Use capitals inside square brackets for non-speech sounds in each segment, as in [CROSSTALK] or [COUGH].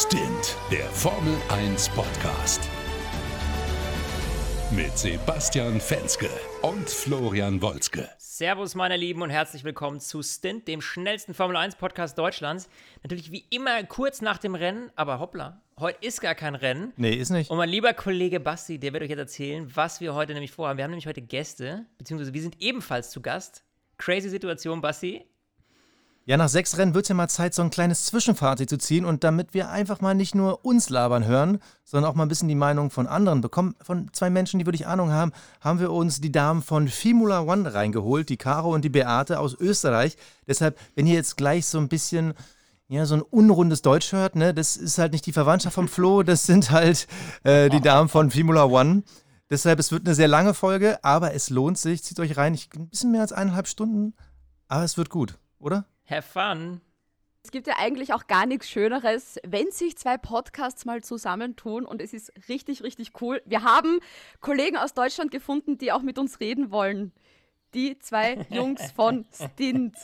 Stint, der Formel 1 Podcast. Mit Sebastian Fenske und Florian Wolzke. Servus, meine Lieben, und herzlich willkommen zu Stint, dem schnellsten Formel 1 Podcast Deutschlands. Natürlich wie immer kurz nach dem Rennen, aber hoppla, heute ist gar kein Rennen. Nee, ist nicht. Und mein lieber Kollege Basti, der wird euch jetzt erzählen, was wir heute nämlich vorhaben. Wir haben nämlich heute Gäste, beziehungsweise wir sind ebenfalls zu Gast. Crazy Situation, Basti. Ja, nach sechs Rennen wird es ja mal Zeit, so ein kleines Zwischenfazit zu ziehen. Und damit wir einfach mal nicht nur uns labern hören, sondern auch mal ein bisschen die Meinung von anderen bekommen, von zwei Menschen, die wirklich Ahnung haben, haben wir uns die Damen von Fimula One reingeholt, die Caro und die Beate aus Österreich. Deshalb, wenn ihr jetzt gleich so ein bisschen ja, so ein unrundes Deutsch hört, ne, das ist halt nicht die Verwandtschaft vom Flo, [LAUGHS] das sind halt äh, die Damen von Fimula One. Deshalb, es wird eine sehr lange Folge, aber es lohnt sich. Zieht euch rein. Ich, ein bisschen mehr als eineinhalb Stunden, aber es wird gut, oder? Have fun. Es gibt ja eigentlich auch gar nichts Schöneres, wenn sich zwei Podcasts mal zusammentun und es ist richtig, richtig cool. Wir haben Kollegen aus Deutschland gefunden, die auch mit uns reden wollen. Die zwei [LAUGHS] Jungs von Stint.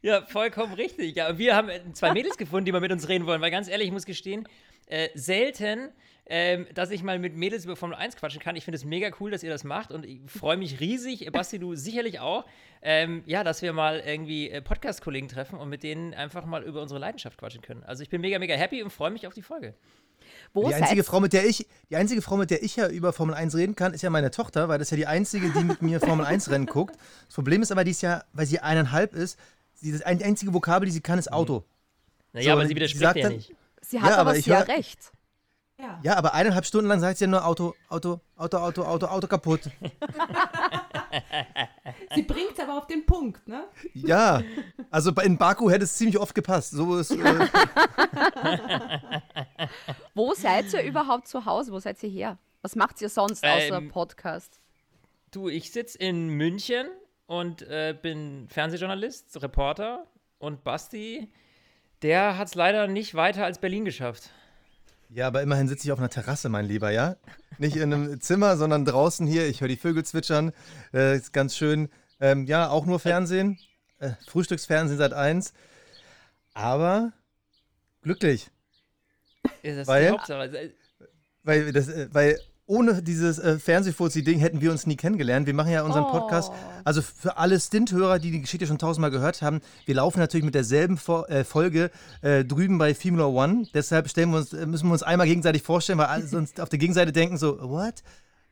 Ja, vollkommen richtig. Ja, wir haben zwei Mädels gefunden, die mal mit uns reden wollen, weil ganz ehrlich, ich muss gestehen, äh, selten, ähm, dass ich mal mit Mädels über Formel 1 quatschen kann. Ich finde es mega cool, dass ihr das macht und ich freue mich riesig, Basti, du sicherlich auch, ähm, ja, dass wir mal irgendwie äh, Podcast-Kollegen treffen und mit denen einfach mal über unsere Leidenschaft quatschen können. Also ich bin mega, mega happy und freue mich auf die Folge. Wo Die einzige, Frau, mit der ich, die einzige Frau, mit der ich ja über Formel 1 reden kann, ist ja meine Tochter, weil das ist ja die einzige, die mit mir Formel 1 Rennen guckt. Das Problem ist aber, die ist ja, weil sie eineinhalb ist, sie, das ein- einzige Vokabel, die sie kann, ist Auto. Naja, So, aber sie widerspricht sagt ja dann- nicht. Sie hat Ja, aber, aber ich sehr hör- recht. Ja, aber eineinhalb Stunden lang sagt sie ja nur Auto, Auto, Auto, Auto, Auto, Auto kaputt. [LAUGHS] Sie bringt es aber auf den Punkt, ne? Ja, also in Baku hätte es ziemlich oft gepasst. So ist, äh, [LAUGHS] Wo seid ihr überhaupt zu Hause? Wo seid ihr her? Was macht ihr sonst außer Ähm, Podcast? Du, ich sitze in München und äh, bin Fernsehjournalist, Reporter und Basti, der hat es leider nicht weiter als Berlin geschafft. Ja, aber immerhin sitze ich auf einer Terrasse, mein Lieber, ja? Nicht in einem [LAUGHS] Zimmer, sondern draußen hier. Ich höre die Vögel zwitschern. Äh, ist ganz schön. Ähm, ja, auch nur Fernsehen. Äh, Frühstücksfernsehen seit eins. Aber glücklich. Ja, Das ist Weil- die Hauptsache. Weil, das, äh, weil ohne dieses äh, Fernsehfuzzi-Ding hätten wir uns nie kennengelernt. Wir machen ja unseren Oh. Podcast. Also für alle Stint-Hörer, die die Geschichte schon tausendmal gehört haben, wir laufen natürlich mit derselben Fo äh, Folge äh, drüben bei Formula One. Deshalb stellen wir uns, äh, müssen wir uns einmal gegenseitig vorstellen, weil alle sonst auf der Gegenseite denken so, what?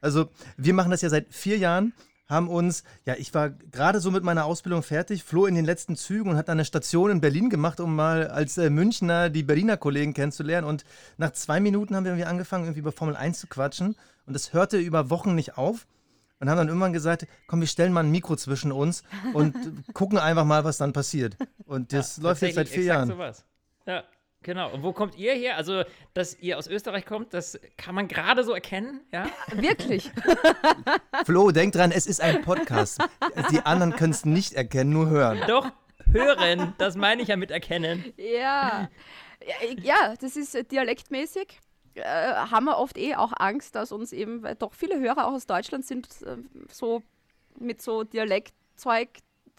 Also wir machen das ja seit vier Jahren, haben uns, ja, ich war gerade so mit meiner Ausbildung fertig, floh in den letzten Zügen und hat dann eine Station in Berlin gemacht, um mal als äh, Münchner die Berliner Kollegen kennenzulernen. Und nach zwei Minuten haben wir irgendwie angefangen, irgendwie über Formel 1 zu quatschen. Und das hörte über Wochen nicht auf. Und haben dann irgendwann gesagt, komm, wir stellen mal ein Mikro zwischen uns und [LAUGHS] gucken einfach mal, was dann passiert. Und das läuft jetzt seit vier Jahren. Sowas. Ja, genau. Und wo kommt ihr her? Also, dass ihr aus Österreich kommt, das kann man gerade so erkennen, ja? Wirklich? [LAUGHS] Flo, denk dran, es ist ein Podcast. Die anderen können es nicht erkennen, nur hören. Doch, hören, das meine ich ja mit erkennen. Ja. Ja, das ist dialektmäßig. Äh, haben wir oft eh auch Angst, dass uns eben, weil doch viele Hörer auch aus Deutschland sind, äh, so mit so Dialektzeug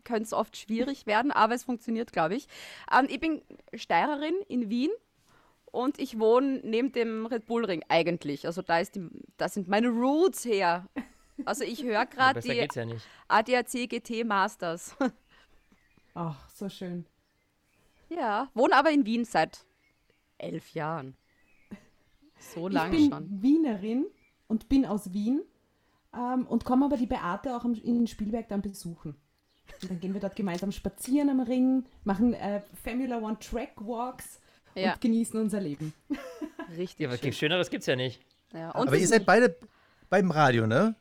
könnte es oft schwierig werden, aber es funktioniert, glaube ich. Ähm, ich bin Steirerin in Wien und ich wohne neben dem Red Bull Ring eigentlich. Also da, ist die, da sind meine Roots her. Also ich [LAUGHS] höre gerade die geht's ja nicht. ADAC GT Masters. [LAUGHS] Ach, so schön. Ja, wohne aber in Wien seit elf Jahren. So Ich lange bin schon. Wienerin und bin aus Wien ähm, und komme aber die Beate auch am, in Spielberg dann besuchen. Und dann gehen wir dort gemeinsam spazieren am Ring, machen äh, Formula One Track Walks Ja. und genießen unser Leben. Richtig Ja, aber schön. Schöneres gibt's ja nicht. Ja, und Aber ihr seid beide beim Radio, ne?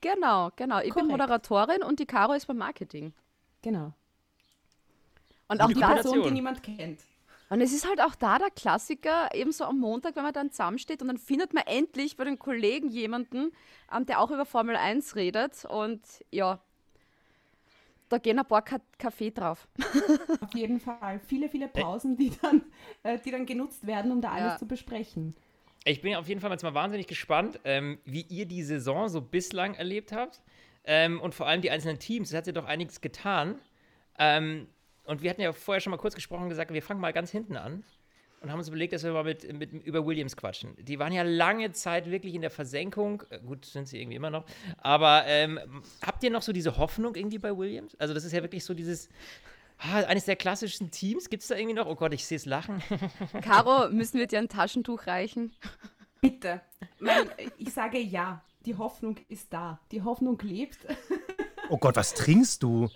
genau, genau. Ich bin Korrekt. Moderatorin und die Caro ist beim Marketing. Genau. Und auch Die da, Person, die niemand kennt. und es ist halt auch da der Klassiker, ebenso am Montag, wenn man dann zusammensteht und dann findet man endlich bei den Kollegen jemanden, ähm, der auch über Formel 1 redet und ja, da gehen ein paar Ka Kaffee drauf. [LAUGHS] Auf jeden Fall. Viele, viele Pausen, die dann, äh, die dann genutzt werden, um da alles Ja. zu besprechen. Ich bin auf jeden Fall jetzt mal wahnsinnig gespannt, ähm, wie ihr die Saison so bislang erlebt habt. Ähm, und vor allem die einzelnen Teams. Es hat ja doch einiges getan. Ähm, und wir hatten ja vorher schon mal kurz gesprochen und gesagt, wir fangen mal ganz hinten an. Und haben uns überlegt, dass wir mal mit, mit, über Williams quatschen. Die waren ja lange Zeit wirklich in der Versenkung. Äh, gut, sind sie irgendwie immer noch. Aber ähm, habt ihr noch so diese Hoffnung irgendwie bei Williams? Also, das ist ja wirklich so dieses. Ah, eines der klassischen Teams. Gibt es da irgendwie noch? Oh Gott, ich sehe es lachen. [LAUGHS] Caro, müssen wir dir ein Taschentuch reichen? Bitte. Mein, ich sage ja. Die Hoffnung ist da. Die Hoffnung lebt. [LAUGHS] Oh Gott, was trinkst du?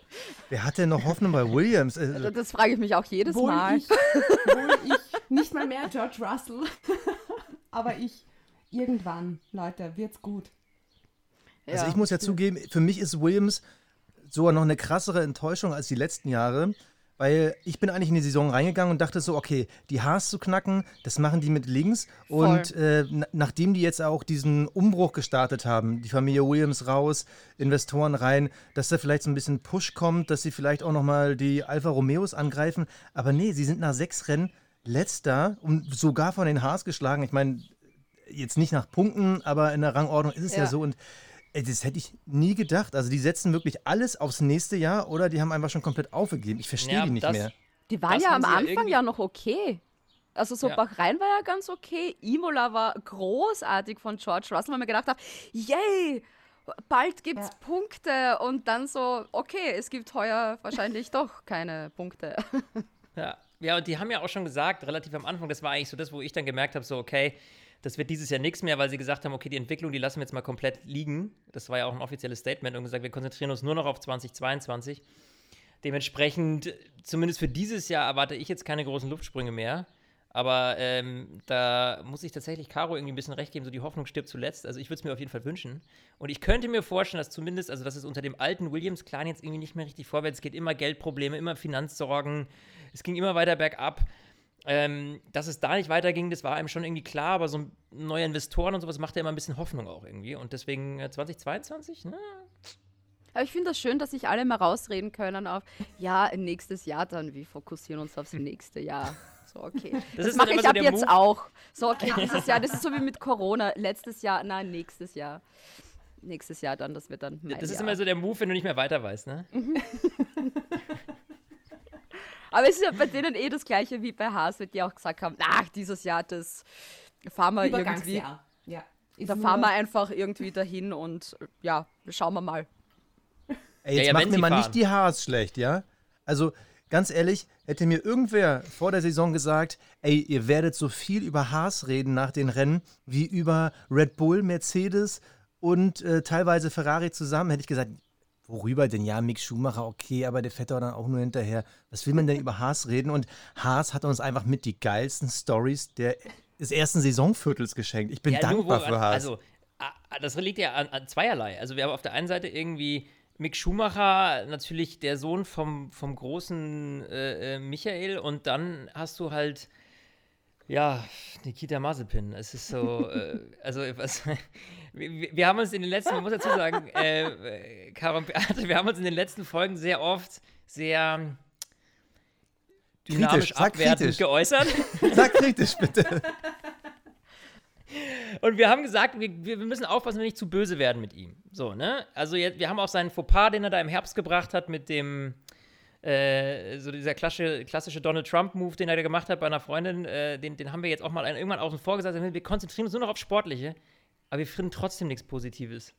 Wer hat denn noch Hoffnung bei Williams? Äh, das frage ich mich auch jedes wohl Mal. Ich, wohl ich, nicht mal mehr George Russell, [LAUGHS] aber ich. Irgendwann, Leute, wird's gut. Also ich muss ja zugeben, für mich ist Williams sogar noch eine krassere Enttäuschung als die letzten Jahre. Weil ich bin eigentlich in die Saison reingegangen und dachte so, okay, die Haars zu knacken, das machen die mit links. Voll. Und äh, nachdem die jetzt auch diesen Umbruch gestartet haben, die Familie Williams raus, Investoren rein, dass da vielleicht so ein bisschen Push kommt, dass sie vielleicht auch nochmal die Alfa Romeos angreifen. Aber nee, sie sind nach sechs Rennen letzter und sogar von den Haars geschlagen. Ich meine, jetzt nicht nach Punkten, aber in der Rangordnung ist es ja, ja so. Und das hätte ich nie gedacht. Also die setzen wirklich alles aufs nächste Jahr oder die haben einfach schon komplett aufgegeben. Ich verstehe ja, die nicht das, mehr. Die waren ja am Anfang ja, ja, noch okay. Also so ja. Bahrain war ja ganz okay. Imola war großartig von George Russell, weil man gedacht hat, yay, bald gibt es ja. Punkte und dann so, okay, es gibt heuer wahrscheinlich doch keine Punkte. Ja. Ja, und die haben ja auch schon gesagt, relativ am Anfang, das war eigentlich so das, wo ich dann gemerkt habe, so, okay, das wird dieses Jahr nichts mehr, weil sie gesagt haben, okay, die Entwicklung, die lassen wir jetzt mal komplett liegen. Das war ja auch ein offizielles Statement und gesagt, wir konzentrieren uns nur noch auf 2022. Dementsprechend, zumindest für dieses Jahr, erwarte ich jetzt keine großen Luftsprünge mehr. Aber ähm, da muss ich tatsächlich Caro irgendwie ein bisschen recht geben, so die Hoffnung stirbt zuletzt. Also ich würde es mir auf jeden Fall wünschen. Und ich könnte mir vorstellen, dass zumindest, also dass es unter dem alten Williams-Clan jetzt irgendwie nicht mehr richtig vorwärts geht. Immer Geldprobleme, immer Finanzsorgen. Es ging immer weiter bergab. Ähm, dass es da nicht weiterging, das war einem schon irgendwie klar, aber so neue Investoren und sowas macht ja immer ein bisschen Hoffnung auch irgendwie. Und deswegen äh, 2022, ne? Aber ich finde das schön, dass sich alle mal rausreden können auf, ja, nächstes Jahr dann, wir fokussieren uns aufs nächste Jahr. So, okay. Das, das mache ich so ab jetzt Move. auch. So, okay, [LAUGHS] dieses Jahr, das ist so wie mit Corona. Letztes Jahr, nein, nächstes Jahr. Nächstes Jahr dann, das wird dann Das ist Jahr. immer so der Move, wenn du nicht mehr weiter weißt, ne? [LAUGHS] Aber es ist ja bei denen eh das gleiche wie bei Haas, die auch gesagt haben, ach, dieses Jahr, das fahren wir irgendwie. Ja. Da fahren wir einfach irgendwie dahin und ja, schauen wir mal. Ey, jetzt ja, ja, macht mir mal fahren. nicht die Haas schlecht, ja? Also, ganz ehrlich, hätte mir irgendwer vor der Saison gesagt, ey, ihr werdet so viel über Haas reden nach den Rennen wie über Red Bull, Mercedes und äh, teilweise Ferrari zusammen, hätte ich gesagt, Worüber denn? Ja, Mick Schumacher, okay, aber der doch dann auch nur hinterher. Was will man denn über Haas reden? Und Haas hat uns einfach mit die geilsten Stories des ersten Saisonviertels geschenkt. Ich bin ja, dankbar für Haas. Also, das liegt ja an, an, zweierlei. Also, wir haben auf der einen Seite irgendwie Mick Schumacher, natürlich der Sohn vom, vom großen äh, äh Michael, und dann hast du halt ja, Nikita Mazepin. Es ist so, [LAUGHS] äh, also was, wir, wir, haben uns in den letzten, man muss dazu sagen, äh, Caro und Beate, wir haben uns in den letzten Folgen sehr oft sehr dynamisch kritisch, abwertend kritisch. geäußert. [LAUGHS] Sag kritisch, bitte. Und wir haben gesagt, wir, wir müssen aufpassen, dass wir nicht zu böse werden mit ihm. So, ne? Also jetzt, wir haben auch seinen Fauxpas, den er da im Herbst gebracht hat mit dem, äh, so dieser klassische, klassische Donald Trump-Move, den er da gemacht hat bei einer Freundin, äh, den, den haben wir jetzt auch mal irgendwann außen vor gesagt. Wir konzentrieren uns nur noch auf Sportliche, aber wir finden trotzdem nichts Positives.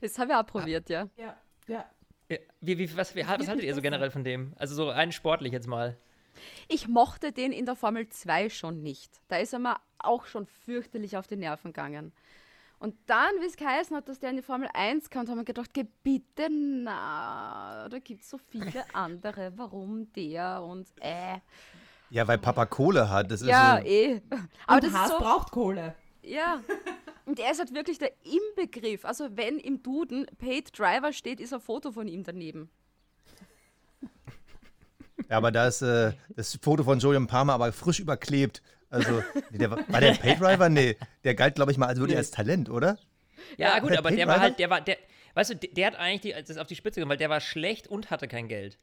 Das haben wir auch probiert, ja. Ja, ja. ja wie, wie, was, wie, was haltet ihr so generell von dem? Also so rein sportlich jetzt mal. Ich mochte den in der Formel 2 schon nicht. Da ist er mir auch schon fürchterlich auf die Nerven gegangen. Und dann, wie es geheißen hat, dass der in die Formel 1 kommt, haben wir gedacht, bitte na, da gibt es so viele [LAUGHS] andere, warum der und äh. Ja, weil Papa Kohle hat. Das ja, ist so eh. Aber und das Haas so, braucht Kohle. Ja. Und er ist halt wirklich der Inbegriff. Also wenn im Duden Paid Driver steht, ist ein Foto von ihm daneben. Ja, aber da ist äh, das Foto von Julian Palmer aber frisch überklebt. Also, nee, der war, der Paydriver? Nee, der galt, glaube ich, mal als würde nee. als Talent, oder? Ja, ja gut, aber der war halt, der war, der, weißt du, der, der hat eigentlich die, das auf die Spitze gemacht, weil der war schlecht und hatte kein Geld.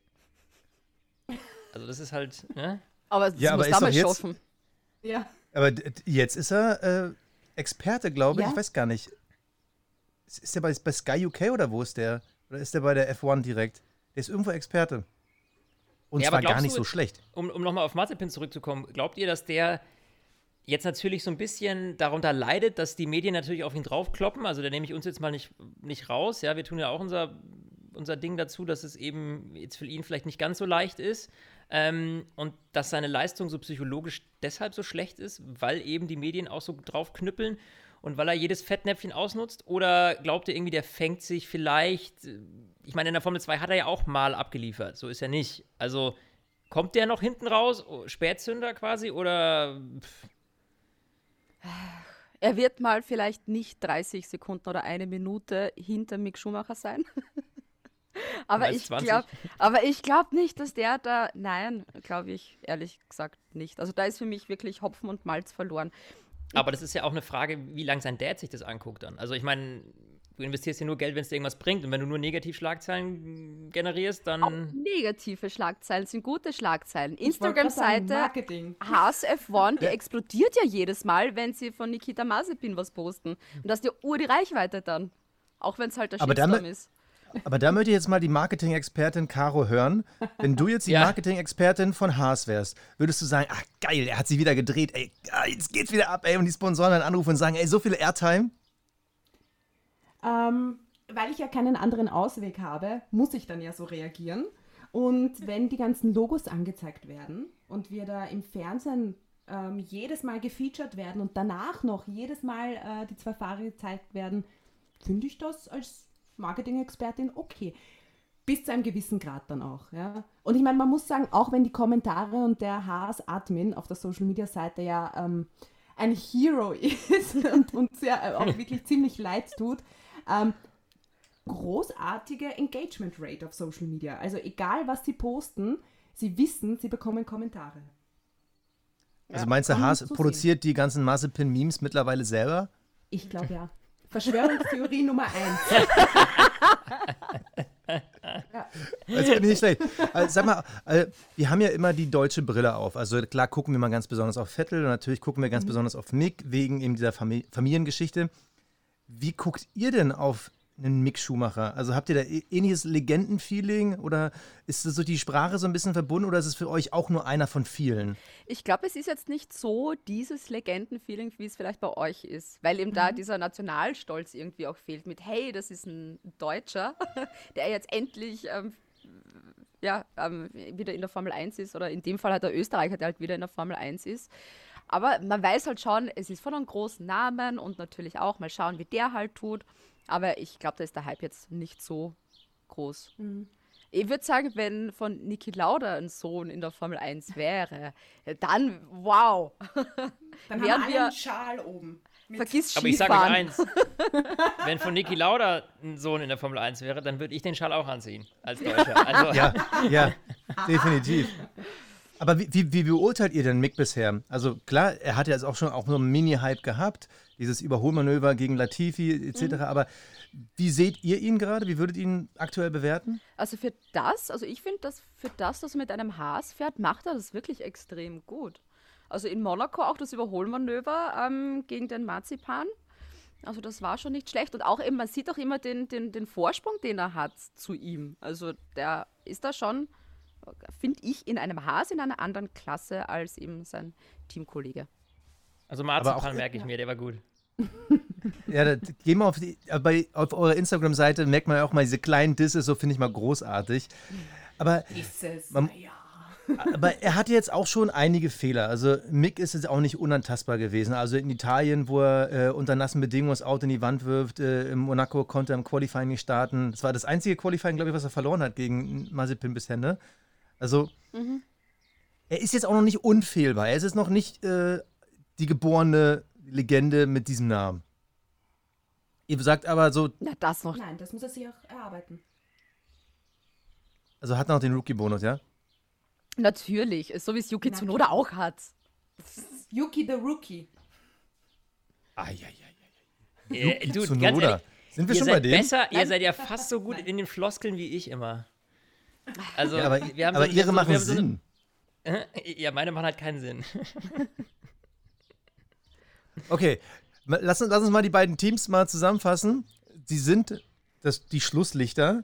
Also, das ist halt, ne? Aber das ja, muss aber damals jetzt, schaffen. Ja. Aber jetzt ist er äh, Experte, glaube ich. Ja? Ich weiß gar nicht. Ist der bei, bei Sky UK oder wo ist der? Oder ist der bei der F1 direkt? Der ist irgendwo Experte. Und Ja, zwar gar nicht du so schlecht. um, um nochmal auf Mazepin zurückzukommen, glaubt ihr, dass der jetzt natürlich so ein bisschen darunter leidet, dass die Medien natürlich auf ihn draufkloppen? Also da nehme ich uns jetzt mal nicht, nicht raus. Ja, wir tun ja auch unser, unser Ding dazu, dass es eben jetzt für ihn vielleicht nicht ganz so leicht ist. Ähm, und dass seine Leistung so psychologisch deshalb so schlecht ist, weil eben die Medien auch so draufknüppeln und weil er jedes Fettnäpfchen ausnutzt? Oder glaubt ihr irgendwie, der fängt sich vielleicht, äh, ich meine, in der Formel 2 hat er ja auch mal abgeliefert, so ist er nicht. Also kommt der noch hinten raus, oh, Spätzünder quasi, oder pff, Er wird mal vielleicht nicht 30 Sekunden oder eine Minute hinter Mick Schumacher sein. [LAUGHS] aber, ich 20? glaub, aber ich glaube nicht, dass der da. Nein, glaube ich ehrlich gesagt nicht. Also da ist für mich wirklich Hopfen und Malz verloren. Aber das ist ja auch eine Frage, wie lange sein Dad sich das anguckt dann. Also ich meine, du investierst ja nur Geld, wenn es dir irgendwas bringt. Und wenn du nur Negativschlagzeilen generierst, dann. Auch negative Schlagzeilen sind gute Schlagzeilen. Instagram-Seite Marketing. Haas F1, die explodiert ja jedes Mal, wenn sie von Nikita Mazepin was posten. Und das ist ja ur die Reichweite dann. Auch wenn es halt der Aber Shitstorm damit- ist. Aber da möchte ich jetzt mal die Marketing-Expertin Caro hören. Wenn du jetzt die [LAUGHS] Ja. Marketing-Expertin von Haas wärst, würdest du sagen, ach geil, er hat sich wieder gedreht, ey, ah, jetzt geht's wieder ab, ey, und die Sponsoren dann anrufen und sagen, ey, so viel Airtime. Ähm, weil ich ja keinen anderen Ausweg habe, muss ich dann ja so reagieren. Und wenn die ganzen Logos angezeigt werden und wir da im Fernsehen ähm, jedes Mal gefeatured werden und danach noch jedes Mal äh, die zwei Fahrer gezeigt werden, finde ich das als Marketing-Expertin okay. Bis zu einem gewissen Grad dann auch. Ja? Und ich meine, man muss sagen, auch wenn die Kommentare und der Haas-Admin auf der Social-Media-Seite ja ähm, ein Hero [LAUGHS] ist und uns ja auch wirklich ziemlich leid tut, ähm, großartige Engagement Rate auf Social Media. Also egal, was sie posten, sie wissen, sie bekommen Kommentare. Also meinst du, Haas produziert die ganzen Mazepin-Memes mittlerweile selber? Ich glaube ja. Verschwörungstheorie Nummer eins. [LAUGHS] Das finde ich nicht schlecht. Also, sag mal, äh, wir haben ja immer die deutsche Brille auf. Also klar gucken wir mal ganz besonders auf Vettel und natürlich gucken wir ganz besonders auf Mick wegen eben dieser Famili Familiengeschichte. Wie guckt ihr denn auf einen Mick Schumacher? Also habt ihr da ähnliches Legendenfeeling oder ist das so die Sprache so ein bisschen verbunden oder ist es für euch auch nur einer von vielen? Ich glaube, es ist jetzt nicht so dieses Legendenfeeling, wie es vielleicht bei euch ist, weil eben da dieser Nationalstolz irgendwie auch fehlt mit, hey, das ist ein Deutscher, [LAUGHS] der jetzt endlich ähm, ja, ähm, wieder in der Formel 1 ist oder in dem Fall hat der Österreicher, der halt wieder in der Formel 1 ist. Aber man weiß halt schon, es ist von einem großen Namen und natürlich auch mal schauen, wie der halt tut. Aber ich glaube, da ist der Hype jetzt nicht so groß. Ich würde sagen, wenn von Niki Lauda ein Sohn in der Formel 1 wäre, dann wow. Dann Wären haben wir wir- einen Schal oben. Vergiss Aber ich sage euch eins: Wenn von Niki Lauda ein Sohn in der Formel 1 wäre, dann würde ich den Schal auch anziehen. Als Deutscher. Also, Ja, ja, [LAUGHS] definitiv. Aber wie, wie, wie beurteilt ihr denn Mick bisher? Also klar, er hat ja jetzt auch schon auch nur einen Mini-Hype gehabt, dieses Überholmanöver gegen Latifi etc. Aber wie seht ihr ihn gerade? Wie würdet ihr ihn aktuell bewerten? Also für das, also ich finde, dass für das, dass er mit einem Haas fährt, macht er das wirklich extrem gut. Also in Monaco auch das Überholmanöver ähm, gegen den Marzipan. Also das war schon nicht schlecht. Und auch eben, man sieht auch immer den, den, den Vorsprung, den er hat zu ihm. Also der ist da schon, finde ich, in einem Haas in einer anderen Klasse als eben sein Teamkollege. also Marzipan merke ich mir, der war gut. [LAUGHS] Ja, da, gehen wir auf, die, äh, bei, auf eurer Instagram-Seite, merkt man ja auch mal diese kleinen Disse, so finde ich mal großartig. Aber ist es. Man- ja. [LAUGHS] Aber er hatte jetzt auch schon einige Fehler. Also Mick ist jetzt auch nicht unantastbar gewesen. Also in Italien, wo er äh, unter nassen Bedingungen das Auto in die Wand wirft, äh, in Monaco konnte er im Qualifying nicht starten. Das war das einzige Qualifying, glaube ich, was er verloren hat gegen Mazepin bisher. Ne? Also er ist jetzt auch noch nicht unfehlbar. Er ist jetzt noch nicht äh, die geborene Legende mit diesem Namen. Ihr sagt aber so, Na, das noch. Nein, das muss er sich auch erarbeiten. also hat er noch den Rookie-Bonus, ja? Natürlich, so wie es Yuki Tsunoda auch hat. Yuki the Rookie. Äh, du, ganz Tsunoda. ehrlich, Sind wir ihr schon seid bei dem? besser, ihr seid ja fast so gut in den Floskeln wie ich immer. Also, Ja, aber, wir haben aber so, ihre so, machen so eine- Sinn. [LAUGHS] Ja, meine machen halt keinen Sinn. [LAUGHS] Okay, lass, uns- lass uns mal die beiden Teams mal zusammenfassen. Sie sind das, die Schlusslichter.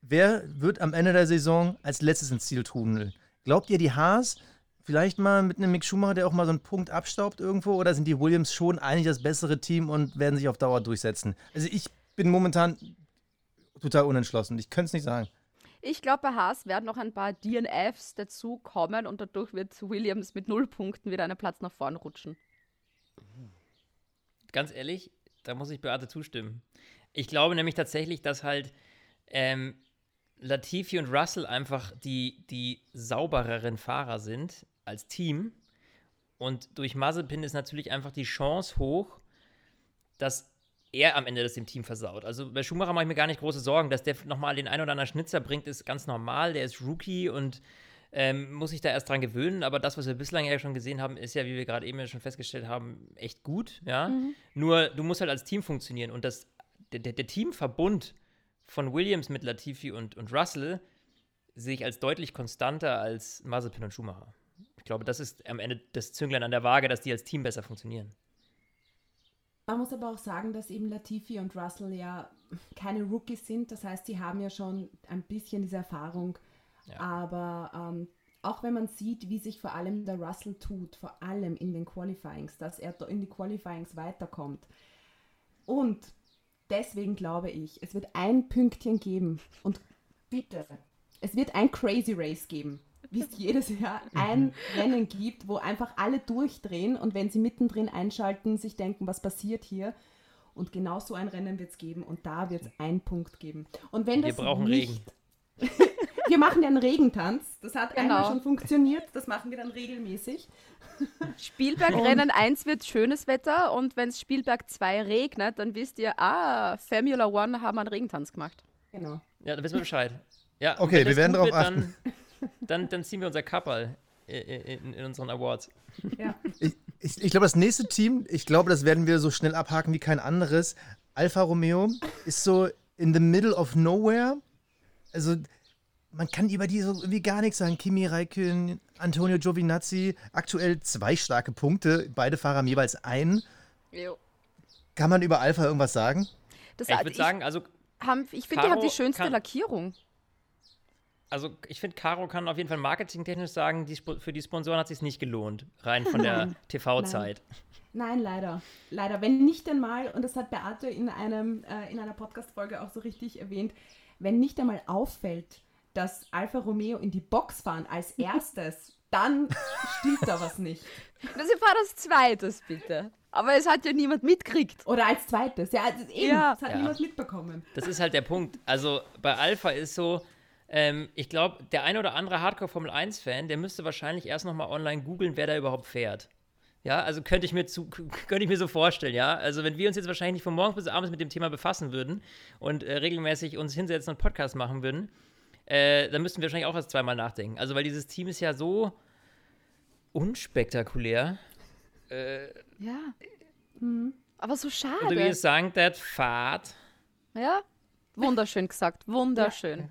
wer wird am Ende der Saison als letztes ins Ziel trudeln? Glaubt ihr, die Haas vielleicht mal mit einem Mick Schumacher, der auch mal so einen Punkt abstaubt irgendwo? Oder sind die Williams schon eigentlich das bessere Team und werden sich auf Dauer durchsetzen? Also ich bin momentan total unentschlossen. Ich könnte es nicht sagen. Ich glaube, bei Haas werden noch ein paar DNFs dazukommen und dadurch wird Williams mit null Punkten wieder einen Platz nach vorn rutschen. Ganz ehrlich, da muss ich Beate zustimmen. Ich glaube nämlich tatsächlich, dass halt ähm, Latifi und Russell einfach die, die saubereren Fahrer sind als Team. Und durch Mazepin ist natürlich einfach die Chance hoch, dass er am Ende das dem Team versaut. Also bei Schumacher mache ich mir gar nicht große Sorgen, dass der nochmal den ein oder anderen Schnitzer bringt, ist ganz normal. Der ist Rookie und ähm, muss sich da erst dran gewöhnen. Aber das, was wir bislang ja schon gesehen haben, ist ja, wie wir gerade eben ja schon festgestellt haben, echt gut. Ja? Mhm. Nur du musst halt als Team funktionieren und das, der, der, der Teamverbund von Williams mit Latifi und, und Russell sehe ich als deutlich konstanter als Mazepin und Schumacher. Ich glaube, das ist am Ende das Zünglein an der Waage, dass die als Team besser funktionieren. Man muss aber auch sagen, dass eben Latifi und Russell ja keine Rookies sind. Das heißt, sie haben ja schon ein bisschen diese Erfahrung. Ja. Aber ähm, auch wenn man sieht, wie sich vor allem der Russell tut, vor allem in den Qualifyings, dass er in die Qualifyings weiterkommt. Und deswegen glaube ich, es wird ein Pünktchen geben. Und bitte, es wird ein Crazy Race geben wie es jedes Jahr [LAUGHS] ein Rennen gibt, wo einfach alle durchdrehen und wenn sie mittendrin einschalten, sich denken, was passiert hier. Und genau so ein Rennen wird es geben und da wird es einen Punkt geben. Und wenn Wir das brauchen nicht, Regen. [LAUGHS] wir machen ja einen Regentanz. Das hat Genau. einmal schon funktioniert. Das machen wir dann regelmäßig. [LAUGHS] Spielbergrennen 1 wird schönes Wetter und wenn es Spielberg 2 regnet, dann wisst ihr, ah, Formula One haben einen Regentanz gemacht. Genau. Ja, dann wissen wir Bescheid. Ja, Okay, wir werden drauf wird, Dann, dann, dann ziehen wir unser Kapperl in, in, unseren Awards. Ja. Ich, ich, ich glaube, das nächste Team, ich glaube, das werden wir so schnell abhaken wie kein anderes. Alfa Romeo ist so in the middle of nowhere. Also, man kann über die so irgendwie gar nichts sagen. Kimi Räikkönen, Antonio Giovinazzi, aktuell zwei starke Punkte. Beide Fahrer haben jeweils einen. Kann man über Alfa irgendwas sagen? Das, Ich würde sagen, also, haben, ich finde, die haben die schönste kann- Lackierung. Also ich finde, Caro kann auf jeden Fall marketingtechnisch sagen, die, für die Sponsoren hat es sich nicht gelohnt, rein von der [LAUGHS] TV-Zeit. Nein, leider. Leider. Wenn nicht einmal, und das hat Beate in, einem, äh, in einer Podcast-Folge auch so richtig erwähnt, wenn nicht einmal auffällt, dass Alfa Romeo in die Box fahren als [LAUGHS] erstes, dann stimmt da was nicht. Das war das Zweites, bitte. Aber es hat ja niemand mitkriegt. Oder als zweites. Ja, also eben, Ja. das hat Ja. niemand mitbekommen. Das ist halt der Punkt. Also bei Alpha ist so, ähm, ich glaube, der ein oder andere Hardcore-Formel-1-Fan, der müsste wahrscheinlich erst nochmal online googeln, wer da überhaupt fährt. Ja, also könnte ich mir zu, [LAUGHS] könnte ich mir so vorstellen, ja. Also wenn wir uns jetzt wahrscheinlich nicht von morgens bis abends mit dem Thema befassen würden und äh, regelmäßig uns hinsetzen und Podcast machen würden, äh, dann müssten wir wahrscheinlich auch erst zweimal nachdenken. Also weil dieses Team ist ja so unspektakulär. Ja. Aber so schade. Oder wie es sagen, der Fahrt. Ja, wunderschön gesagt, wunderschön.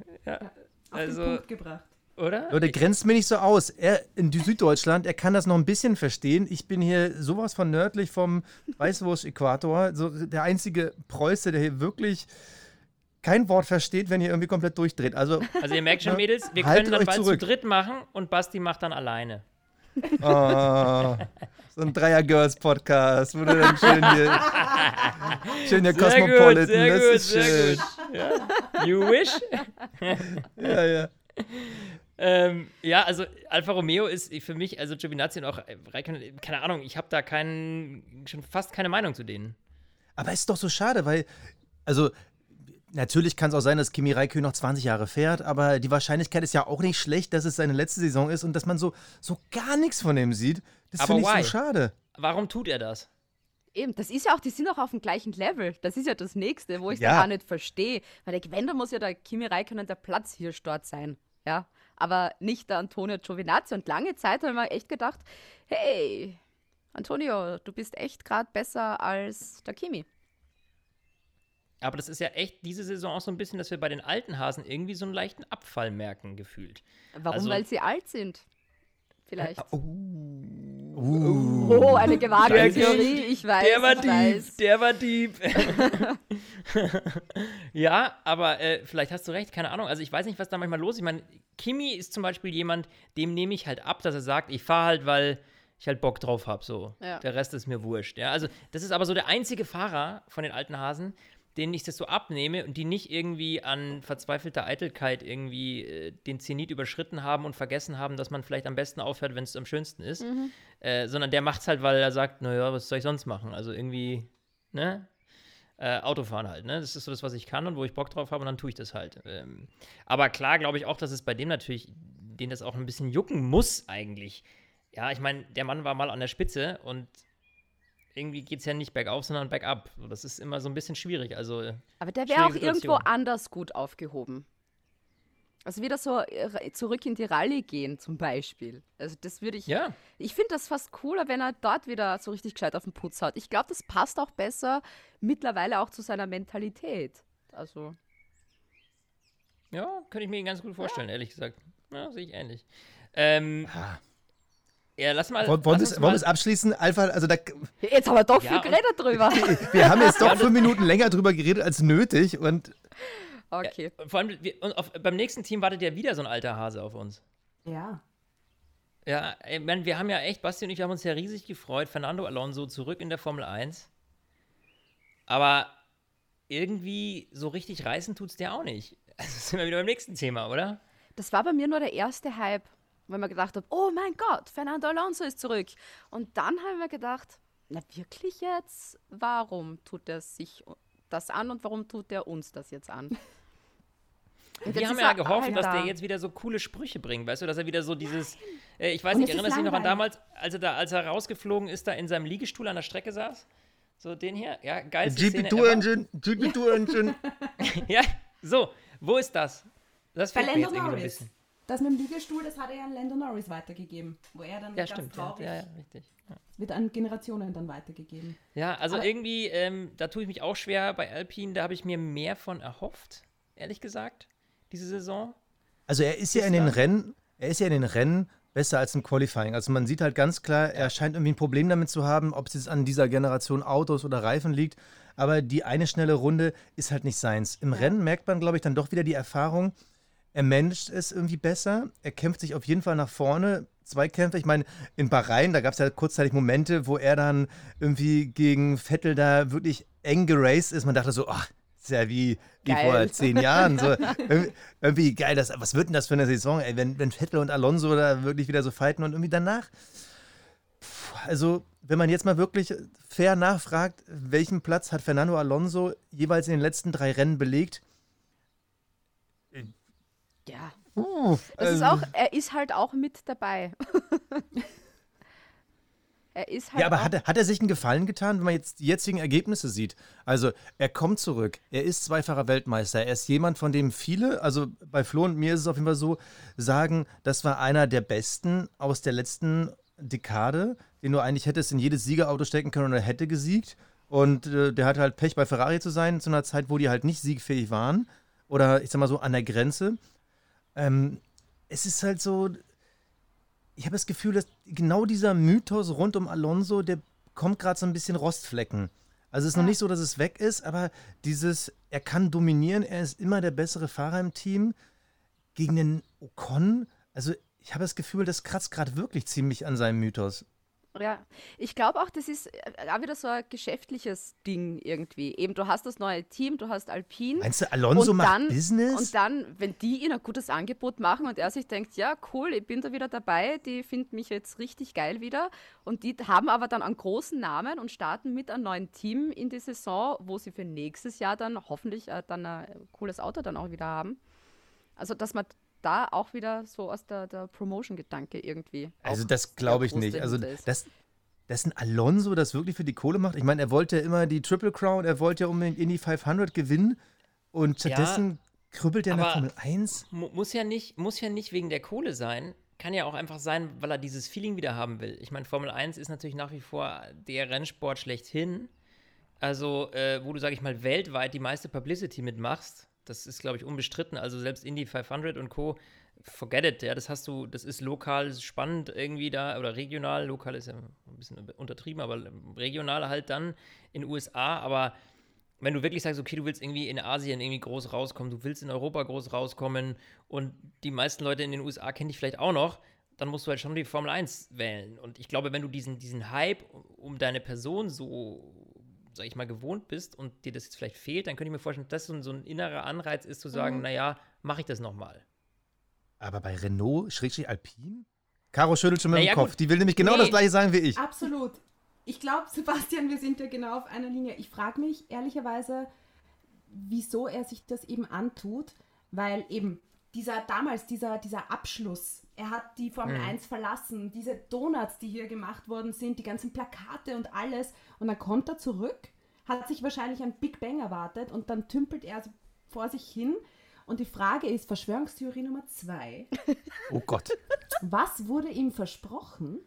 Auf Also- den Punkt gebracht. Oder? Leute, grenzt mir nicht so aus. Er in Süddeutschland, er kann das noch ein bisschen verstehen. Ich bin hier sowas von nördlich vom Weißwurst-Äquator. So der einzige Preuße, der hier wirklich kein Wort versteht, wenn ihr irgendwie komplett durchdreht. Also, Also ihr merkt schon, Mädels, wir können dann bald zurück. zu dritt machen und Basti macht dann alleine. Oh, so ein Dreier-Girls-Podcast, wo du dann schön hier, schön hier Cosmopolitan, das ist schön. Ja. You wish? Ja, ja. ähm, ja, also Alfa Romeo ist für mich, also Giovinazzi und auch Raikkonen, keine Ahnung, ich habe da kein, schon fast keine Meinung zu denen. Aber es ist doch so schade, weil, also, natürlich kann es auch sein, dass Kimi Räikkönen noch 20 Jahre fährt, aber die Wahrscheinlichkeit ist ja auch nicht schlecht, dass es seine letzte Saison ist und dass man so, so gar nichts von ihm sieht. Das Aber finde ich why? so schade. Warum tut er das? Eben, das ist ja auch, die sind auch auf dem gleichen Level. Das ist ja das Nächste, wo ich Ja. da gar nicht verstehe. Weil der, wenn, dann muss ja der Kimi Räikkönen der Platz hier dort sein. Ja, aber nicht der Antonio Giovinazzi. Und lange Zeit habe ich mir echt gedacht, hey, Antonio, du bist echt gerade besser als der Kimi. Aber das ist ja echt diese Saison auch so ein bisschen, dass wir bei den alten Hasen irgendwie so einen leichten Abfall merken, gefühlt. Warum? Also- Weil sie alt sind. Vielleicht. Uh. Oh, eine gewagte Theorie, ich weiß. Der war weiß. der war Dieb. [LAUGHS] ja, aber äh, vielleicht hast du recht, keine Ahnung. Also ich weiß nicht, was da manchmal los ist. Ich meine, Kimi ist zum Beispiel jemand, dem nehme ich halt ab, dass er sagt, ich fahre halt, weil ich halt Bock drauf habe. So. Ja. Der Rest ist mir wurscht. Ja? Also das ist aber so der einzige Fahrer von den alten Hasen, denen ich das so abnehme und die nicht irgendwie an verzweifelter Eitelkeit irgendwie äh, den Zenit überschritten haben und vergessen haben, dass man vielleicht am besten aufhört, wenn es am schönsten ist. Äh, sondern der macht es halt, weil er sagt, naja, was soll ich sonst machen? Also irgendwie, ne? Äh, Autofahren halt, ne? Das ist so das, was ich kann und wo ich Bock drauf habe und dann tue ich das halt. Ähm, aber klar glaube ich auch, dass es bei dem natürlich, den das auch ein bisschen jucken muss eigentlich. Ja, ich meine, der Mann war mal an der Spitze und irgendwie geht es ja nicht bergauf, sondern bergab. Das ist immer so ein bisschen schwierig. Also, äh, Aber der wäre auch irgendwo anders gut aufgehoben. Also wieder so äh, zurück in die Rallye gehen zum Beispiel. Also das würde ich. ja, Ich finde das fast cooler, wenn er dort wieder so richtig gescheit auf den Putz hat. Ich glaube, das passt auch besser mittlerweile auch zu seiner Mentalität. Also. ja, könnte ich mir ganz gut vorstellen, ehrlich gesagt. Ja, sehe ich ähnlich. Ähm, Ah. Ja, lass mal. Wollen, wollen lass wir es- uns wollen wir mal- es abschließen? Einfach, also da, Jetzt haben wir doch Ja, viel geredet drüber. [LAUGHS] wir haben jetzt doch fünf Minuten länger drüber geredet als nötig und Okay. Vor allem, wir, und auf, beim nächsten Team wartet ja wieder so ein alter Hase auf uns. Ja. Ja, ich mein, wir haben ja echt, Basti und ich, haben uns ja riesig gefreut. Fernando Alonso zurück in der Formel 1. Aber irgendwie so richtig reißen tut's der auch nicht. [LAUGHS] Also sind wir wieder beim nächsten Thema, oder? Das war bei mir nur der erste Hype, weil man gedacht hat, oh mein Gott, Fernando Alonso ist zurück. Und dann haben wir gedacht, na wirklich jetzt? Warum tut er sich das an und warum tut er uns das jetzt an? Und [LAUGHS] Wir haben ja gehofft, dass da. der jetzt wieder so coole Sprüche bringt, weißt du, dass er wieder so dieses, äh, ich weiß Und nicht, erinnerst du dich noch an damals, als er da, als er rausgeflogen ist, da in seinem Liegestuhl an der Strecke saß? So den hier? Ja, geilste Szene GP2 ever. Engine, GP2 Engine. [LAUGHS] Ja, so, wo ist das? Das fehlt mir jetzt irgendwie so ein bisschen. Das mit dem Liegestuhl, das hat er ja an Lando Norris weitergegeben. Wo er dann Ja, ganz stimmt. Ja, traurig ja, ja, richtig. Ja. wird an Generationen dann weitergegeben. Ja, also Aber- irgendwie, ähm, da tue ich mich auch schwer bei Alpine. Da habe ich mir mehr von erhofft, ehrlich gesagt, diese Saison. Also er ist ja in den Rennen, er ist ja in den Rennen besser als im Qualifying. Also man sieht halt ganz klar, er scheint irgendwie ein Problem damit zu haben, ob es jetzt an dieser Generation Autos oder Reifen liegt. Aber die eine schnelle Runde ist halt nicht seins. Im Rennen merkt man, glaube ich, dann doch wieder die Erfahrung, er managt es irgendwie besser. Er kämpft sich auf jeden Fall nach vorne. Zweikämpfe, ich meine, in Bahrain, da gab es ja kurzzeitig Momente, wo er dann irgendwie gegen Vettel da wirklich eng geraced ist. Man dachte so, ach, ist ja wie, wie vor zehn Jahren. So, [LAUGHS] irgendwie, irgendwie geil, das, was wird denn das für eine Saison, ey, wenn, wenn Vettel und Alonso da wirklich wieder so fighten und irgendwie danach. Puh, also, wenn man jetzt mal wirklich fair nachfragt, welchen Platz hat Fernando Alonso jeweils in den letzten drei Rennen belegt? Ja, Uh, das ist also- auch, er ist halt auch mit dabei. [LAUGHS] er ist halt Ja, aber hat er, hat er sich einen Gefallen getan, wenn man jetzt die jetzigen Ergebnisse sieht? Also, er kommt zurück. Er ist zweifacher Weltmeister. Er ist jemand, von dem viele, also bei Flo und mir ist es auf jeden Fall so, sagen, das war einer der besten aus der letzten Dekade, den du eigentlich hättest in jedes Siegerauto stecken können und er hätte gesiegt. Und äh, der hatte halt Pech, bei Ferrari zu sein, zu einer Zeit, wo die halt nicht siegfähig waren. Oder ich sag mal so an der Grenze. Ähm, es ist halt so, ich habe das Gefühl, dass genau dieser Mythos rund um Alonso, der kommt gerade so ein bisschen Rostflecken. Also es ist noch nicht so, dass es weg ist, aber dieses, er kann dominieren, er ist immer der bessere Fahrer im Team. Gegen den Ocon, also ich habe das Gefühl, das kratzt gerade wirklich ziemlich an seinem Mythos. Ja, ich glaube auch, das ist äh, auch wieder so ein geschäftliches Ding irgendwie. Eben, du hast das neue Team, du hast Alpine. Meinst du, Alonso macht dann, Business? Und dann, wenn die ihnen ein gutes Angebot machen und er sich denkt, ja, cool, ich bin da wieder dabei, die finden mich jetzt richtig geil wieder. Und die haben aber dann einen großen Namen und starten mit einem neuen Team in die Saison, wo sie für nächstes Jahr dann hoffentlich äh, dann ein cooles Auto dann auch wieder haben. Also, dass man da auch wieder so aus der, der Promotion-Gedanke irgendwie. Also das glaube ich nicht. Also ist. das, dass ein Alonso das wirklich für die Kohle macht. Ich meine, er wollte ja immer die Triple Crown, er wollte ja unbedingt Indy 500 gewinnen und stattdessen krüppelt er aber- Formel 1. Mu- Muss ja, nicht, muss ja nicht wegen der Kohle sein. Kann ja auch einfach sein, weil er dieses Feeling wieder haben will. Ich meine, Formel 1 ist natürlich nach wie vor der Rennsport schlechthin. Also, äh, wo du, sag ich mal, weltweit die meiste Publicity mitmachst. Das ist, glaube ich, unbestritten. Also selbst Indy 500 und Co. Forget it, ja, das hast du, das ist lokal spannend irgendwie da oder regional. Lokal ist ja ein bisschen untertrieben, aber regional halt dann in USA. Aber wenn du wirklich sagst, okay, du willst irgendwie in Asien irgendwie groß rauskommen, du willst in Europa groß rauskommen und die meisten Leute in den USA kennen dich vielleicht auch noch, dann musst du halt schon die Formel 1 wählen. Und ich glaube, wenn du diesen, diesen Hype um deine Person so, sag ich mal, gewohnt bist und dir das jetzt vielleicht fehlt, dann könnte ich mir vorstellen, dass das so ein, so ein innerer Anreiz ist, zu sagen, Mhm. naja, mache ich das nochmal. Aber bei Renault, Schrägstrich Alpine? Caro schüttelt schon mit Naja, dem Kopf. gut. Die will nämlich genau Nee. das gleiche sagen wie ich. Absolut. Ich glaube, [LAUGHS] Sebastian, wir sind ja genau auf einer Linie. Ich frage mich ehrlicherweise, wieso er sich das eben antut, weil eben dieser damals, dieser, dieser Abschluss, er hat die Formel Mhm. 1 verlassen, diese Donuts, die hier gemacht worden sind, die ganzen Plakate und alles. Und dann kommt er zurück, hat sich wahrscheinlich ein Big Bang erwartet und dann tümpelt er so vor sich hin. Und die Frage ist, Verschwörungstheorie Nummer zwei, [LAUGHS] Oh Gott. was wurde ihm versprochen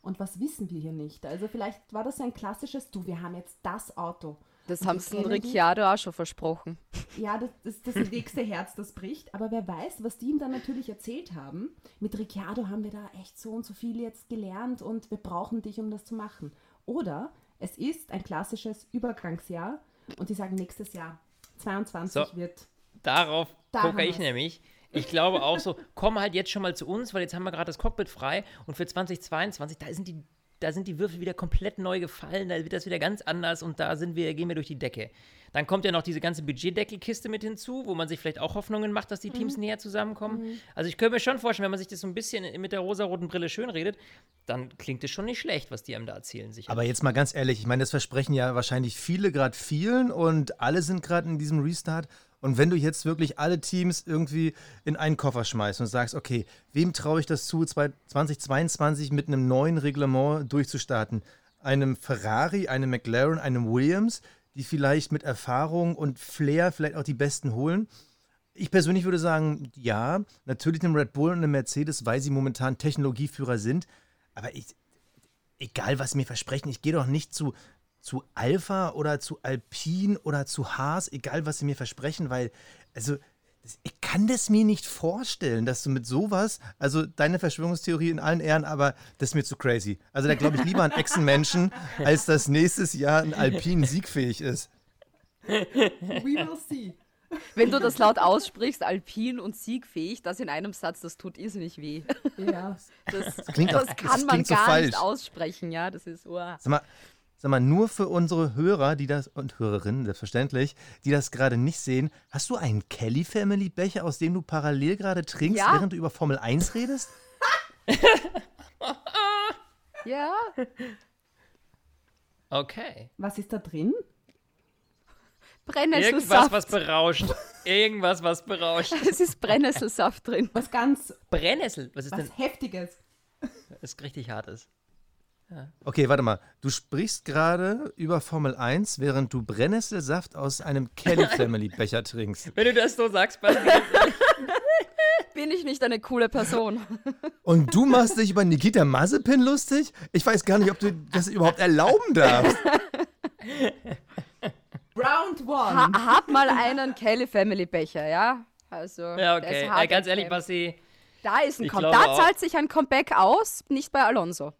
und was wissen wir hier nicht? Also vielleicht war das ein klassisches, du, wir haben jetzt das Auto. Das haben sie. Ricciardo auch schon versprochen. Ja, das ist das nächste Herz, das bricht. Aber wer weiß, was die ihm dann natürlich erzählt haben. Mit Ricciardo haben wir da echt so und so viel jetzt gelernt und wir brauchen dich, um das zu machen. Oder es ist ein klassisches Übergangsjahr und die sagen, nächstes Jahr, 22 So. wird Darauf Da gucke ich nämlich. Ich glaube auch so, komm halt jetzt schon mal zu uns, weil jetzt haben wir gerade das Cockpit frei und für 2022, da sind die, da sind die Würfel wieder komplett neu gefallen, da wird das wieder ganz anders und da sind wir, gehen wir durch die Decke. Dann kommt ja noch diese ganze Budgetdeckelkiste mit hinzu, wo man sich vielleicht auch Hoffnungen macht, dass die Teams Mhm. näher zusammenkommen. Also ich könnte mir schon vorstellen, wenn man sich das so ein bisschen mit der rosaroten Brille schön redet, dann klingt es schon nicht schlecht, was die einem da erzählen. Sicher. Aber jetzt mal ganz ehrlich, ich meine, das versprechen ja wahrscheinlich viele gerade vielen und alle sind gerade in diesem Restart. Und wenn du jetzt wirklich alle Teams irgendwie in einen Koffer schmeißt und sagst, okay, wem traue ich das zu, zwei- 2022 mit einem neuen Reglement durchzustarten? Einem Ferrari, einem McLaren, einem Williams, die vielleicht mit Erfahrung und Flair vielleicht auch die Besten holen? Ich persönlich würde sagen, ja, natürlich einem Red Bull und einem Mercedes, weil sie momentan Technologieführer sind. Aber ich, egal was sie mir versprechen, ich gehe doch nicht zu, zu Alpha oder zu Alpine oder zu Haas, egal was sie mir versprechen, weil, also, das, ich kann das mir nicht vorstellen, dass du mit sowas, also deine Verschwörungstheorie in allen Ehren, aber das ist mir zu crazy. Also da glaube ich lieber an Echsenmenschen, [LAUGHS] als dass nächstes Jahr ein Alpine siegfähig ist. We will see. Wenn du das laut aussprichst, alpin und siegfähig, das in einem Satz, das tut irrsinnig weh. Ja. Das, klingt auch- das das kann man klingt so gar falsch. nicht aussprechen, ja. Das ist, uah. Sag mal, sag mal, nur für unsere Hörer, die das, und Hörerinnen, selbstverständlich, die das gerade nicht sehen, hast du einen Kelly Family Becher, aus dem du parallel gerade trinkst, Ja. während du über Formel 1 redest? [LAUGHS] Ja, okay. Was ist da drin? Irgendwas, was Brennnesselsaft. berauscht. Irgendwas, was berauscht. [LAUGHS] Es ist Brennnesselsaft drin. Was ganz, Brennnessel. Was ist denn? was Heftiges. ist richtig hartes. Okay, warte mal. Du sprichst gerade über Formel 1, während du Brennnesselsaft aus einem Kelly [LAUGHS] Family Becher trinkst. Wenn du das so sagst, [LAUGHS] Bin ich nicht eine coole Person? [LAUGHS] Und du machst dich über Nikita Mazepin lustig? Ich weiß gar nicht, ob du das überhaupt erlauben darfst. Round one. Ha hab mal einen Kelly Family Becher, ja? Also, ja, okay. Ja, ganz ehrlich. Basti, Da ist ein ich Com glaube Da auch. zahlt sich ein Comeback aus, nicht bei Alonso.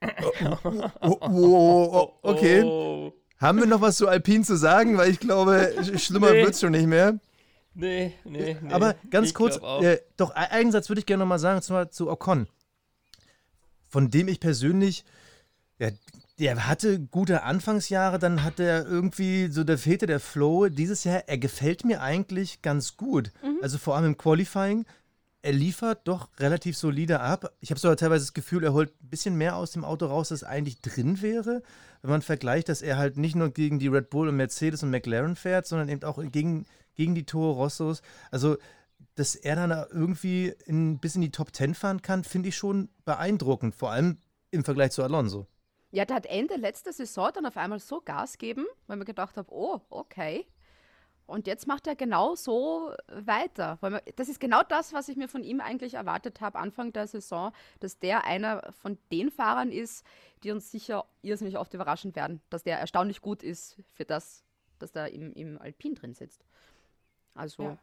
Oh, oh, oh, oh, okay. Oh, Haben wir noch was zu Alpine zu sagen? Weil ich glaube, sch- schlimmer Nee. wird's schon nicht mehr. nee, nee, nee. Aber ganz Ich kurz, äh, doch, e- einen Satz würde ich gerne noch mal sagen, und zwar zu Ocon. Von dem ich persönlich, ja, der hatte gute Anfangsjahre, dann hat er irgendwie, so der fehlte der Flow. Dieses Jahr, er gefällt mir eigentlich ganz gut. Also vor allem im Qualifying. Er liefert doch relativ solide ab. Ich habe sogar teilweise das Gefühl, er holt ein bisschen mehr aus dem Auto raus, als eigentlich drin wäre. Wenn man vergleicht, dass er halt nicht nur gegen die Red Bull und Mercedes und McLaren fährt, sondern eben auch gegen, gegen die Toro Rossos. Also, dass er dann irgendwie in, bis in die Top 10 fahren kann, finde ich schon beeindruckend. Vor allem im Vergleich zu Alonso. Ja, der hat Ende letzter Saison dann auf einmal so Gas geben, weil man gedacht habe, oh, okay. Und jetzt macht er genau so weiter. Das ist genau das, was ich mir von ihm eigentlich erwartet habe, Anfang der Saison, dass der einer von den Fahrern ist, die uns sicher irrsinnig oft überraschen werden. Dass der erstaunlich gut ist für das, dass der im, im Alpin drin sitzt. Also, Ja.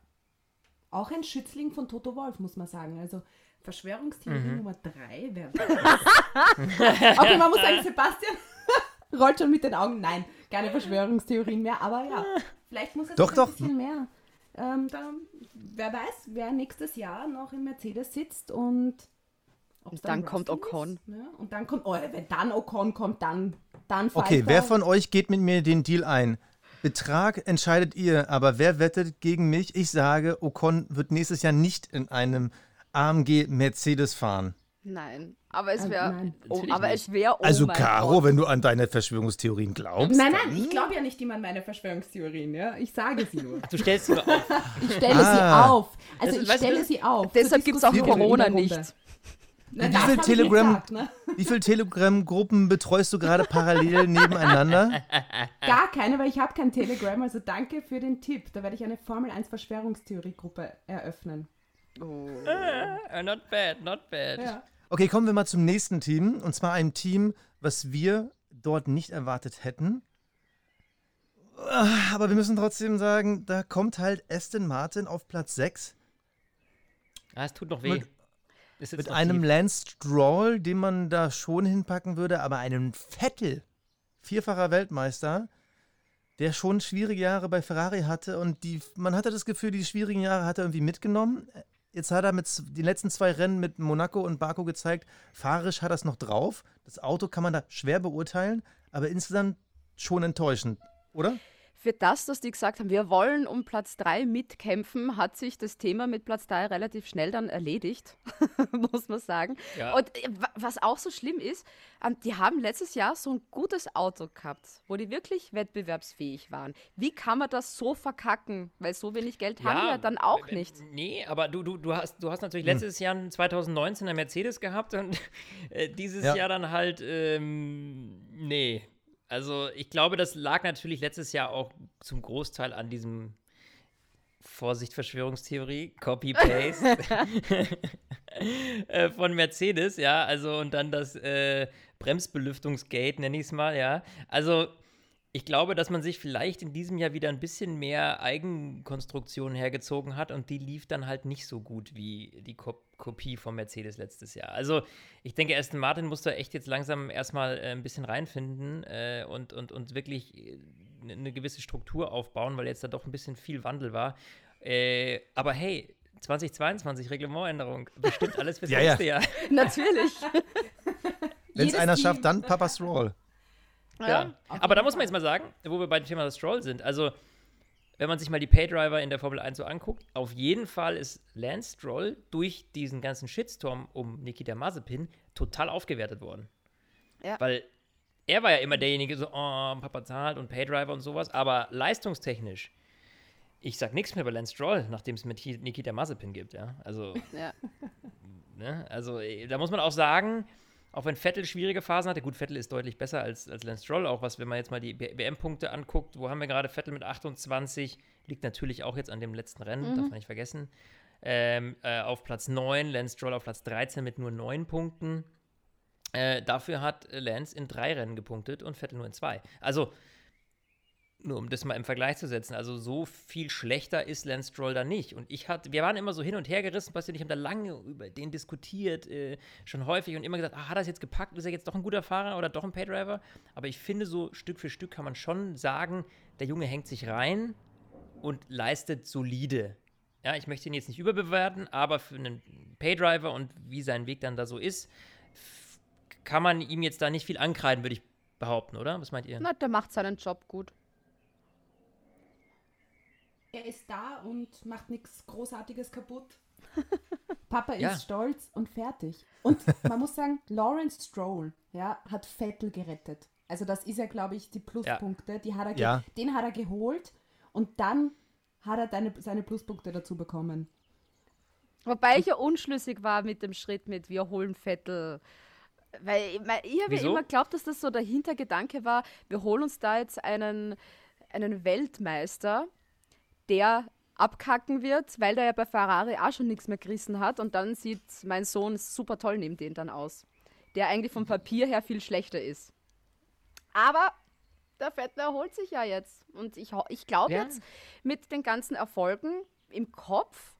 Auch ein Schützling von Toto Wolf, muss man sagen. Also Verschwörungstheorie Mhm. Nummer drei. Wer weiß. [LAUGHS] okay, man muss sagen, Sebastian [LAUGHS] rollt schon mit den Augen. Nein, keine Verschwörungstheorien mehr, aber ja, vielleicht muss es Doch, ein doch. bisschen mehr. Ähm, da, wer weiß, wer nächstes Jahr noch im Mercedes sitzt und. Und dann kommt Russell Ocon. Ist, ne? Und dann kommt, oh, wenn dann Ocon kommt, dann, dann Okay, wer er- von euch geht mit mir den Deal ein? Betrag entscheidet ihr, aber wer wettet gegen mich? Ich sage, Ocon wird nächstes Jahr nicht in einem AMG Mercedes fahren. Nein, aber es Ah, wäre. oh, aber nicht. es wäre. Oh also, Caro, Gott. wenn du an deine Verschwörungstheorien glaubst. Nein, nein, ich glaube ja nicht immer an meine Verschwörungstheorien, ja. Ich sage sie nur. Du stellst sie nur auf. [LAUGHS] Ich stelle Ah. sie auf. Also Das- ich weißt du, stelle sie auf. Deshalb gibt es auch Corona nicht. Na, Wie viel ich Telegram- gesagt, ne? Wie viele Telegram-Gruppen betreust du gerade parallel [LAUGHS] nebeneinander? Gar keine, weil ich habe kein Telegram. Also danke für den Tipp. Da werde ich eine Formel 1 Verschwörungstheorie-Gruppe eröffnen. Oh. Uh, not bad, not bad. Ja. Okay, kommen wir mal zum nächsten Team. Und zwar einem Team, was wir dort nicht erwartet hätten. Ah, Aber wir müssen trotzdem sagen, da kommt halt Aston Martin auf Platz 6 Ah, es tut noch weh. Mit- mit einem tief. Lance Stroll, den man da schon hinpacken würde, aber einem Vettel, vierfacher Weltmeister, der schon schwierige Jahre bei Ferrari hatte und die, man hatte das Gefühl, die schwierigen Jahre hat er irgendwie mitgenommen. Jetzt hat er mit den letzten zwei Rennen mit Monaco und Baku gezeigt, fahrerisch hat er es noch drauf. Das Auto kann man da schwer beurteilen, aber insgesamt schon enttäuschend, oder? Für das, dass die gesagt haben, wir wollen um Platz 3 mitkämpfen, hat sich das Thema mit Platz 3 relativ schnell dann erledigt, [LAUGHS] muss man sagen. Ja. Und äh, wa- was auch so schlimm ist, ähm, die haben letztes Jahr so ein gutes Auto gehabt, wo die wirklich wettbewerbsfähig waren. Wie kann man das so verkacken? Weil so wenig Geld haben wir dann auch nicht. Nee, aber du, du, du, hast, du hast Hm. natürlich letztes Jahr 2019 einen Mercedes gehabt und [LAUGHS] äh, dieses Ja. Jahr dann halt, ähm, nee. Also ich glaube, das lag natürlich letztes Jahr auch zum Großteil an diesem Vorsicht, Verschwörungstheorie, Copy-Paste [LAUGHS] [LAUGHS] äh, von Mercedes, ja, also und dann das äh, Bremsbelüftungsgate, nenne ich es mal, ja. Also ich glaube, dass man sich vielleicht in diesem Jahr wieder ein bisschen mehr Eigenkonstruktion hergezogen hat und die lief dann halt nicht so gut wie die Ko Kopie von Mercedes letztes Jahr. Also ich denke, Aston Martin muss da echt jetzt langsam erstmal äh, ein bisschen reinfinden äh, und, und, und wirklich äh, eine gewisse Struktur aufbauen, weil jetzt da doch ein bisschen viel Wandel war. Äh, aber hey, 2022 Reglementänderung, bestimmt alles fürs Ja, ja. nächste Jahr. Natürlich. [LAUGHS] Wenn es einer Team- schafft, dann Papa Stroll. Ja. auf Aber da muss man jetzt mal sagen, wo wir beim Thema Stroll sind, also wenn man sich mal die Paydriver in der Formel 1 so anguckt, auf jeden Fall ist Lance Stroll durch diesen ganzen Shitstorm um Nikita Mazepin total aufgewertet worden. Ja. Weil er war ja immer derjenige, so, oh, Papa zahlt und Paydriver und sowas, aber leistungstechnisch, ich sag nichts mehr bei Lance Stroll, nachdem es mit Nikita Mazepin gibt, ja. Also, Ja. ne? also da muss man auch sagen, auch wenn Vettel schwierige Phasen hatte, gut, Vettel ist deutlich besser als, als Lance Stroll, auch was, wenn man jetzt mal die WM-Punkte anguckt, wo haben wir gerade Vettel mit 28, liegt natürlich auch jetzt an dem letzten Rennen, darf man nicht vergessen. Ähm, äh, auf Platz 9, Lance Stroll auf Platz 13 mit nur 9 Punkten. Äh, dafür hat Lance in drei Rennen gepunktet und Vettel nur in zwei. Also, nur um das mal im Vergleich zu setzen, also so viel schlechter ist Lance Stroll da nicht. Und ich hatte, wir waren immer so hin und her gerissen, Basti und ich haben da lange über den diskutiert, äh, schon häufig und immer gesagt, ah, hat er es jetzt gepackt, ist er jetzt doch ein guter Fahrer oder doch ein Paydriver? Aber ich finde, so Stück für Stück kann man schon sagen, der Junge hängt sich rein und leistet solide. Ja, ich möchte ihn jetzt nicht überbewerten, aber für einen Paydriver und wie sein Weg dann da so ist, kann man ihm jetzt da nicht viel ankreiden, würde ich behaupten, oder? Was meint ihr? Na, der macht seinen Job gut. Er ist da und macht nichts Großartiges kaputt. [LAUGHS] Papa ist Ja. stolz und fertig. Und man muss sagen, Lawrence Stroll ja, hat Vettel gerettet. Also das ist ja, glaube ich, die Pluspunkte. Die hat er Ja. Den hat er geholt und dann hat er deine, seine Pluspunkte dazu bekommen. Wobei ich ja unschlüssig war mit dem Schritt mit wir holen Vettel. Weil ich, habe ja immer geglaubt, dass das so der Hintergedanke war, wir holen uns da jetzt einen, einen Weltmeister, der abkacken wird, weil der ja bei Ferrari auch schon nichts mehr gerissen hat und dann sieht mein Sohn super toll neben den dann aus. Der eigentlich vom Papier her viel schlechter ist. Aber der Vettel erholt sich ja jetzt. Und ich, ich glaube Ja. jetzt mit den ganzen Erfolgen im Kopf,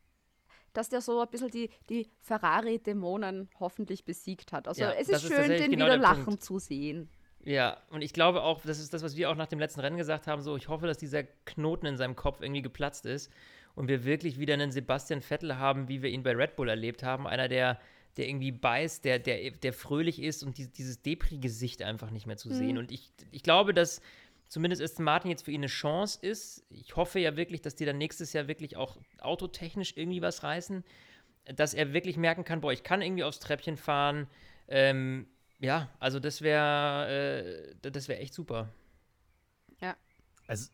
dass der so ein bisschen die, die Ferrari-Dämonen hoffentlich besiegt hat. Also Ja, es ist ist schön, den genau wieder der lachen Punkt. zu sehen. Ja, und ich glaube auch, das ist das, was wir auch nach dem letzten Rennen gesagt haben, so, ich hoffe, dass dieser Knoten in seinem Kopf irgendwie geplatzt ist und wir wirklich wieder einen Sebastian Vettel haben, wie wir ihn bei Red Bull erlebt haben. Einer, der, der irgendwie beißt, der, der, der fröhlich ist und die, dieses Depri-Gesicht einfach nicht mehr zu sehen. Mhm. Und ich, ich glaube, dass zumindest Aston Martin jetzt für ihn eine Chance ist. Ich hoffe ja wirklich, dass die dann nächstes Jahr wirklich auch autotechnisch irgendwie was reißen, dass er wirklich merken kann, boah, ich kann irgendwie aufs Treppchen fahren. Ähm, ja, also das wäre äh, das wäre echt super. Also,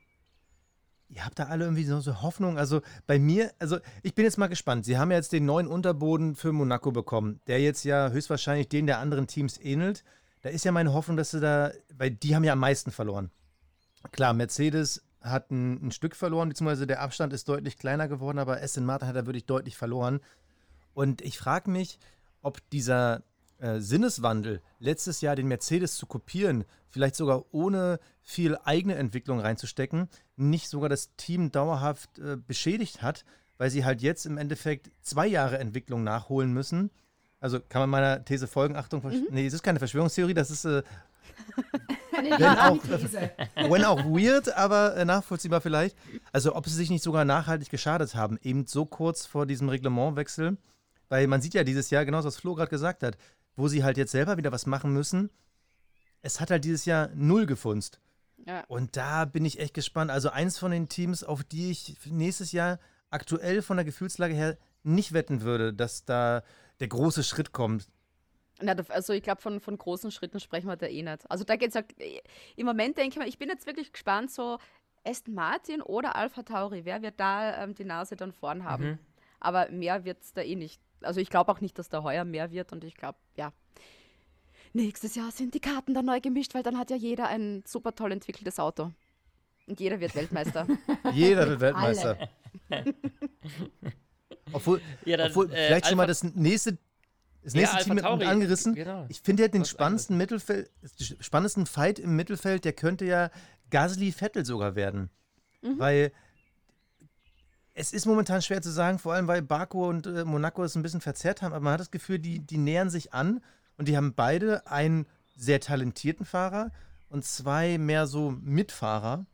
ihr habt da alle irgendwie so, so Hoffnung. Also, bei mir, also, ich bin jetzt mal gespannt. Sie haben ja jetzt den neuen Unterboden für Monaco bekommen, der jetzt ja höchstwahrscheinlich den der anderen Teams ähnelt. Da ist ja meine Hoffnung, dass sie da, weil die haben ja am meisten verloren. Klar, Mercedes hat ein, ein Stück verloren, beziehungsweise der Abstand ist deutlich kleiner geworden, aber Aston Martin hat da wirklich deutlich verloren. Und ich frage mich, ob dieser äh, Sinneswandel, letztes Jahr den Mercedes zu kopieren, vielleicht sogar ohne viel eigene Entwicklung reinzustecken, nicht sogar das Team dauerhaft äh, beschädigt hat, weil sie halt jetzt im Endeffekt zwei Jahre Entwicklung nachholen müssen. Also kann man meiner These folgen? Achtung, Versch- nee, es ist keine Verschwörungstheorie, das ist äh, [LAUGHS] Wenn auch- [LAUGHS] wenn auch weird, aber äh, nachvollziehbar vielleicht. Also ob sie sich nicht sogar nachhaltig geschadet haben, eben so kurz vor diesem Reglementwechsel. Weil man sieht ja dieses Jahr, genau was Flo gerade gesagt hat, wo sie halt jetzt selber wieder was machen müssen. Es hat halt dieses Jahr null gefunzt. Ja. Und da bin ich echt gespannt. Also eins von den Teams, auf die ich nächstes Jahr aktuell von der Gefühlslage her nicht wetten würde, dass da der große Schritt kommt. Na, also ich glaube, von, von großen Schritten sprechen wir da eh nicht. Also da geht es im Moment denke ich mal, ich bin jetzt wirklich gespannt, so Aston Martin oder Alpha Tauri, wer wird da ähm, die Nase dann vorn haben? Mhm. Aber mehr wird es da eh nicht. Also ich glaube auch nicht, dass da heuer mehr wird und ich glaube, ja. Nächstes Jahr sind die Karten dann neu gemischt, weil dann hat ja jeder ein super toll entwickeltes Auto. Und jeder wird Weltmeister. [LAUGHS] Jeder wird Weltmeister. Obwohl, [LAUGHS] Ja, dann, obwohl äh, vielleicht schon mal Alpha- das nächste, das Ja, nächste Alpha Team mit, angerissen. Genau. Ich finde ja den Was spannendsten Mittelfeld, den spannendsten Fight im Mittelfeld, der könnte ja Gasly Vettel sogar werden. Weil es ist momentan schwer zu sagen, vor allem weil Baku und äh, Monaco es ein bisschen verzerrt haben, aber man hat das Gefühl, die, die nähern sich an und die haben beide einen sehr talentierten Fahrer und zwei mehr so Mitfahrer.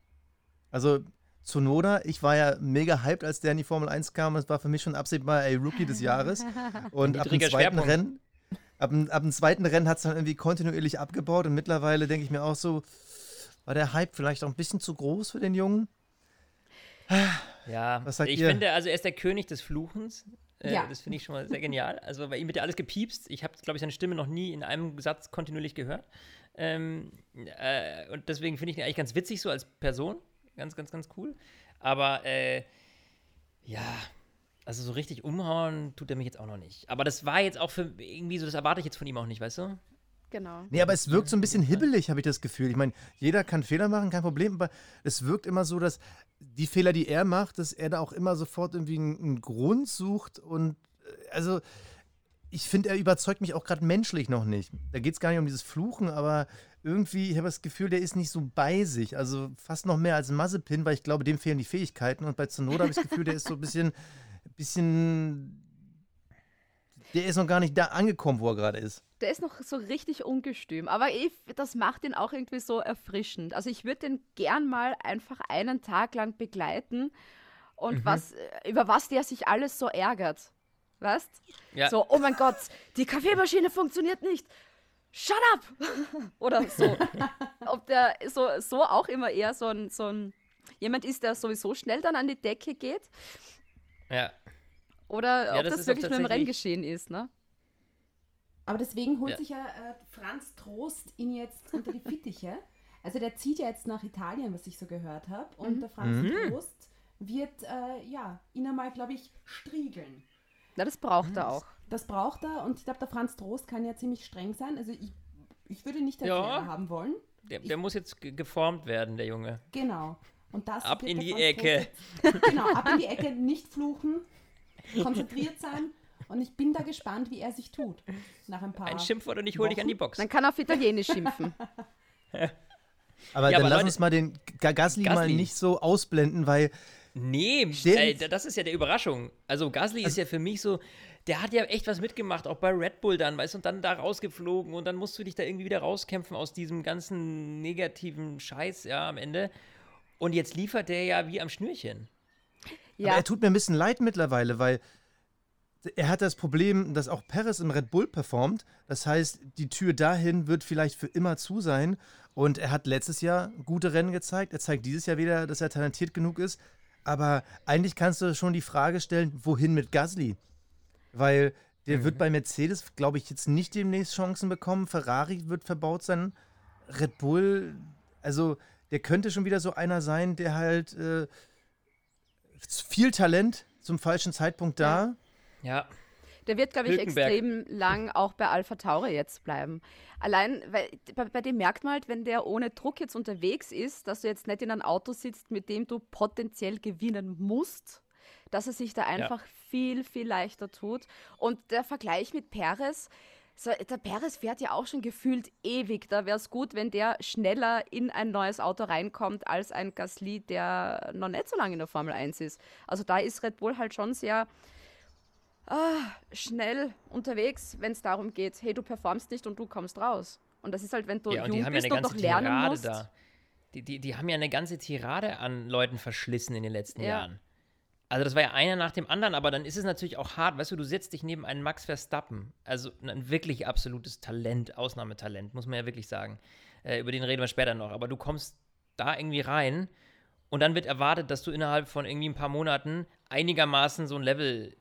Also Tsunoda, ich war ja mega hyped, als der in die Formel 1 kam. Das war für mich schon absehbar, ey, Rookie des Jahres. [LAUGHS] Und ab dem zweiten. Rennen, ab ab dem zweiten Rennen hat es dann irgendwie kontinuierlich abgebaut und mittlerweile denke ich mir auch so, war der Hype vielleicht auch ein bisschen zu groß für den Jungen? Ja, Was sagt ich ihr? finde, also er ist der König des Fluchens. Äh, Ja. Das finde ich schon mal sehr genial. Also bei ihm wird ja alles gepiepst. Ich habe, glaube ich, seine Stimme noch nie in einem Satz kontinuierlich gehört. Ähm, äh, und deswegen finde ich ihn eigentlich ganz witzig so als Person. Ganz, ganz, ganz cool. Aber äh, ja, also so richtig umhauen tut er mich jetzt auch noch nicht. Aber das war jetzt auch für irgendwie so, das erwarte ich jetzt von ihm auch nicht, weißt du? Genau. Nee, aber es wirkt so ein bisschen hibbelig, habe ich das Gefühl. Ich meine, jeder kann Fehler machen, kein Problem, aber es wirkt immer so, dass die Fehler, die er macht, dass er da auch immer sofort irgendwie einen, einen Grund sucht und äh, also ich finde, er überzeugt mich auch gerade menschlich noch nicht. Da geht es gar nicht um dieses Fluchen, aber irgendwie, ich habe das Gefühl, der ist nicht so bei sich. Also fast noch mehr als Mazepin, weil ich glaube, dem fehlen die Fähigkeiten. Und bei Tsunoda habe ich das Gefühl, der ist so ein bisschen, bisschen, der ist noch gar nicht da angekommen, wo er gerade ist. Der ist noch so richtig ungestüm, aber ich, das macht ihn auch irgendwie so erfrischend. Also ich würde den gern mal einfach einen Tag lang begleiten und was, äh, über was der sich alles so ärgert. Weißt? Ja. So, oh mein Gott, die Kaffeemaschine funktioniert nicht. Shut up! [LAUGHS] Oder so. [LAUGHS] Ob der so, so auch immer eher so ein, so ein jemand ist, der sowieso schnell dann an die Decke geht. Ja. Oder Ja, ob das das, wirklich nur im Renngeschehen ist, ne? Aber deswegen holt Ja. sich ja äh, Franz Trost ihn jetzt unter die Fittiche. Also der zieht ja jetzt nach Italien, was ich so gehört habe. Und der Franz Mhm. Trost wird äh, ja, ihn einmal, glaube ich, striegeln. Na, das braucht er auch. Das braucht er und ich glaube, der Franz Trost kann ja ziemlich streng sein. Also ich, ich würde nicht als Ja. Haben wollen. Der, der muss jetzt ge- geformt werden, der Junge. Genau. Und das Ab in der die Ecke. Trost jetzt- Genau, ab in die Ecke, nicht fluchen, konzentriert sein. Und ich bin da gespannt, wie er sich tut. Nach ein paar Ein Schimpfwort und ich hole dich an die Box. Dann kann er auf Italienisch schimpfen. [LAUGHS] Aber Ja, dann aber lass Leute- uns mal den Ga- Gasly, mal nicht so ausblenden, weil Nee, ey, da- das ist ja der Überraschung. Also Gasly ist ja für mich so der hat ja echt was mitgemacht, auch bei Red Bull dann, weißt du, und dann da rausgeflogen und dann musst du dich da irgendwie wieder rauskämpfen aus diesem ganzen negativen Scheiß, ja, am Ende. Und jetzt liefert der ja wie am Schnürchen. Ja. Aber er tut mir ein bisschen leid mittlerweile, weil er hat das Problem, dass auch Perez im Red Bull performt. Das heißt, die Tür dahin wird vielleicht für immer zu sein. Und er hat letztes Jahr gute Rennen gezeigt. Er zeigt dieses Jahr wieder, dass er talentiert genug ist. Aber eigentlich kannst du schon die Frage stellen, wohin mit Gasly? Weil der mhm. wird bei Mercedes, glaube ich, jetzt nicht demnächst Chancen bekommen. Ferrari wird verbaut sein. Red Bull, also der könnte schon wieder so einer sein, der halt äh, viel Talent zum falschen Zeitpunkt da. Ja. Der wird, glaube ich, extrem lang auch bei Alpha Tauri jetzt bleiben. Allein, weil bei, bei, dem merkt man halt, wenn der ohne Druck jetzt unterwegs ist, dass du jetzt nicht in einem Auto sitzt, mit dem du potenziell gewinnen musst, dass er sich da einfach ja. viel, viel leichter tut. Und der Vergleich mit Perez, so, der Perez fährt ja auch schon gefühlt ewig. Da wäre es gut, wenn der schneller in ein neues Auto reinkommt als ein Gasly, der noch nicht so lange in der Formel 1 ist. Also da ist Red Bull halt schon sehr ah, schnell unterwegs, wenn es darum geht, hey, du performst nicht und du kommst raus. Und das ist halt, wenn du ja, jung bist ja und noch lernen Tirade musst. Da. Die, die, die haben ja eine ganze Tirade an Leuten verschlissen in den letzten ja. Jahren. Also das war ja einer nach dem anderen, aber dann ist es natürlich auch hart, weißt du, du setzt dich neben einen Max Verstappen, also ein wirklich absolutes Talent, Ausnahmetalent, muss man ja wirklich sagen. Äh, über den reden wir später noch, aber du kommst da irgendwie rein und dann wird erwartet, dass du innerhalb von irgendwie ein paar Monaten einigermaßen so ein Level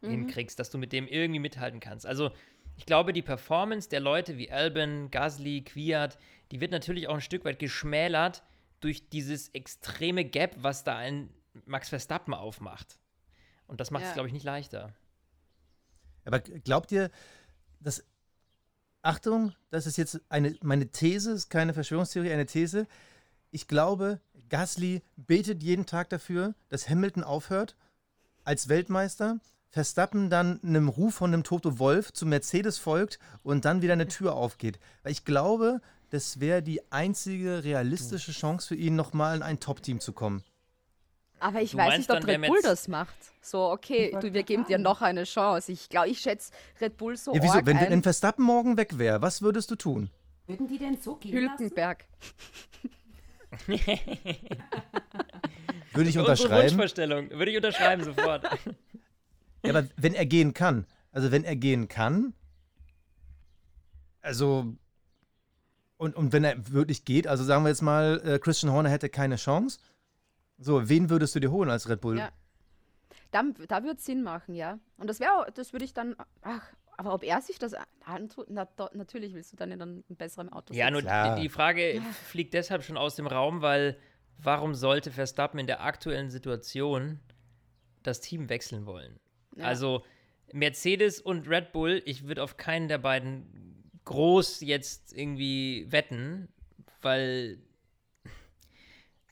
mhm. hinkriegst, dass du mit dem irgendwie mithalten kannst. Also ich glaube, die Performance der Leute wie Albin, Gasly, Kwiat, die wird natürlich auch ein Stück weit geschmälert durch dieses extreme Gap, was da ein Max Verstappen aufmacht. Und das macht es, glaube ich, nicht leichter. Aber glaubt ihr, dass Achtung, das ist jetzt eine, meine These, ist keine Verschwörungstheorie, eine These. Ich glaube, Gasly betet jeden Tag dafür, dass Hamilton aufhört als Weltmeister, Verstappen dann einem Ruf von einem Toto Wolf zu Mercedes folgt und dann wieder eine Tür aufgeht. Weil ich glaube, das wäre die einzige realistische Chance für ihn, nochmal in ein Top-Team zu kommen. Aber ich du weiß nicht, ob Red Bull das macht. So, okay, du, wir geben dir noch eine Chance. Ich glaube, ich schätze Red Bull so. Ja, wieso? Wenn, ein. wenn Verstappen morgen weg wäre, was würdest du tun? Würden die denn so gehen Hülkenberg. [LAUGHS] Würde ich unterschreiben. Wunschvorstellung. Würde ich unterschreiben sofort. Ja, aber wenn er gehen kann, also wenn er gehen kann, also und, und wenn er wirklich geht, also sagen wir jetzt mal, äh, Christian Horner hätte keine Chance. So, wen würdest du dir holen als Red Bull? Ja. Da, da würde es Sinn machen, ja. Und das wäre, das würde ich dann, ach, aber ob er sich das antut, na, do, natürlich willst du dann in einem besseren Auto sitzen. Ja, nur Klar. die Frage ja. fliegt deshalb schon aus dem Raum, weil warum sollte Verstappen in der aktuellen Situation das Team wechseln wollen? Ja. Also Mercedes und Red Bull, ich würde auf keinen der beiden groß jetzt irgendwie wetten, weil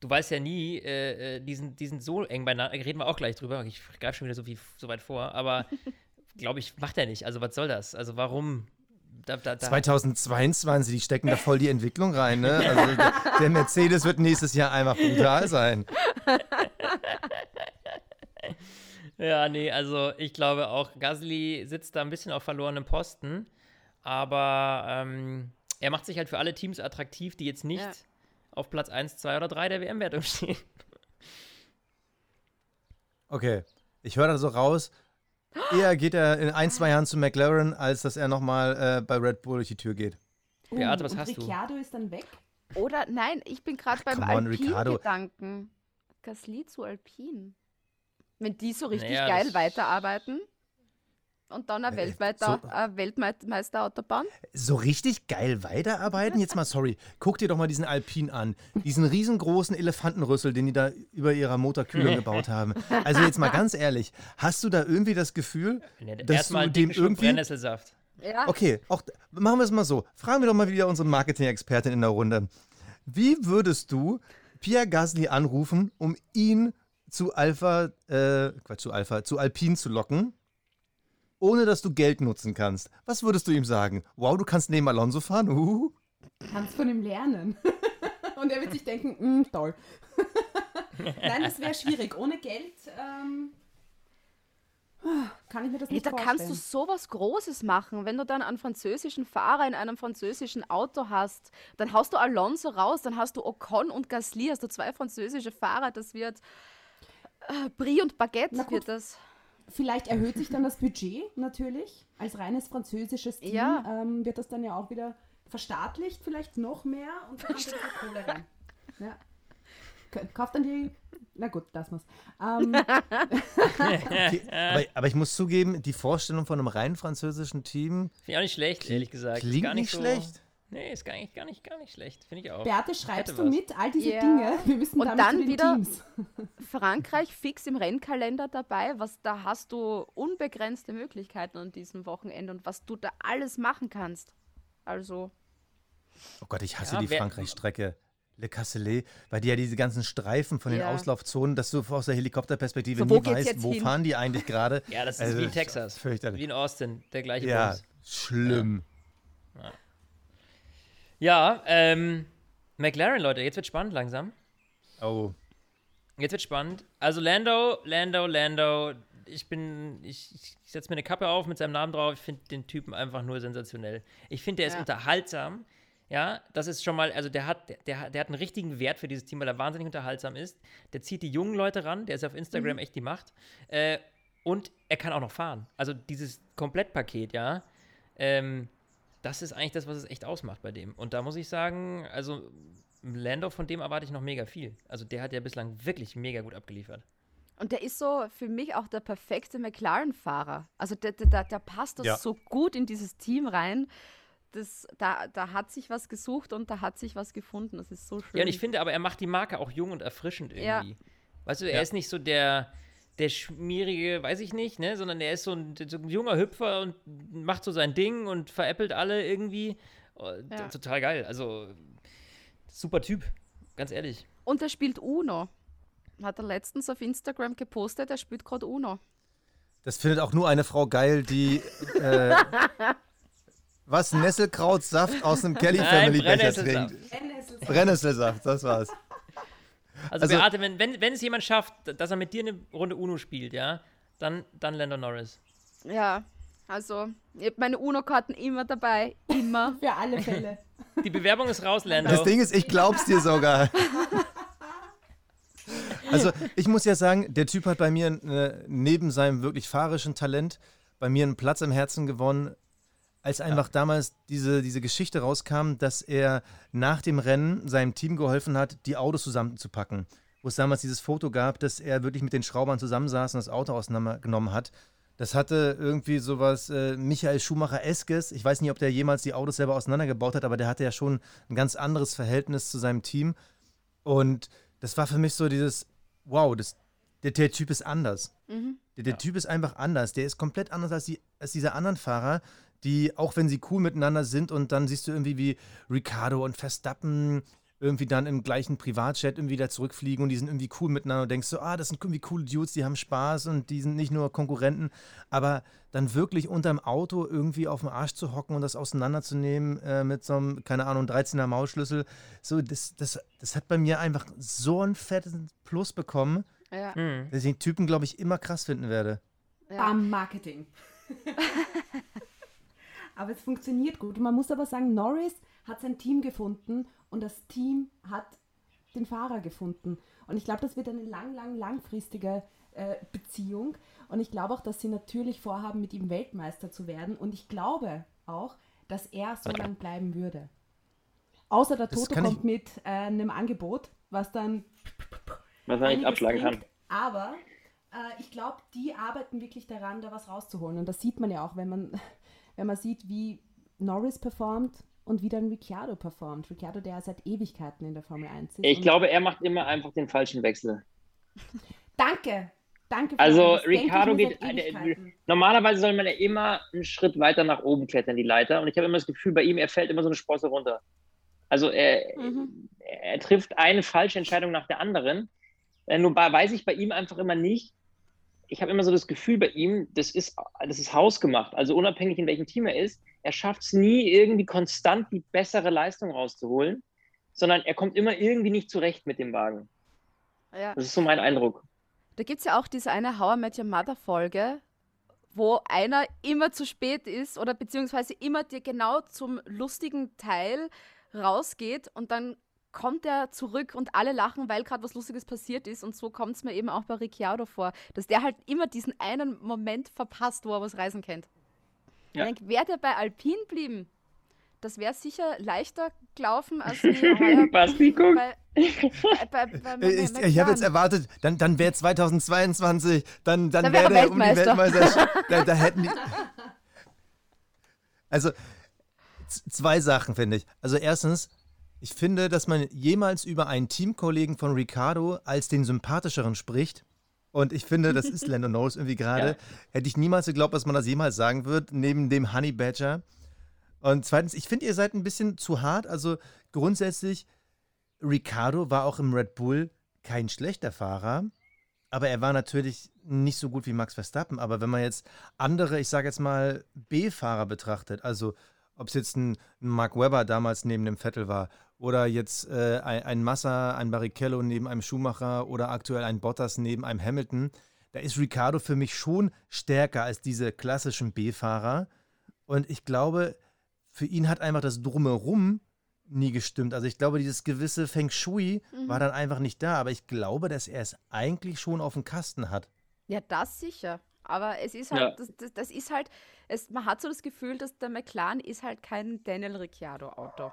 du weißt ja nie, äh, äh die, sind, die sind so eng beieinander, reden wir auch gleich drüber, ich greife schon wieder so, viel, so weit vor, aber [LAUGHS] glaube ich, macht er nicht. Also was soll das? Also warum? Da, da, da. 2022, die stecken da voll die Entwicklung rein, ne? Also der Mercedes wird nächstes Jahr einfach brutal sein. [LAUGHS] Ja, nee, also ich glaube auch, Gasly sitzt da ein bisschen auf verlorenem Posten, aber ähm, er macht sich halt für alle Teams attraktiv, die jetzt nicht ja. Auf Platz 1, 2 oder 3 der WM-Wertung stehen. Okay, ich höre da so raus, eher geht er in ein, zwei Jahren zu McLaren, als dass er nochmal äh, bei Red Bull durch die Tür geht. Uh, Beate, was hast Ricciardo du? Ricciardo ist dann weg? Oder nein, ich bin gerade beim Alpin-Gedanken. Gasly zu Alpin. Wenn die so richtig naja, geil weiterarbeiten und dann ein, äh, Weltweiter, so, ein Weltmeister bauen? So richtig geil weiterarbeiten? Jetzt mal, sorry, guck dir doch mal diesen Alpin an. Diesen riesengroßen Elefantenrüssel, den die da über ihrer Motorkühlung gebaut haben. Also jetzt mal ganz ehrlich, hast du da irgendwie das Gefühl, ja, dass du dem irgendwie... Brennnesselsaft. Ja. Okay, auch, machen wir es mal so. Fragen wir doch mal wieder unsere Marketing-Expertin in der Runde. Wie würdest du Pierre Gasly anrufen, um ihn zu Alpha, äh, Quatsch, zu Alpha, zu Alpin zu locken, ohne dass du Geld nutzen kannst. Was würdest du ihm sagen? Wow, du kannst neben Alonso fahren? Uh. Kannst von ihm lernen. [LAUGHS] Und er wird sich denken, mm, toll. [LAUGHS] Nein, das wäre schwierig. Ohne Geld. Ähm Kann ich mir das Hey, nicht da vorstellen. kannst du sowas Großes machen, wenn du dann einen französischen Fahrer in einem französischen Auto hast. Dann haust du Alonso raus, dann hast du Ocon und Gasly, hast du zwei französische Fahrer. Das wird äh, Brie und Baguette Na gut. wird das. Vielleicht erhöht sich dann das Budget natürlich. Als reines französisches Team Ja. ähm, wird das dann ja auch wieder verstaatlicht, vielleicht noch mehr und dann kommt Kohle rein. Ja. Kauft dann die. Na gut, lassen wir's. Ähm, [LAUGHS] Okay, aber, aber ich muss zugeben, die Vorstellung von einem rein französischen Team Finde ich auch nicht schlecht, ehrlich gesagt. Ist klingt gar nicht so, schlecht. Nee, ist gar nicht, gar nicht, gar nicht schlecht. Finde ich auch. Beate, schreibst du was. mit all diese Ja. Dinge? Wir müssen Und damit dann zu den wieder- Teams. [LAUGHS] Frankreich fix im Rennkalender dabei, was da hast du unbegrenzte Möglichkeiten an diesem Wochenende und was du da alles machen kannst. Also, Oh Gott, ich hasse Ja, die Frankreich-Strecke. Le Casselet, weil die ja diese ganzen Streifen von den Ja. Auslaufzonen, dass du aus der Helikopterperspektive So, wo nie weißt, wo hin? fahren die eigentlich gerade. [LAUGHS] Ja, das ist Also, wie in Texas. fürchterlich. Wie in Austin, der gleiche Ja, Bums. schlimm. Ja, ähm, McLaren, Leute, jetzt wird spannend langsam. Oh. Jetzt wird spannend. Also Lando, Lando, Lando. Ich bin, ich, ich setze mir eine Kappe auf mit seinem Namen drauf. Ich finde den Typen einfach nur sensationell. Ich finde, der ist Ja. unterhaltsam. Ja, das ist schon mal, also der hat, der, der, hat- der hat einen richtigen Wert für dieses Team, weil er wahnsinnig unterhaltsam ist. Der zieht die jungen Leute ran, der ist auf Instagram echt die Macht. Äh, und er kann auch noch fahren. Also dieses Komplettpaket, ja. Ähm, das ist eigentlich das, was es echt ausmacht bei dem. Und da muss ich sagen, also Lando, von dem erwarte ich noch mega viel. Also der hat ja bislang wirklich mega gut abgeliefert. und der ist so für mich auch der perfekte McLaren-Fahrer. Also der, der, der, passt das Ja. so gut in dieses Team rein. Das, da, da hat sich was gesucht und da hat sich was gefunden. Das ist so schön. Ja, und ich finde aber, er macht die Marke auch jung und erfrischend Ja. irgendwie. Weißt du, er Ja. ist nicht so der, der schmierige, weiß ich nicht, ne, sondern er ist so ein, so ein junger Hüpfer und macht so sein Ding und veräppelt alle irgendwie. Oh, Ja. Total geil. Also, super Typ, ganz ehrlich. Und er spielt Uno. Hat er letztens auf Instagram gepostet, er spielt gerade Uno. Das findet auch nur eine Frau geil, die äh, [LAUGHS] was Nesselkrautsaft aus einem Kelly Family Becher Brennnesselsaft. trinkt. Brennnesselsaft, das war's. Also, Also- Beate, wenn, wenn, wenn es jemand schafft, dass er mit dir eine Runde Uno spielt, ja, dann, dann Lando Norris. Ja, also ich habe meine Uno-Karten immer dabei. Immer. [LAUGHS] Für alle Fälle. [LAUGHS] Die Bewerbung ist raus, Lando. Das Ding ist, ich glaub's dir sogar. [LAUGHS] Also, ich muss ja sagen, der Typ hat bei mir äh, neben seinem wirklich fahrischen Talent bei mir einen Platz im Herzen gewonnen, als einfach damals diese, diese Geschichte rauskam, dass er nach dem Rennen seinem Team geholfen hat, die Autos zusammenzupacken. Wo es damals dieses Foto gab, dass er wirklich mit den Schraubern zusammensaß und das Auto auseinandergenommen hat. Das hatte irgendwie sowas äh, Michael Schumacher-eskes. Ich weiß nicht, ob der jemals die Autos selber auseinandergebaut hat, aber der hatte ja schon ein ganz anderes Verhältnis zu seinem Team. Und das war für mich so dieses, wow, das, der, der Typ ist anders. Der, der Typ ist einfach anders. Der ist komplett anders als, die, als diese anderen Fahrer, die, auch wenn sie cool miteinander sind und dann siehst du irgendwie wie Ricardo und Verstappen irgendwie dann im gleichen Privatjet irgendwie da zurückfliegen und die sind irgendwie cool miteinander und denkst so, ah, das sind irgendwie coole Dudes, die haben Spaß und die sind nicht nur Konkurrenten, aber dann wirklich unterm Auto irgendwie auf dem Arsch zu hocken und das auseinanderzunehmen äh, mit so einem, keine Ahnung, 13er Maulschlüssel, so, das, das, das hat bei mir einfach so ein fettes Plus bekommen, Ja, Hm. dass ich den Typen, glaube ich, immer krass finden werde. ja. Bam, Marketing. [LAUGHS] aber es funktioniert gut. Man muss aber sagen, Norris hat sein Team gefunden und das Team hat den Fahrer gefunden. Und ich glaube, das wird eine lang, lang, langfristige äh, Beziehung. Und ich glaube auch, dass sie natürlich vorhaben, mit ihm Weltmeister zu werden. Und ich glaube auch, dass er so lang bleiben würde. Außer der Toto ich- kommt mit äh, einem Angebot, was dann Was man nicht abschlagen kann. Aber äh, ich glaube, die arbeiten wirklich daran, da was rauszuholen. Und das sieht man ja auch, wenn man, wenn man sieht, wie Norris performt und wie dann Ricciardo performt. Ricciardo, der seit Ewigkeiten in der Formel 1 ist. Ich glaube, er macht immer einfach den falschen Wechsel. Danke. Danke für Also, Ricciardo geht-. Normalerweise soll man ja immer einen Schritt weiter nach oben klettern, die Leiter. Und ich habe immer das Gefühl, bei ihm, er fällt immer so eine Sprosse runter. Also er, Mhm. er trifft eine falsche Entscheidung nach der anderen. Äh, Nur weiß ich bei ihm einfach immer nicht. Ich habe immer so das Gefühl bei ihm, das ist, das ist hausgemacht. Also unabhängig in welchem Team er ist, er schafft es nie, irgendwie konstant die bessere Leistung rauszuholen, sondern er kommt immer irgendwie nicht zurecht mit dem Wagen. ja. Das ist so mein Eindruck. Da gibt es ja auch diese eine How I Met Your Mother Folge, wo einer immer zu spät ist oder beziehungsweise immer dir genau zum lustigen Teil rausgeht und dann kommt er zurück und alle lachen, weil gerade was Lustiges passiert ist. Und so kommt es mir eben auch bei Ricciardo vor, dass der halt immer diesen einen Moment verpasst, wo er was Reisen kennt. Ja. Ich denke, wäre der bei Alpine blieben, das wäre sicher leichter gelaufen als [LAUGHS] Basti, guck. bei, bei, bei, bei, bei Ich, ich habe jetzt erwartet, dann, dann wäre 2022, dann, dann Dann wär wäre er der um die Weltmeister. Weltmeisterschaft. Da, da hätten die. [LAUGHS] Also, zwei Sachen finde ich. Also, erstens, ich finde, dass man jemals über einen Teamkollegen von Ricardo als den sympathischeren spricht. Und ich finde, das ist [LAUGHS] Lando Norris irgendwie gerade. Ja. Hätte ich niemals geglaubt, dass man das jemals sagen wird, neben dem Honey Badger. Und zweitens, ich finde, ihr seid ein bisschen zu hart. Also grundsätzlich, Ricardo war auch im Red Bull kein schlechter Fahrer, aber er war natürlich nicht so gut wie Max Verstappen. Aber wenn man jetzt andere, ich sage jetzt mal, B-Fahrer betrachtet, also ob es jetzt ein, Mark Webber damals neben dem Vettel war oder jetzt äh, ein, ein Massa, ein Barrichello neben einem Schumacher oder aktuell ein Bottas neben einem Hamilton, da ist Ricardo für mich schon stärker als diese klassischen B-Fahrer. Und ich glaube, für ihn hat einfach das Drumherum nie gestimmt. Also ich glaube, dieses gewisse Feng Shui war dann einfach nicht da. Aber ich glaube, dass er es eigentlich schon auf dem Kasten hat. Ja, das sicher. Aber es ist halt, Ja. das, das, das ist halt, es, man hat so das Gefühl, dass der McLaren ist halt kein Daniel Ricciardo-Auto.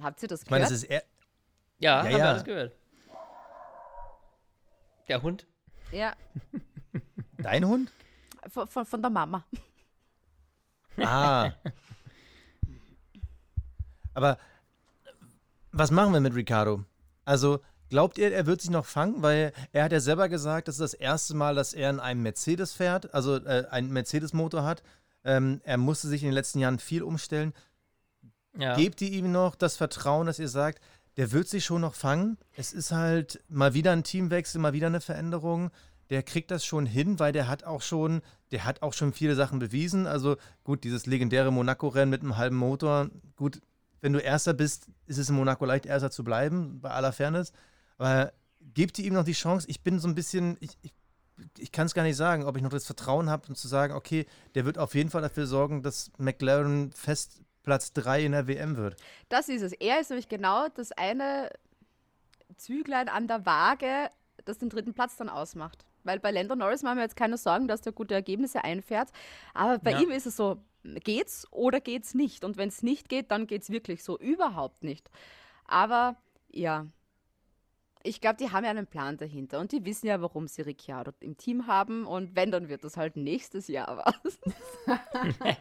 Habt ihr das Ich meine, gehört? das ist eher. Ja, Ja, haben wir ja. alles gehört. Der Hund? ja, Dein Hund? von, von, von der Mama. Ah. Aber was machen wir mit Ricardo? Also, glaubt ihr, er wird sich noch fangen? Weil er hat ja selber gesagt, das ist das erste Mal, dass er in einem Mercedes fährt, also äh, einen Mercedes-Motor hat. Ähm, er musste sich in den letzten Jahren viel umstellen. Ja. Gebt ihr ihm noch das Vertrauen, dass ihr sagt, der wird sich schon noch fangen? Es ist halt mal wieder ein Teamwechsel, mal wieder eine Veränderung. Der kriegt das schon hin, weil der hat auch schon, der hat auch schon viele Sachen bewiesen. Also gut, dieses legendäre Monaco-Rennen mit einem halben Motor. Gut, wenn du Erster bist, ist es in Monaco leicht, Erster zu bleiben, bei aller Fairness. Aber gebt ihr ihm noch die Chance? Ich bin so ein bisschen, ich, ich, ich kann es gar nicht sagen, ob ich noch das Vertrauen habe, um zu sagen, okay, der wird auf jeden Fall dafür sorgen, dass McLaren fest Platz 3 in der WM wird. Das ist es. Er ist nämlich genau das eine Züglein an der Waage, das den dritten Platz dann ausmacht. Weil bei Lando Norris machen wir jetzt keine Sorgen, dass der gute Ergebnisse einfährt. Aber bei Ja. ihm ist es so, geht's oder geht's nicht? Und wenn es nicht geht, dann geht's wirklich so überhaupt nicht. Aber ja, ich glaube, die haben ja einen Plan dahinter und die wissen ja, warum sie Ricciardo im Team haben. Und wenn, dann wird das halt nächstes Jahr was. [LAUGHS]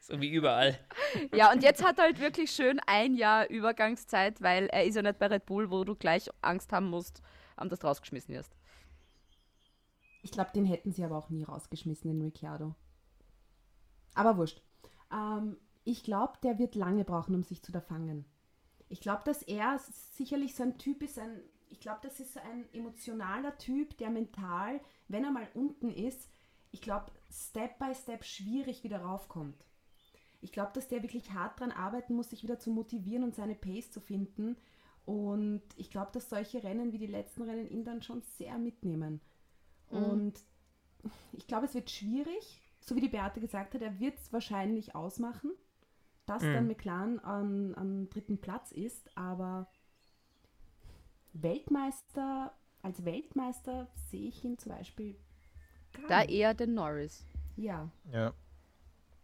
So wie überall. Ja, und jetzt hat er halt wirklich schön ein Jahr Übergangszeit, weil er ist ja nicht bei Red Bull, wo du gleich Angst haben musst, dass du rausgeschmissen wirst. Ich glaube, den hätten sie aber auch nie rausgeschmissen, den Ricciardo. Aber wurscht. Ähm, ich glaube, der wird lange brauchen, um sich zu da fangen. Ich glaube, dass er sicherlich so ein Typ ist, ein, ich glaube, das ist so ein emotionaler Typ, der mental, wenn er mal unten ist, ich glaube, Step by Step schwierig wieder raufkommt. Ich glaube, dass der wirklich hart dran arbeiten muss, sich wieder zu motivieren und seine Pace zu finden. Und ich glaube, dass solche Rennen wie die letzten Rennen ihn dann schon sehr mitnehmen. Und ich glaube, es wird schwierig, so wie die Beate gesagt hat, er wird es wahrscheinlich ausmachen, dass dann McLaren an, an dritten Platz ist, aber Weltmeister, als Weltmeister sehe ich ihn zum Beispiel gar Da nicht. eher den Norris. Ja. Ja.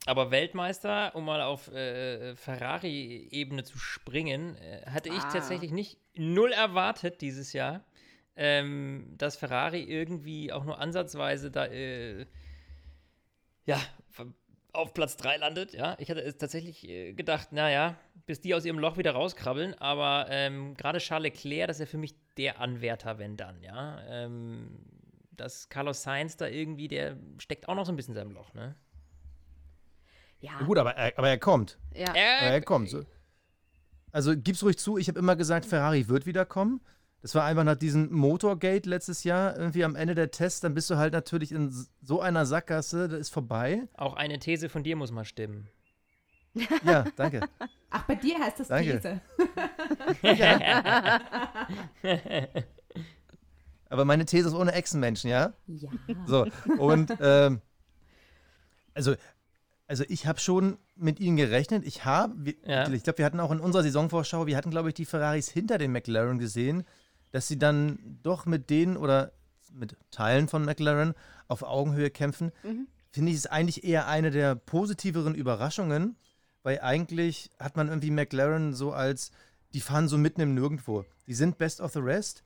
Aber Weltmeister, um mal auf äh, Ferrari-Ebene zu springen, äh, hatte ich Ah. tatsächlich nicht null erwartet dieses Jahr, ähm, dass Ferrari irgendwie auch nur ansatzweise da äh, ja, auf Platz 3 landet. Ja, ich hatte es tatsächlich äh, gedacht, naja, bis die aus ihrem Loch wieder rauskrabbeln, aber ähm, gerade Charles Leclerc, das ist ja für mich der Anwärter, wenn dann, ja. Ähm, dass Carlos Sainz da irgendwie, der steckt auch noch so ein bisschen in seinem Loch, ne? Ja, Gut, aber er, aber er kommt. ja. Aber er kommt. So. Also gib's ruhig zu, ich habe immer gesagt, Ferrari wird wiederkommen. Das war einfach nach diesem Motorgate letztes Jahr, irgendwie am Ende der Tests, dann bist du halt natürlich in so einer Sackgasse, das ist vorbei. Auch eine These von dir muss mal stimmen. [LAUGHS] Ja, danke. Ach, bei dir heißt das Danke. These. [LAUGHS] Aber meine These ist ohne Echsenmenschen, ja? Ja. So, und ähm, also, also ich habe schon mit ihnen gerechnet. Ich habe, Ja. ich glaube, wir hatten auch in unserer Saisonvorschau, wir hatten, glaube ich, die Ferraris hinter den McLaren gesehen, dass sie dann doch mit denen oder mit Teilen von McLaren auf Augenhöhe kämpfen. Finde ich es eigentlich eher eine der positiveren Überraschungen, weil eigentlich hat man irgendwie McLaren so als, die fahren so mitten im Nirgendwo. Die sind best of the rest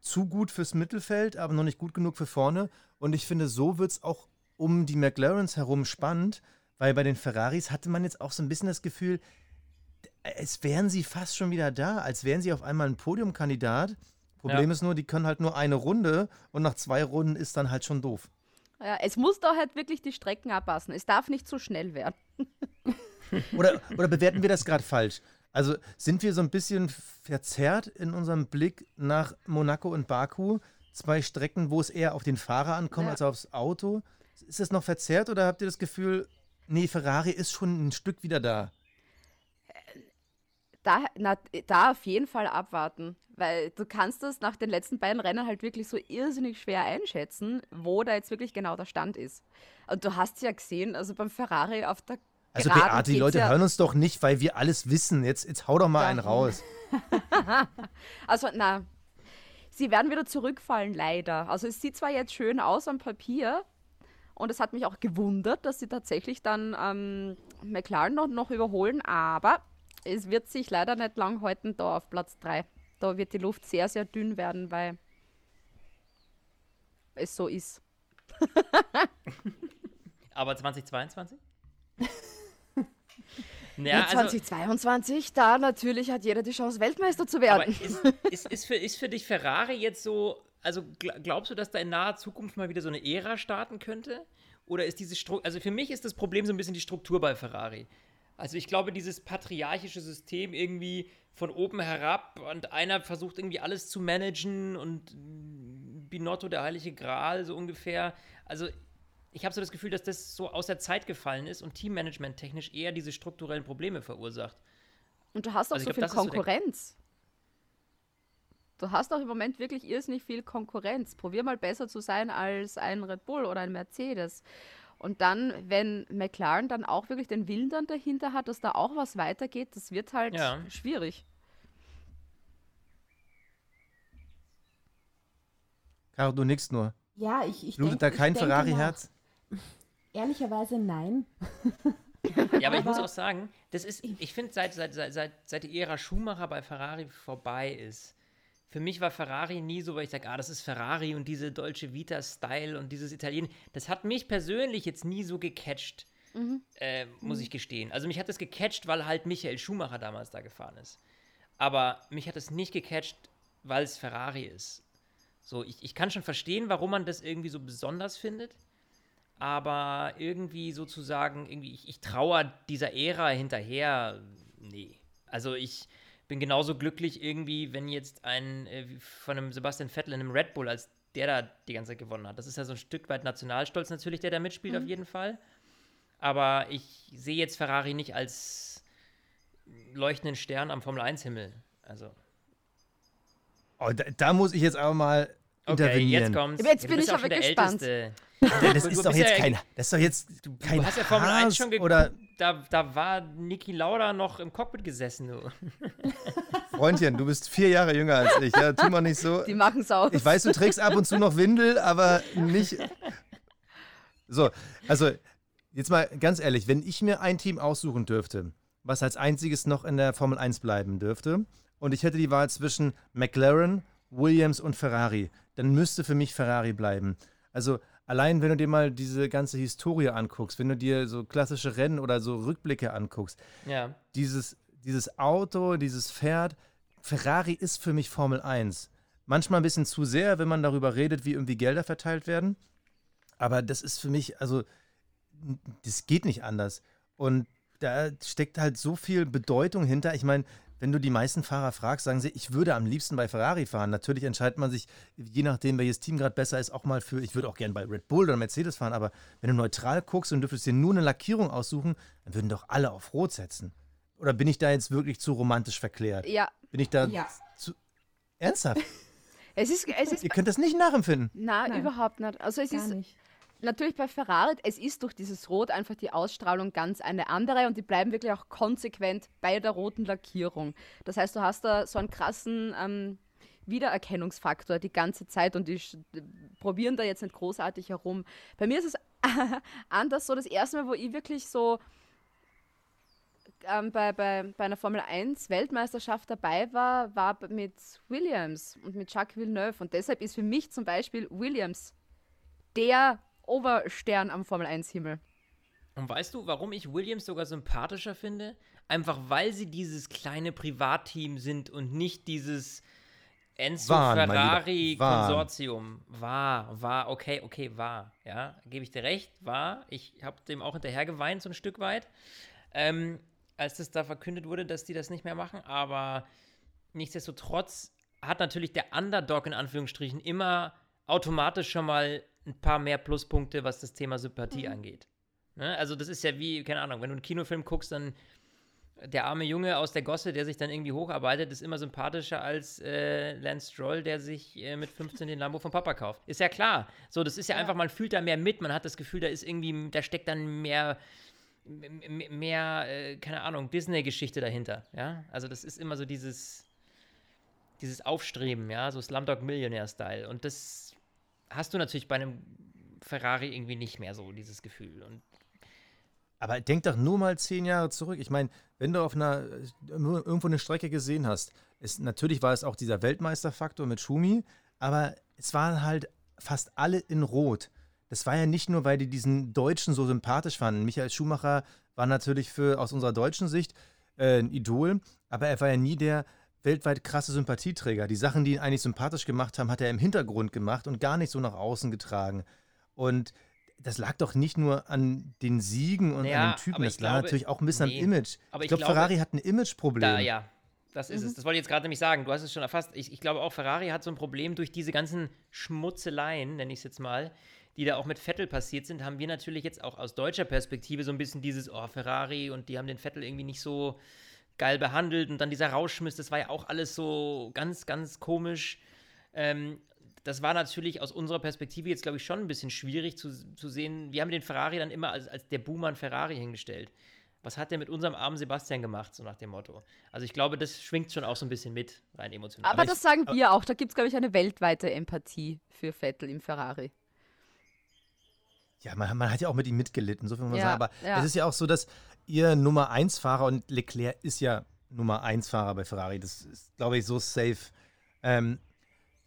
zu gut fürs Mittelfeld, aber noch nicht gut genug für vorne. Und ich finde, so wird es auch um die McLarens herum spannend, weil bei den Ferraris hatte man jetzt auch so ein bisschen das Gefühl, es wären sie fast schon wieder da, als wären sie auf einmal ein Podiumkandidat. Problem Ja. ist nur, die können halt nur eine Runde und nach zwei Runden ist dann halt schon doof. Ja, es muss da halt wirklich die Strecken abpassen. Es darf nicht zu schnell werden. [LAUGHS] Oder, oder bewerten wir das gerade falsch? Also sind wir so ein bisschen verzerrt in unserem Blick nach Monaco und Baku? Zwei Strecken, wo es eher auf den Fahrer ankommt Ja. als aufs Auto. Ist das noch verzerrt oder habt ihr das Gefühl, nee, Ferrari ist schon ein Stück wieder da? Da, na, da auf jeden Fall abwarten, weil du kannst das nach den letzten beiden Rennen halt wirklich so irrsinnig schwer einschätzen, wo da jetzt wirklich genau der Stand ist. Und du hast ja gesehen, also beim Ferrari auf der Also Geraden Beate, die Leute ja, hören uns doch nicht, weil wir alles wissen. Jetzt, jetzt hau doch mal Ja. einen raus. [LAUGHS] Also, na, sie werden wieder zurückfallen, leider. Also, es sieht zwar jetzt schön aus am Papier und es hat mich auch gewundert, dass sie tatsächlich dann ähm, McLaren noch, noch überholen, aber es wird sich leider nicht lang halten da auf Platz 3. Da wird die Luft sehr, sehr dünn werden, weil es so ist. [LAUGHS] Aber 2022? [LAUGHS] Ja, ja, also, 2022, da natürlich hat jeder die Chance, Weltmeister zu aber werden. ist, ist, ist, für, ist für dich Ferrari jetzt so, also gl- glaubst du, dass da in naher Zukunft mal wieder so eine Ära starten könnte? Oder ist diese Struktur, also für mich ist das Problem so ein bisschen die Struktur bei Ferrari. Also ich glaube, dieses patriarchische System irgendwie von oben herab und einer versucht irgendwie alles zu managen und Binotto der heilige Gral so ungefähr. Also ich habe so das Gefühl, dass das so aus der Zeit gefallen ist und Teammanagement technisch eher diese strukturellen Probleme verursacht. Und du hast auch Also so glaub, viel so Konkurrenz. du hast auch im Moment wirklich irrsinnig viel Konkurrenz. Probier mal besser zu sein als ein Red Bull oder ein Mercedes. Und dann, wenn McLaren dann auch wirklich den Willen dann dahinter hat, dass da auch was weitergeht, das wird halt Ja. schwierig. Caro, du nix nur. Ja, ich, ich Blutet denk- da kein Ferrari-Herz? [LAUGHS] Ehrlicherweise nein. Ja, aber ich muss auch sagen, das ist, ich finde, seit, seit, seit, seit, seit die Ära Schumacher bei Ferrari vorbei ist, für mich war Ferrari nie so, weil ich sage, ah, das ist Ferrari und diese deutsche Vita-Style und dieses Italien. Das hat mich persönlich jetzt nie so gecatcht, äh, muss ich gestehen. Also mich hat das gecatcht, weil halt Michael Schumacher damals da gefahren ist. Aber mich hat es nicht gecatcht, weil es Ferrari ist. So, ich, ich kann schon verstehen, warum man das irgendwie so besonders findet aber irgendwie sozusagen, irgendwie, ich, ich trauere dieser Ära hinterher, nee. Also ich bin genauso glücklich irgendwie, wenn jetzt ein äh, von einem Sebastian Vettel in einem Red Bull, als der da die ganze Zeit gewonnen hat. Das ist ja so ein Stück weit Nationalstolz natürlich, der da mitspielt auf jeden Fall. Aber ich sehe jetzt Ferrari nicht als leuchtenden Stern am Formel-1-Himmel. Also, Oh, da, da muss ich jetzt aber mal okay, intervenieren. jetzt kommt's. Jetzt bin ich auch aber gespannt. Älteste. Ja, das [LAUGHS] ist doch jetzt kein, das ist doch jetzt kein Du hast ja Formel 1 Haas schon geguckt. oder Da, da war Niki Lauda noch im Cockpit gesessen, du. [LAUGHS] Freundchen, du bist vier Jahre jünger als ich. Ja, tu mal nicht so. Die machen es aus. Ich weiß, du trägst ab und zu noch Windel, aber nicht. [LAUGHS] So, also jetzt mal ganz ehrlich, wenn ich mir ein Team aussuchen dürfte, was als einziges noch in der Formel 1 bleiben dürfte, und ich hätte die Wahl zwischen McLaren, Williams und Ferrari, dann müsste für mich Ferrari bleiben. Also allein, wenn du dir mal diese ganze Historie anguckst, wenn du dir so klassische Rennen oder so Rückblicke anguckst, Ja. dieses, dieses Auto, dieses Pferd, Ferrari ist für mich Formel 1. Manchmal ein bisschen zu sehr, wenn man darüber redet, wie irgendwie Gelder verteilt werden. Aber das ist für mich, also, das geht nicht anders. Und da steckt halt so viel Bedeutung hinter. Ich meine, wenn du die meisten Fahrer fragst, sagen sie, ich würde am liebsten bei Ferrari fahren. Natürlich entscheidet man sich, je nachdem, welches Team gerade besser ist, auch mal für, ich würde auch gerne bei Red Bull oder Mercedes fahren. Aber wenn du neutral guckst und dürftest dir nur eine Lackierung aussuchen, dann würden doch alle auf Rot setzen. Oder bin ich da jetzt wirklich zu romantisch verklärt? Ja, Bin ich da Ja. zu. Ernsthaft? [LAUGHS] Es ist, es ist Ihr könnt das nicht nachempfinden. na, Nein. überhaupt nicht. Also es Gar ist nicht. Natürlich bei Ferrari, es ist durch dieses Rot einfach die Ausstrahlung ganz eine andere und die bleiben wirklich auch konsequent bei der roten Lackierung. Das heißt, du hast da so einen krassen ähm, Wiedererkennungsfaktor die ganze Zeit und die probieren da jetzt nicht großartig herum. Bei mir ist es [LAUGHS] anders so, das erste Mal, wo ich wirklich so ähm, bei, bei, bei einer Formel 1 Weltmeisterschaft dabei war, war mit Williams und mit Jacques Villeneuve. Und deshalb ist für mich zum Beispiel Williams der Oberstern am Formel 1 Himmel. Und weißt du, warum ich Williams sogar sympathischer finde? Einfach weil sie dieses kleine Privatteam sind und nicht dieses Enzo Waren, mein Lieber, Ferrari waren. Konsortium. War, war, okay, okay, war. Ja, gebe ich dir recht, war. Ich habe dem auch hinterher geweint, so ein Stück weit. Ähm, als das da verkündet wurde, dass die das nicht mehr machen. Aber nichtsdestotrotz hat natürlich der Underdog in Anführungsstrichen immer automatisch schon mal ein paar mehr Pluspunkte, was das Thema Sympathie angeht. Ne? Also das ist ja wie, keine Ahnung, wenn du einen Kinofilm guckst, dann der arme Junge aus der Gosse, der sich dann irgendwie hocharbeitet, ist immer sympathischer als äh, Lance Stroll, der sich äh, mit 15 den Lambo vom Papa kauft. Ist ja klar. So, das ist ja, einfach, man fühlt da mehr mit, man hat das Gefühl, da ist irgendwie, da steckt dann mehr, m- m- mehr, äh, keine Ahnung, Disney-Geschichte dahinter. Ja, also das ist immer so dieses, dieses Aufstreben, ja, so Slumdog Millionaire-Style. Und das hast du natürlich bei einem Ferrari irgendwie nicht mehr so, dieses Gefühl. Und Aber denk doch nur mal zehn Jahre zurück. Ich meine, wenn du auf einer irgendwo eine Strecke gesehen hast, ist, natürlich war es auch dieser Weltmeisterfaktor mit Schumi, aber es waren halt fast alle in Rot. Das war ja nicht nur, weil die diesen Deutschen so sympathisch fanden. Michael Schumacher war natürlich für aus unserer deutschen Sicht äh, ein Idol, aber er war ja nie der weltweit krasse Sympathieträger. Die Sachen, die ihn eigentlich sympathisch gemacht haben, hat er im Hintergrund gemacht und gar nicht so nach außen getragen. Und das lag doch nicht nur an den Siegen und Ja, an den Typen, das ich lag glaube- natürlich auch ein bisschen nee. am Image. Aber ich ich glaube, glaube- Ferrari hat ein Imageproblem. Da, ja. Das ist es. Das wollte ich jetzt gerade nämlich sagen. Du hast es schon erfasst. Ich, ich glaube auch, Ferrari hat so ein Problem durch diese ganzen Schmutzeleien, nenne ich es jetzt mal, die da auch mit Vettel passiert sind, haben wir natürlich jetzt auch aus deutscher Perspektive so ein bisschen dieses, oh, Ferrari und die haben den Vettel irgendwie nicht so geil behandelt und dann dieser Rauschmiss, das war ja auch alles so ganz, ganz komisch. Ähm, das war natürlich aus unserer Perspektive jetzt, glaube ich, schon ein bisschen schwierig zu, zu sehen. Wir haben den Ferrari dann immer als, als der Buhmann Ferrari hingestellt. Was hat der mit unserem armen Sebastian gemacht, so nach dem Motto? Also ich glaube, das schwingt schon auch so ein bisschen mit, rein emotional. Aber ich- das sagen wir auch. Da gibt es, glaube ich, eine weltweite Empathie für Vettel im Ferrari. Ja, man, man hat ja auch mit ihm mitgelitten, so viel muss man Ja, sagen. Aber ja. es ist ja auch so, dass ihr Nummer 1-Fahrer und Leclerc ist ja Nummer 1-Fahrer bei Ferrari. Das ist, glaube ich, so safe. Ähm,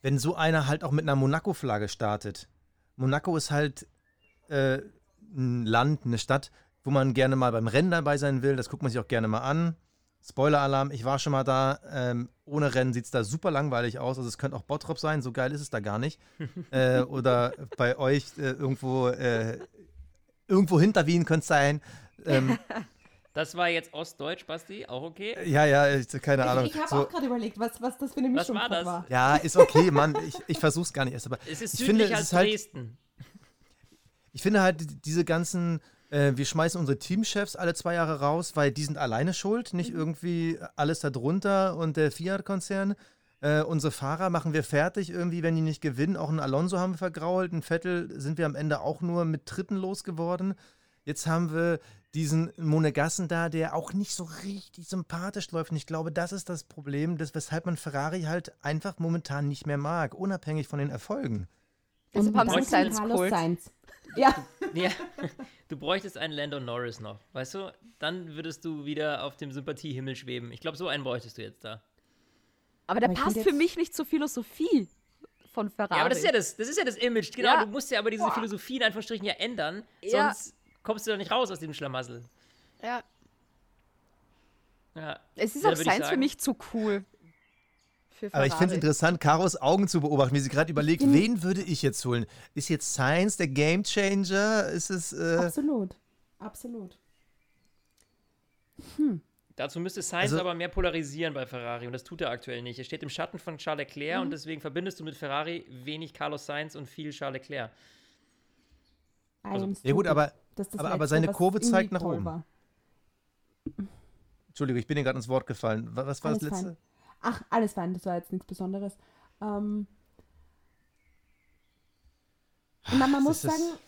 wenn so einer halt auch mit einer Monaco-Flagge startet. Monaco ist halt äh, ein Land, eine Stadt, wo man gerne mal beim Rennen dabei sein will. Das guckt man sich auch gerne mal an. Spoiler-Alarm, ich war schon mal da. Ähm, ohne Rennen sieht es da super langweilig aus. Also es könnte auch Bottrop sein, so geil ist es da gar nicht. [LAUGHS] äh, oder bei euch äh, irgendwo, äh, irgendwo hinter Wien könnte es sein. Ähm, [LAUGHS] das war jetzt Ostdeutsch, Basti, auch okay? ja, ja, ich, keine Ahnung. Ich, ich habe so, auch gerade überlegt, was, was das für eine Mischung war das? war. ja, ist okay, Mann. Ich, ich versuch's gar nicht erst. Aber Es ist ich finde, es als ist halt, Dresden. ich finde halt die- diese ganzen, äh, wir schmeißen unsere Teamchefs alle zwei Jahre raus, weil die sind alleine schuld, nicht irgendwie alles darunter und der Fiat-Konzern. Äh, unsere Fahrer machen wir fertig irgendwie, wenn die nicht gewinnen. Auch einen Alonso haben wir vergrault, einen Vettel sind wir am Ende auch nur mit Dritten losgeworden. Jetzt haben wir diesen Monegassen da, der auch nicht so richtig sympathisch läuft. Und ich glaube, das ist das Problem, das, weshalb man Ferrari halt einfach momentan nicht mehr mag, unabhängig von den Erfolgen. Deshalb haben sie Sainz Carlos geholt. Sainz. Ja, Ja, du bräuchtest einen Lando Norris noch, weißt du? Dann würdest du wieder auf dem Sympathiehimmel schweben. Ich glaube, so einen bräuchtest du jetzt da. Aber der Aber passt für mich nicht zur Philosophie von Ferrari. Ja, aber das ist ja das, das ist ja das Image, genau. Ja. Du musst ja aber diese Philosophie in Anführungsstrichen ja ändern, Ja. sonst kommst du doch nicht raus aus dem Schlamassel. ja. Ja. Es ist Ja, auch Sainz für mich zu cool. Für Aber ich finde es interessant, Karos Augen zu beobachten, wie sie gerade überlegt, wen würde ich jetzt holen? Ist jetzt Science der Gamechanger? Ist es. Äh, absolut. Absolut. Dazu müsste Sainz Also- aber mehr polarisieren bei Ferrari und das tut er aktuell nicht. Er steht im Schatten von Charles Leclerc Mhm. und deswegen verbindest du mit Ferrari wenig Carlos Sainz und viel Charles Leclerc. Also- ja, gut, aber. Das das aber- aber seine was Kurve zeigt nach oben. war. Entschuldigung, ich bin dir gerade ins Wort gefallen. Wa- Was war das Alles letzte? fein. Ach, alles fein, das war jetzt nichts Besonderes. Ähm, Und man, man muss Das ist- sagen,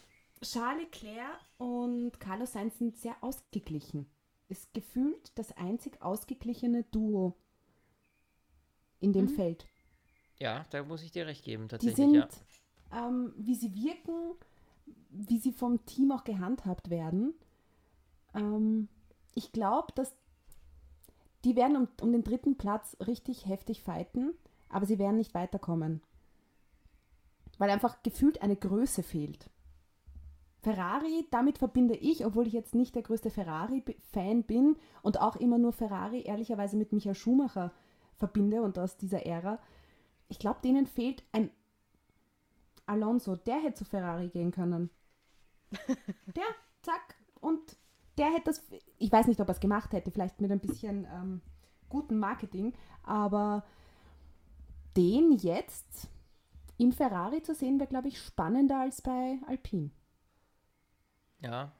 Charles Leclerc und Carlos Sainz sind sehr ausgeglichen. Ist gefühlt das einzig ausgeglichene Duo in dem Mhm. Feld. Ja, da muss ich dir recht geben, Die tatsächlich, sind, ja. ähm, wie sie wirken, wie sie vom Team auch gehandhabt werden. Ähm, ich glaube, dass die werden um, um den dritten Platz richtig heftig fighten, aber sie werden nicht weiterkommen. Weil einfach gefühlt eine Größe fehlt. Ferrari, damit verbinde ich, obwohl ich jetzt nicht der größte Ferrari-Fan bin und auch immer nur Ferrari ehrlicherweise mit Michael Schumacher verbinde und aus dieser Ära, ich glaube, denen fehlt ein Alonso, der hätte zu Ferrari gehen können. [LAUGHS] Der, zack, und der hätte das, ich weiß nicht, ob er es gemacht hätte, vielleicht mit ein bisschen ähm, guten Marketing, aber den jetzt im Ferrari zu sehen, wäre, glaube ich, spannender als bei Alpine. Ja,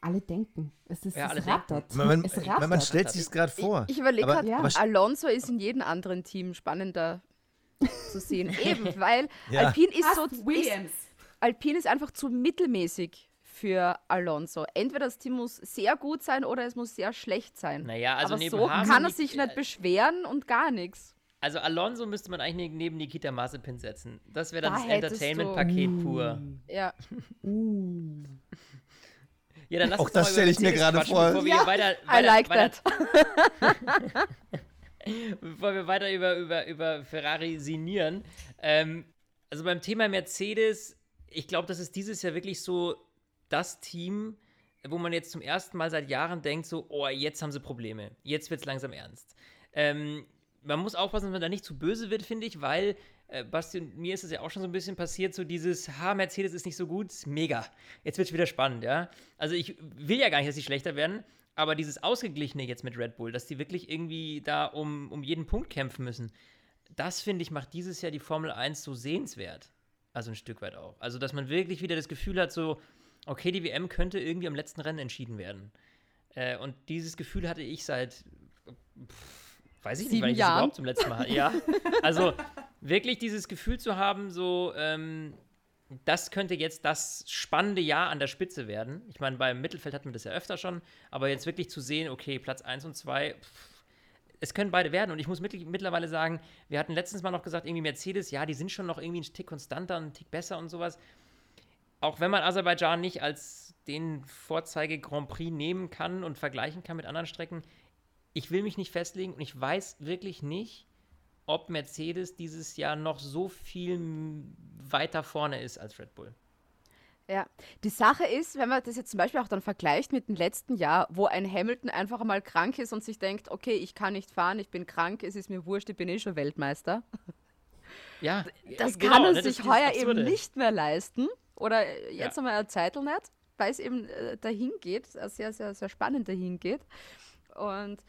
Alle denken. Es, ist, Ja, es alle rattert. Man, man, es rattert. man stellt sich es gerade vor. Ich, ich überlege gerade, Ja. Alonso ist in jedem anderen Team spannender [LAUGHS] zu sehen. [LAUGHS] Eben, weil Ja. Alpine ist so. Fast Ist, Williams. Alpine ist einfach zu mittelmäßig für Alonso. Entweder das Team muss sehr gut sein oder es muss sehr schlecht sein. naja, also Aber so Haas kann er sich nicht beschweren und gar nichts. Also Alonso müsste man eigentlich neben Nikita Mazepin setzen. Das wäre dann Da das Entertainment-Paket pur. Ja. Uh. [LAUGHS] Ja, dann lass Auch uns das doch mal stell über ich mir gerade quatschen, vor. Bevor wir Ja, weiter, I weiter, like weiter, that. Bevor wir weiter über, über, über Ferrari sinnieren. Ähm, also beim Thema Mercedes, ich glaube, das ist dieses Jahr wirklich so das Team, wo man jetzt zum ersten Mal seit Jahren denkt, so, oh, jetzt haben sie Probleme. Jetzt wird es langsam ernst. Ähm, man muss aufpassen, dass man da nicht zu böse wird, finde ich, weil, äh, Basti und mir ist es ja auch schon so ein bisschen passiert, so dieses, ha, Mercedes ist nicht so gut, mega. Jetzt wird es wieder spannend, ja. Also ich will ja gar nicht, dass sie schlechter werden, aber dieses Ausgeglichene jetzt mit Red Bull, dass die wirklich irgendwie da um, um jeden Punkt kämpfen müssen, das finde ich macht dieses Jahr die Formel 1 so sehenswert. Also ein Stück weit auch. Also, dass man wirklich wieder das Gefühl hat, so, okay, die WM könnte irgendwie am letzten Rennen entschieden werden. Äh, und dieses Gefühl hatte ich seit, pff, weiß ich nicht, wann ich Jahren. das überhaupt zum letzten Mal hatte. Ja, also wirklich dieses Gefühl zu haben, so, ähm, das könnte jetzt das spannende Jahr an der Spitze werden. Ich meine, beim Mittelfeld hatten wir das ja öfter schon, aber jetzt wirklich zu sehen, okay, Platz 1 und 2, es können beide werden. Und ich muss mittl- mittlerweile sagen, wir hatten letztens mal noch gesagt, irgendwie Mercedes, ja, die sind schon noch irgendwie einen Tick konstanter, einen Tick besser und sowas. Auch wenn man Aserbaidschan nicht als den Vorzeige Grand Prix nehmen kann und vergleichen kann mit anderen Strecken, ich will mich nicht festlegen und ich weiß wirklich nicht, ob Mercedes dieses Jahr noch so viel weiter vorne ist als Red Bull. Ja, die Sache ist, wenn man das jetzt zum Beispiel auch dann vergleicht mit dem letzten Jahr, wo ein Hamilton einfach mal krank ist und sich denkt, okay, ich kann nicht fahren, ich bin krank, es ist mir wurscht, ich bin eh schon Weltmeister. Ja, Das genau, kann er ne, sich heuer eben nicht mehr leisten. Oder jetzt Ja. einmal eine Zeitel nicht, weil es eben äh, dahin geht, sehr, sehr, sehr spannend dahin geht. Und,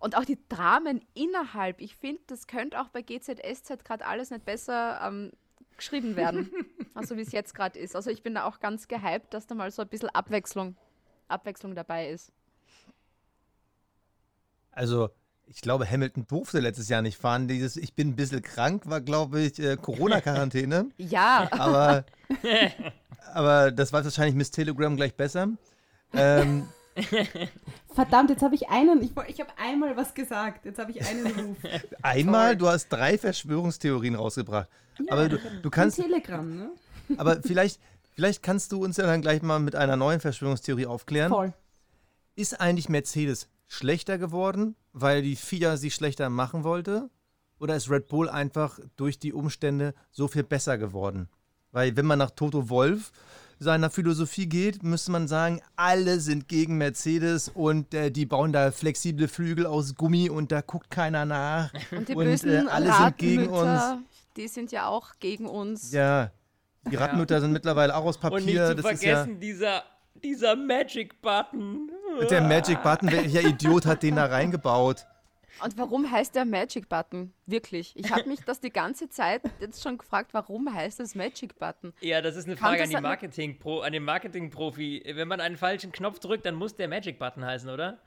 und auch die Dramen innerhalb, ich finde, das könnte auch bei GZSZ gerade alles nicht besser ähm, geschrieben werden, [LAUGHS] also wie es jetzt gerade ist. Also ich bin da auch ganz gehypt, dass da mal so ein bisschen Abwechslung, Abwechslung dabei ist. Also, ich glaube, Hamilton durfte letztes Jahr nicht fahren. Dieses Ich bin ein bisschen krank war, glaube ich, äh, Corona-Quarantäne. [LAUGHS] Ja, aber, [LAUGHS] aber das war wahrscheinlich Miss Telegram gleich besser. Ähm, Verdammt, jetzt habe ich einen, ich, ich habe einmal was gesagt, jetzt habe ich einen Ruf. einmal, du hast drei Verschwörungstheorien rausgebracht. aber du, du kannst, Telegram, ne? aber vielleicht, vielleicht kannst du uns ja dann gleich mal mit einer neuen Verschwörungstheorie aufklären. Voll. Ist eigentlich Mercedes schlechter geworden, weil die FIA sie schlechter machen wollte? Oder ist Red Bull einfach durch die Umstände so viel besser geworden? Weil wenn man nach Toto Wolf seiner Philosophie geht, müsste man sagen, alle sind gegen Mercedes und äh, die bauen da flexible Flügel aus Gummi und da guckt keiner nach. [LAUGHS] und die Und, bösen äh, alle sind gegen Radmütter, die sind ja auch gegen uns. Ja, die Radmutter sind mittlerweile auch aus Und nicht Papier. zu das ist ja, vergessen, dieser, dieser Magic-Button. der Magic Button, welcher Idiot hat den da reingebaut? Und warum heißt der Magic Button? Wirklich. Ich habe mich das die ganze Zeit jetzt schon gefragt, warum heißt das Magic Button? Ja, das ist eine Frage an, die Marketing -Pro, an den Marketing-Profi. Wenn man einen falschen Knopf drückt, dann muss der Magic-Button heißen, oder?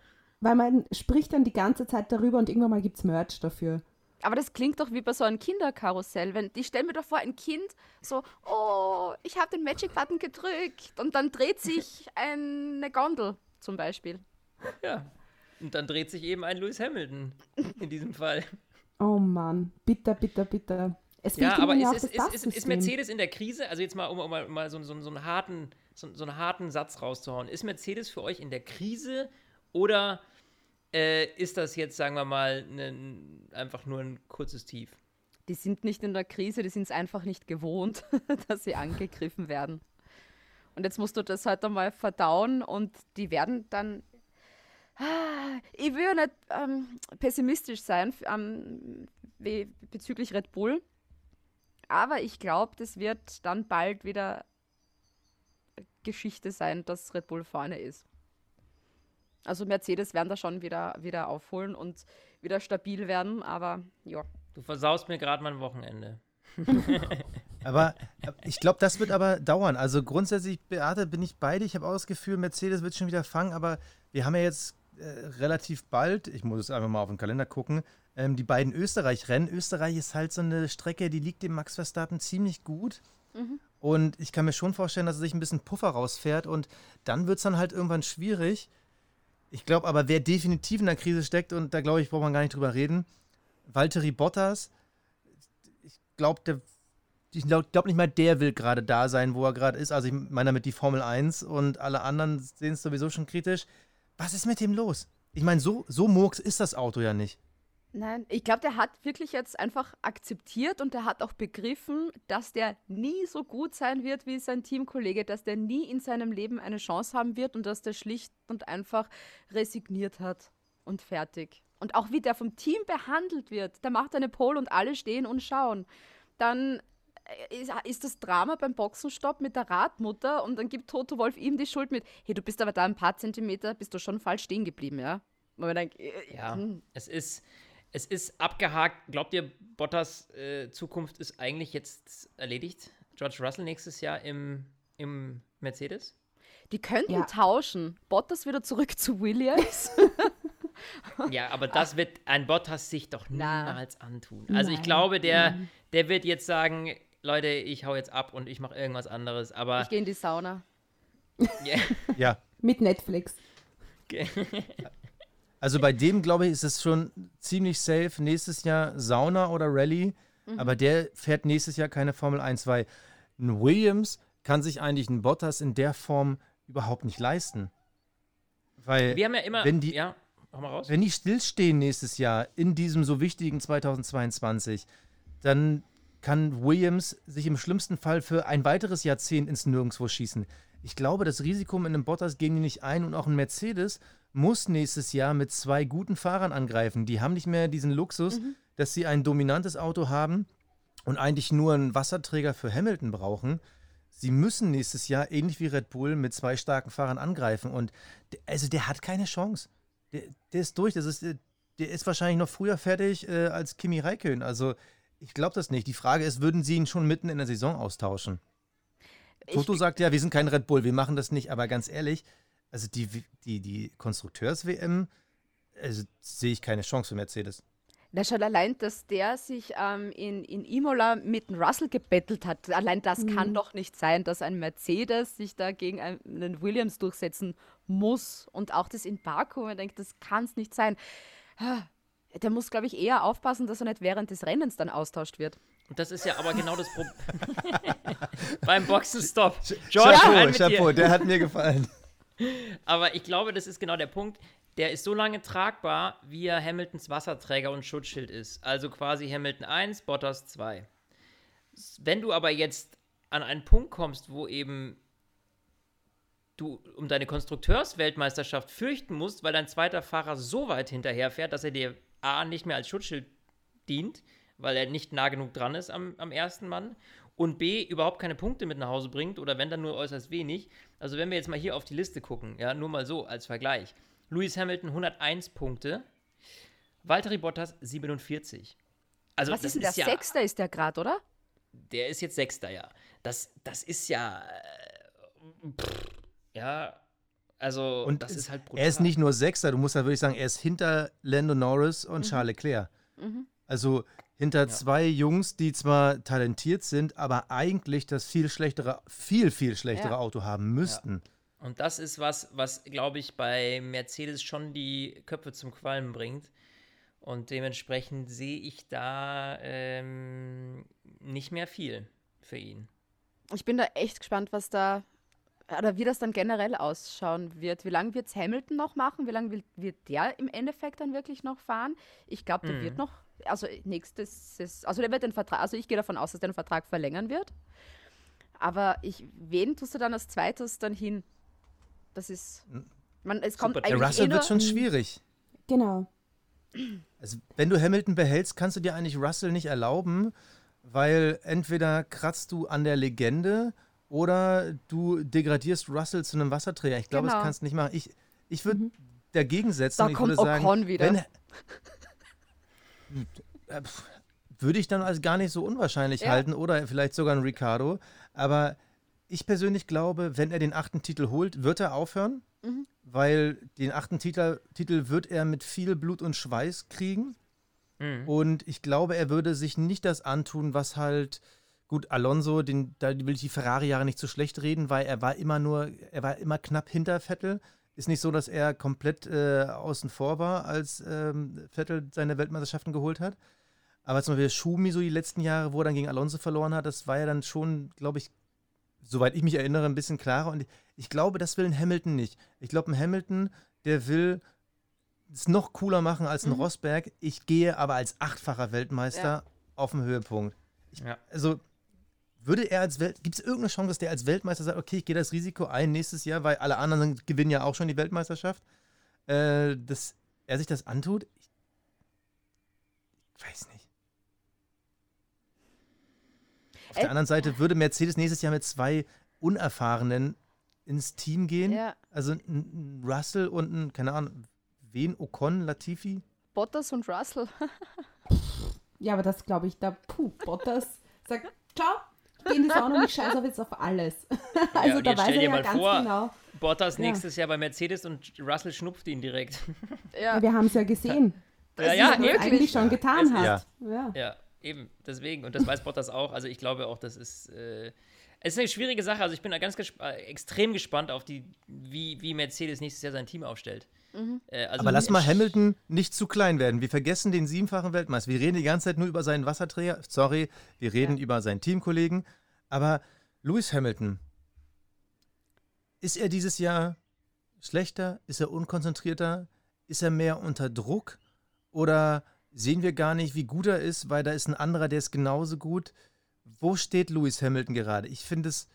Weil man spricht dann die ganze Zeit darüber und irgendwann mal gibt es Merch dafür. Aber das klingt doch wie bei so einem Kinderkarussell. Wenn, ich stelle mir doch vor, ein Kind so, oh, ich habe den Magic-Button gedrückt und dann dreht sich eine Gondel zum Beispiel. Ja. Und dann dreht sich eben ein Lewis Hamilton in diesem Fall. Oh Mann, bitter, bitter, bitter. Es Ja, fehlt aber ist, ist, ist, ist. Mercedes in der Krise, also jetzt mal, um, um mal, mal so, so, so, einen harten, so, so einen harten Satz rauszuhauen, ist Mercedes für euch in der Krise oder äh, ist das jetzt, sagen wir mal, ne, einfach nur ein kurzes Tief? Die sind nicht in der Krise, die sind es einfach nicht gewohnt, [LAUGHS] dass sie angegriffen werden. Und jetzt musst du das halt einmal verdauen und die werden dann. Ah, Ich will ja nicht ähm, pessimistisch sein ähm, bezüglich Red Bull, aber ich glaube, das wird dann bald wieder Geschichte sein, dass Red Bull vorne ist. Also Mercedes werden da schon wieder, wieder aufholen und wieder stabil werden, aber ja. Du versaust mir gerade mein Wochenende. [LAUGHS] Aber äh, ich glaube, das wird aber dauern. Also grundsätzlich, Beate, bin ich beide. Ich habe auch das Gefühl, Mercedes wird schon wieder fangen, aber wir haben ja jetzt äh, relativ bald, ich muss jetzt einfach mal auf den Kalender gucken, ähm, die beiden Österreich-Rennen. Österreich ist halt so eine Strecke, die liegt dem Max Verstappen ziemlich gut. Und ich kann mir schon vorstellen, dass er sich ein bisschen Puffer rausfährt und dann wird es dann halt irgendwann schwierig. Ich glaube aber, wer definitiv in der Krise steckt, und da glaube ich, braucht man gar nicht drüber reden, Valtteri Bottas, ich glaube, der ich glaube glaub nicht mal, der will gerade da sein, wo er gerade ist. Also ich meine damit die Formel 1 und alle anderen sehen es sowieso schon kritisch. Was ist mit dem los? Ich meine, so, so murks ist das Auto ja nicht. Nein, ich glaube, der hat wirklich jetzt einfach akzeptiert und der hat auch begriffen, dass der nie so gut sein wird wie sein Teamkollege, dass der nie in seinem Leben eine Chance haben wird und dass der schlicht und einfach resigniert hat und fertig. Und auch wie der vom Team behandelt wird, der macht eine Pole und alle stehen und schauen. Dann ist, ist das Drama beim Boxenstopp mit der Radmutter und dann gibt Toto Wolf ihm die Schuld mit, hey, du bist aber da ein paar Zentimeter, bist du schon falsch stehen geblieben, ja? Und man denkt, äh, Ja, hm, es ist, es ist abgehakt. Glaubt ihr, Bottas äh, Zukunft ist eigentlich jetzt erledigt? George Russell nächstes Jahr im, im Mercedes? Die könnten Ja. tauschen. Bottas wieder zurück zu Williams. [LAUGHS] Ja, aber das wird ein Bottas sich doch Na. niemals antun. Also ich Nein, glaube, der, der wird jetzt sagen, Leute, ich hau jetzt ab und ich mache irgendwas anderes. Aber ich gehe in die Sauna. ja, [LAUGHS] Ja. Mit Netflix. [LAUGHS] Also bei dem, glaube ich, ist es schon ziemlich safe. Nächstes Jahr Sauna oder Rallye. Aber der fährt nächstes Jahr keine Formel 1, weil ein Williams kann sich eigentlich einen Bottas in der Form überhaupt nicht leisten. Weil wir haben ja immer. wenn die, ja, mach mal raus. Wenn die stillstehen nächstes Jahr in diesem so wichtigen 2022, dann kann Williams sich im schlimmsten Fall für ein weiteres Jahrzehnt ins Nirgendwo schießen. Ich glaube, das Risiko mit einem Bottas gehen die nicht ein und auch ein Mercedes muss nächstes Jahr mit zwei guten Fahrern angreifen. Die haben nicht mehr diesen Luxus, dass sie ein dominantes Auto haben und eigentlich nur einen Wasserträger für Hamilton brauchen. Sie müssen nächstes Jahr, ähnlich wie Red Bull, mit zwei starken Fahrern angreifen. Und der, also der hat keine Chance. Der, der ist durch. Das ist, äh, der ist wahrscheinlich noch früher fertig äh, als Kimi Räikkönen. Also ich glaube das nicht. Die Frage ist, würden sie ihn schon mitten in der Saison austauschen? Toto sagt ja, wir sind kein Red Bull, wir machen das nicht. Aber ganz ehrlich, also die, die, die Konstrukteurs-WM, also sehe ich keine Chance für Mercedes. Na schon allein, dass der sich ähm, in, in Imola mit dem Russell gebettelt hat. Allein das kann doch nicht sein, dass ein Mercedes sich da gegen einen Williams durchsetzen muss. Und auch das in Baku, man denkt, das kann es nicht sein. Der muss, glaube ich, eher aufpassen, dass er nicht während des Rennens dann austauscht wird. Und das ist ja aber genau das Problem. [LAUGHS] Beim Boxenstopp. George, mit dir. der hat mir gefallen. [LAUGHS] Aber ich glaube, das ist genau der Punkt. Der ist so lange tragbar, wie er Hamiltons Wasserträger und Schutzschild ist. Also quasi Hamilton 1, Bottas 2. Wenn du aber jetzt an einen Punkt kommst, wo eben du um deine Konstrukteursweltmeisterschaft fürchten musst, weil dein zweiter Fahrer so weit hinterherfährt, dass er dir A nicht mehr als Schutzschild dient, weil er nicht nah genug dran ist am, am ersten Mann und B überhaupt keine Punkte mit nach Hause bringt oder wenn dann nur äußerst wenig. Also wenn wir jetzt mal hier auf die Liste gucken, ja, nur mal so als Vergleich. Lewis Hamilton 101 Punkte, Valtteri Bottas 47. Also Was das ist denn der ja, Sechster ist der gerade, oder? der ist jetzt Sechster, ja. Das, das ist ja, äh, pff, ja, also Und das ist halt brutal. Er ist nicht nur Sechster, du musst halt wirklich sagen, er ist hinter Lando Norris und Charles Leclerc. Also hinter zwei Jungs, die zwar talentiert sind, aber eigentlich das viel schlechtere, viel, viel schlechtere Ja. Auto haben müssten. Und das ist was, was, glaube ich, bei Mercedes schon die Köpfe zum Qualmen bringt. Und dementsprechend sehe ich da ähm, nicht mehr viel für ihn. Ich bin da echt gespannt, was da, oder wie das dann generell ausschauen wird. Wie lange wird es Hamilton noch machen? Wie lange wird der im Endeffekt dann wirklich noch fahren? Ich glaube, der Mhm. wird noch, also nächstes, Saison- also der wird den Vertrag, also ich gehe davon aus, dass der den Vertrag verlängern wird. Aber ich, wen tust du dann als zweites dann hin? Das ist, man, es kommt Super. Der eigentlich Russell eh wird schon schwierig. Genau. Also, wenn du Hamilton behältst, kannst du dir eigentlich Russell nicht erlauben, weil entweder kratzt du an der Legende oder du degradierst Russell zu einem Wasserträger. Ich glaube, Genau. das kannst du nicht machen. Ich, ich würde dagegen setzen. Da ich kommt würde sagen, Ocon wieder. Wenn, [LAUGHS] würde ich dann als gar nicht so unwahrscheinlich Ja. halten oder vielleicht sogar ein Ricardo. Aber ich persönlich glaube, wenn er den achten Titel holt, wird er aufhören, Mhm. weil den achten Titel, Titel wird er mit viel Blut und Schweiß kriegen. Mhm. Und ich glaube, er würde sich nicht das antun, was halt, gut, Alonso, den, da will ich die Ferrari-Jahre nicht zu schlecht reden, weil er war immer nur, er war immer knapp hinter Vettel. Ist nicht so, dass er komplett äh, außen vor war, als ähm, Vettel seine Weltmeisterschaften geholt hat. Aber zum Beispiel Schumi, so die letzten Jahre, wo er dann gegen Alonso verloren hat, das war ja dann schon, glaube ich, soweit ich mich erinnere, ein bisschen klarer. Und ich glaube, das will ein Hamilton nicht. Ich glaube, ein Hamilton, der will es noch cooler machen als ein Mhm. Rosberg. Ich gehe aber als achtfacher Weltmeister Ja. auf den Höhepunkt. Ja. Also würde er als Welt, gibt es irgendeine Chance, dass der als Weltmeister sagt, okay, ich gehe das Risiko ein nächstes Jahr, weil alle anderen gewinnen ja auch schon die Weltmeisterschaft, äh, dass er sich das antut? Ich weiß nicht. Auf Äh, der anderen Seite würde Mercedes nächstes Jahr mit zwei Unerfahrenen ins Team gehen. ja, Also ein, ein Russell und ein, keine Ahnung, wen? Ocon, Latifi? Bottas und Russell. [LAUGHS] Ja, aber das glaube ich, da, puh, Bottas sagt, ciao, in die Sauna und ich scheiße auf jetzt auf alles. [LAUGHS] also und da weiß stell er dir ja mal ganz vor, genau. Bottas Ja. nächstes Jahr bei Mercedes und Russell schnupft ihn direkt. Ja, [LAUGHS] Ja, wir haben es ja gesehen. Ja, dass ja, er es eben. eigentlich schon getan hat. Ja. Ja, eben, deswegen. Und das weiß Bottas auch. Also ich glaube auch, das ist, äh, es ist eine schwierige Sache. Also ich bin da ganz gesp äh, extrem gespannt auf die, wie, wie Mercedes nächstes Jahr sein Team aufstellt. Äh, also Aber lass mal Hamilton nicht zu klein werden. Wir vergessen den siebenfachen Weltmeister. Wir reden die ganze Zeit nur über seinen Wasserträger. Sorry, wir reden über seinen Teamkollegen. Aber Lewis Hamilton, ist er dieses Jahr schlechter? Ist er unkonzentrierter? Ist er mehr unter Druck? Oder sehen wir gar nicht, wie gut er ist, weil da ist ein anderer, der ist genauso gut? Wo steht Lewis Hamilton gerade? Ich finde es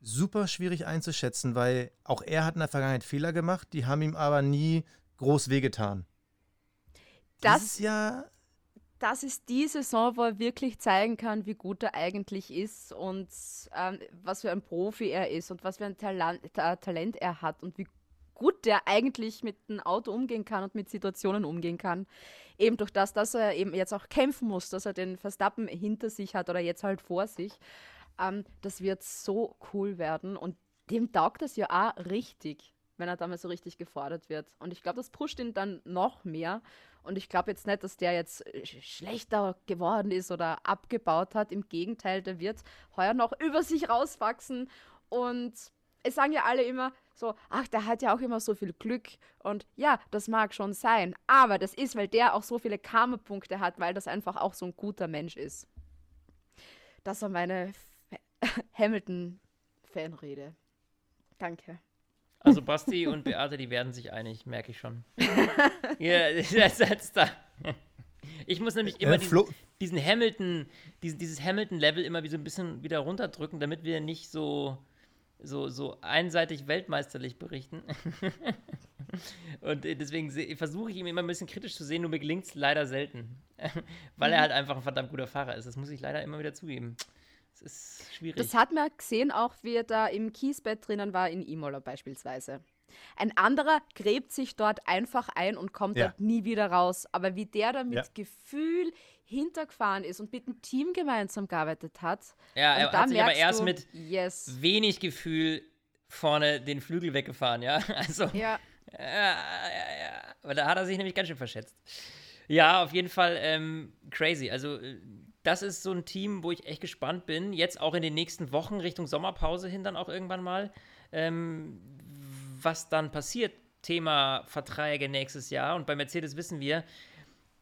super schwierig einzuschätzen, weil auch er hat in der Vergangenheit Fehler gemacht, die haben ihm aber nie groß wehgetan. Das- Dieses Jahr, das ist die Saison, wo er wirklich zeigen kann, wie gut er eigentlich ist und ähm, was für ein Profi er ist und was für ein Talan Ta Talent er hat und wie gut der eigentlich mit dem Auto umgehen kann und mit Situationen umgehen kann. Eben durch das, dass er eben jetzt auch kämpfen muss, dass er den Verstappen hinter sich hat oder jetzt halt vor sich. Ähm, das wird so cool werden und dem taugt das ja auch richtig, wenn er damals so richtig gefordert wird. Und ich glaube, das pusht ihn dann noch mehr. Und ich glaube jetzt nicht, dass der jetzt äh, sch- schlechter geworden ist oder abgebaut hat. Im Gegenteil, der wird heuer noch [LAUGHS] über sich rauswachsen. Und es sagen ja alle immer so, ach, der hat ja auch immer so viel Glück. Und ja, das mag schon sein. Aber das ist, weil der auch so viele Karma-Punkte hat, weil das einfach auch so ein guter Mensch ist. Das war meine [LAUGHS] Hamilton-Fanrede. Danke. Also Basti und Beate, die werden sich einig, merke ich schon. [LAUGHS] ja, das ist da. Ich muss nämlich immer Äh, diesen, diesen Hamilton, diesen, dieses Hamilton-Level immer wie so ein bisschen wieder runterdrücken, damit wir nicht so, so, so einseitig weltmeisterlich berichten. [LAUGHS] Und äh, deswegen versuche ich ihn immer ein bisschen kritisch zu sehen, nur mir gelingt es leider selten. Weil er halt einfach ein verdammt guter Fahrer ist. Das muss ich leider immer wieder zugeben. Es ist schwierig. Das hat man gesehen, auch wie er da im Kiesbett drinnen war, in Imola beispielsweise. Ein anderer gräbt sich dort einfach ein und kommt Ja. dort nie wieder raus. Aber wie der da mit Ja. Gefühl hintergefahren ist und mit dem Team gemeinsam gearbeitet hat. ja, er und da hat sich aber merkst erst du, mit Yes. wenig Gefühl vorne den Flügel weggefahren, ja. [LAUGHS] Also, Ja, ja, ja, ja. Aber da hat er sich nämlich ganz schön verschätzt. Ja, auf jeden Fall ähm, crazy. Also, äh, das ist so ein Team, wo ich echt gespannt bin. Jetzt auch in den nächsten Wochen Richtung Sommerpause hin dann auch irgendwann mal, ähm, was dann passiert. Thema Verträge nächstes Jahr. Und bei Mercedes wissen wir,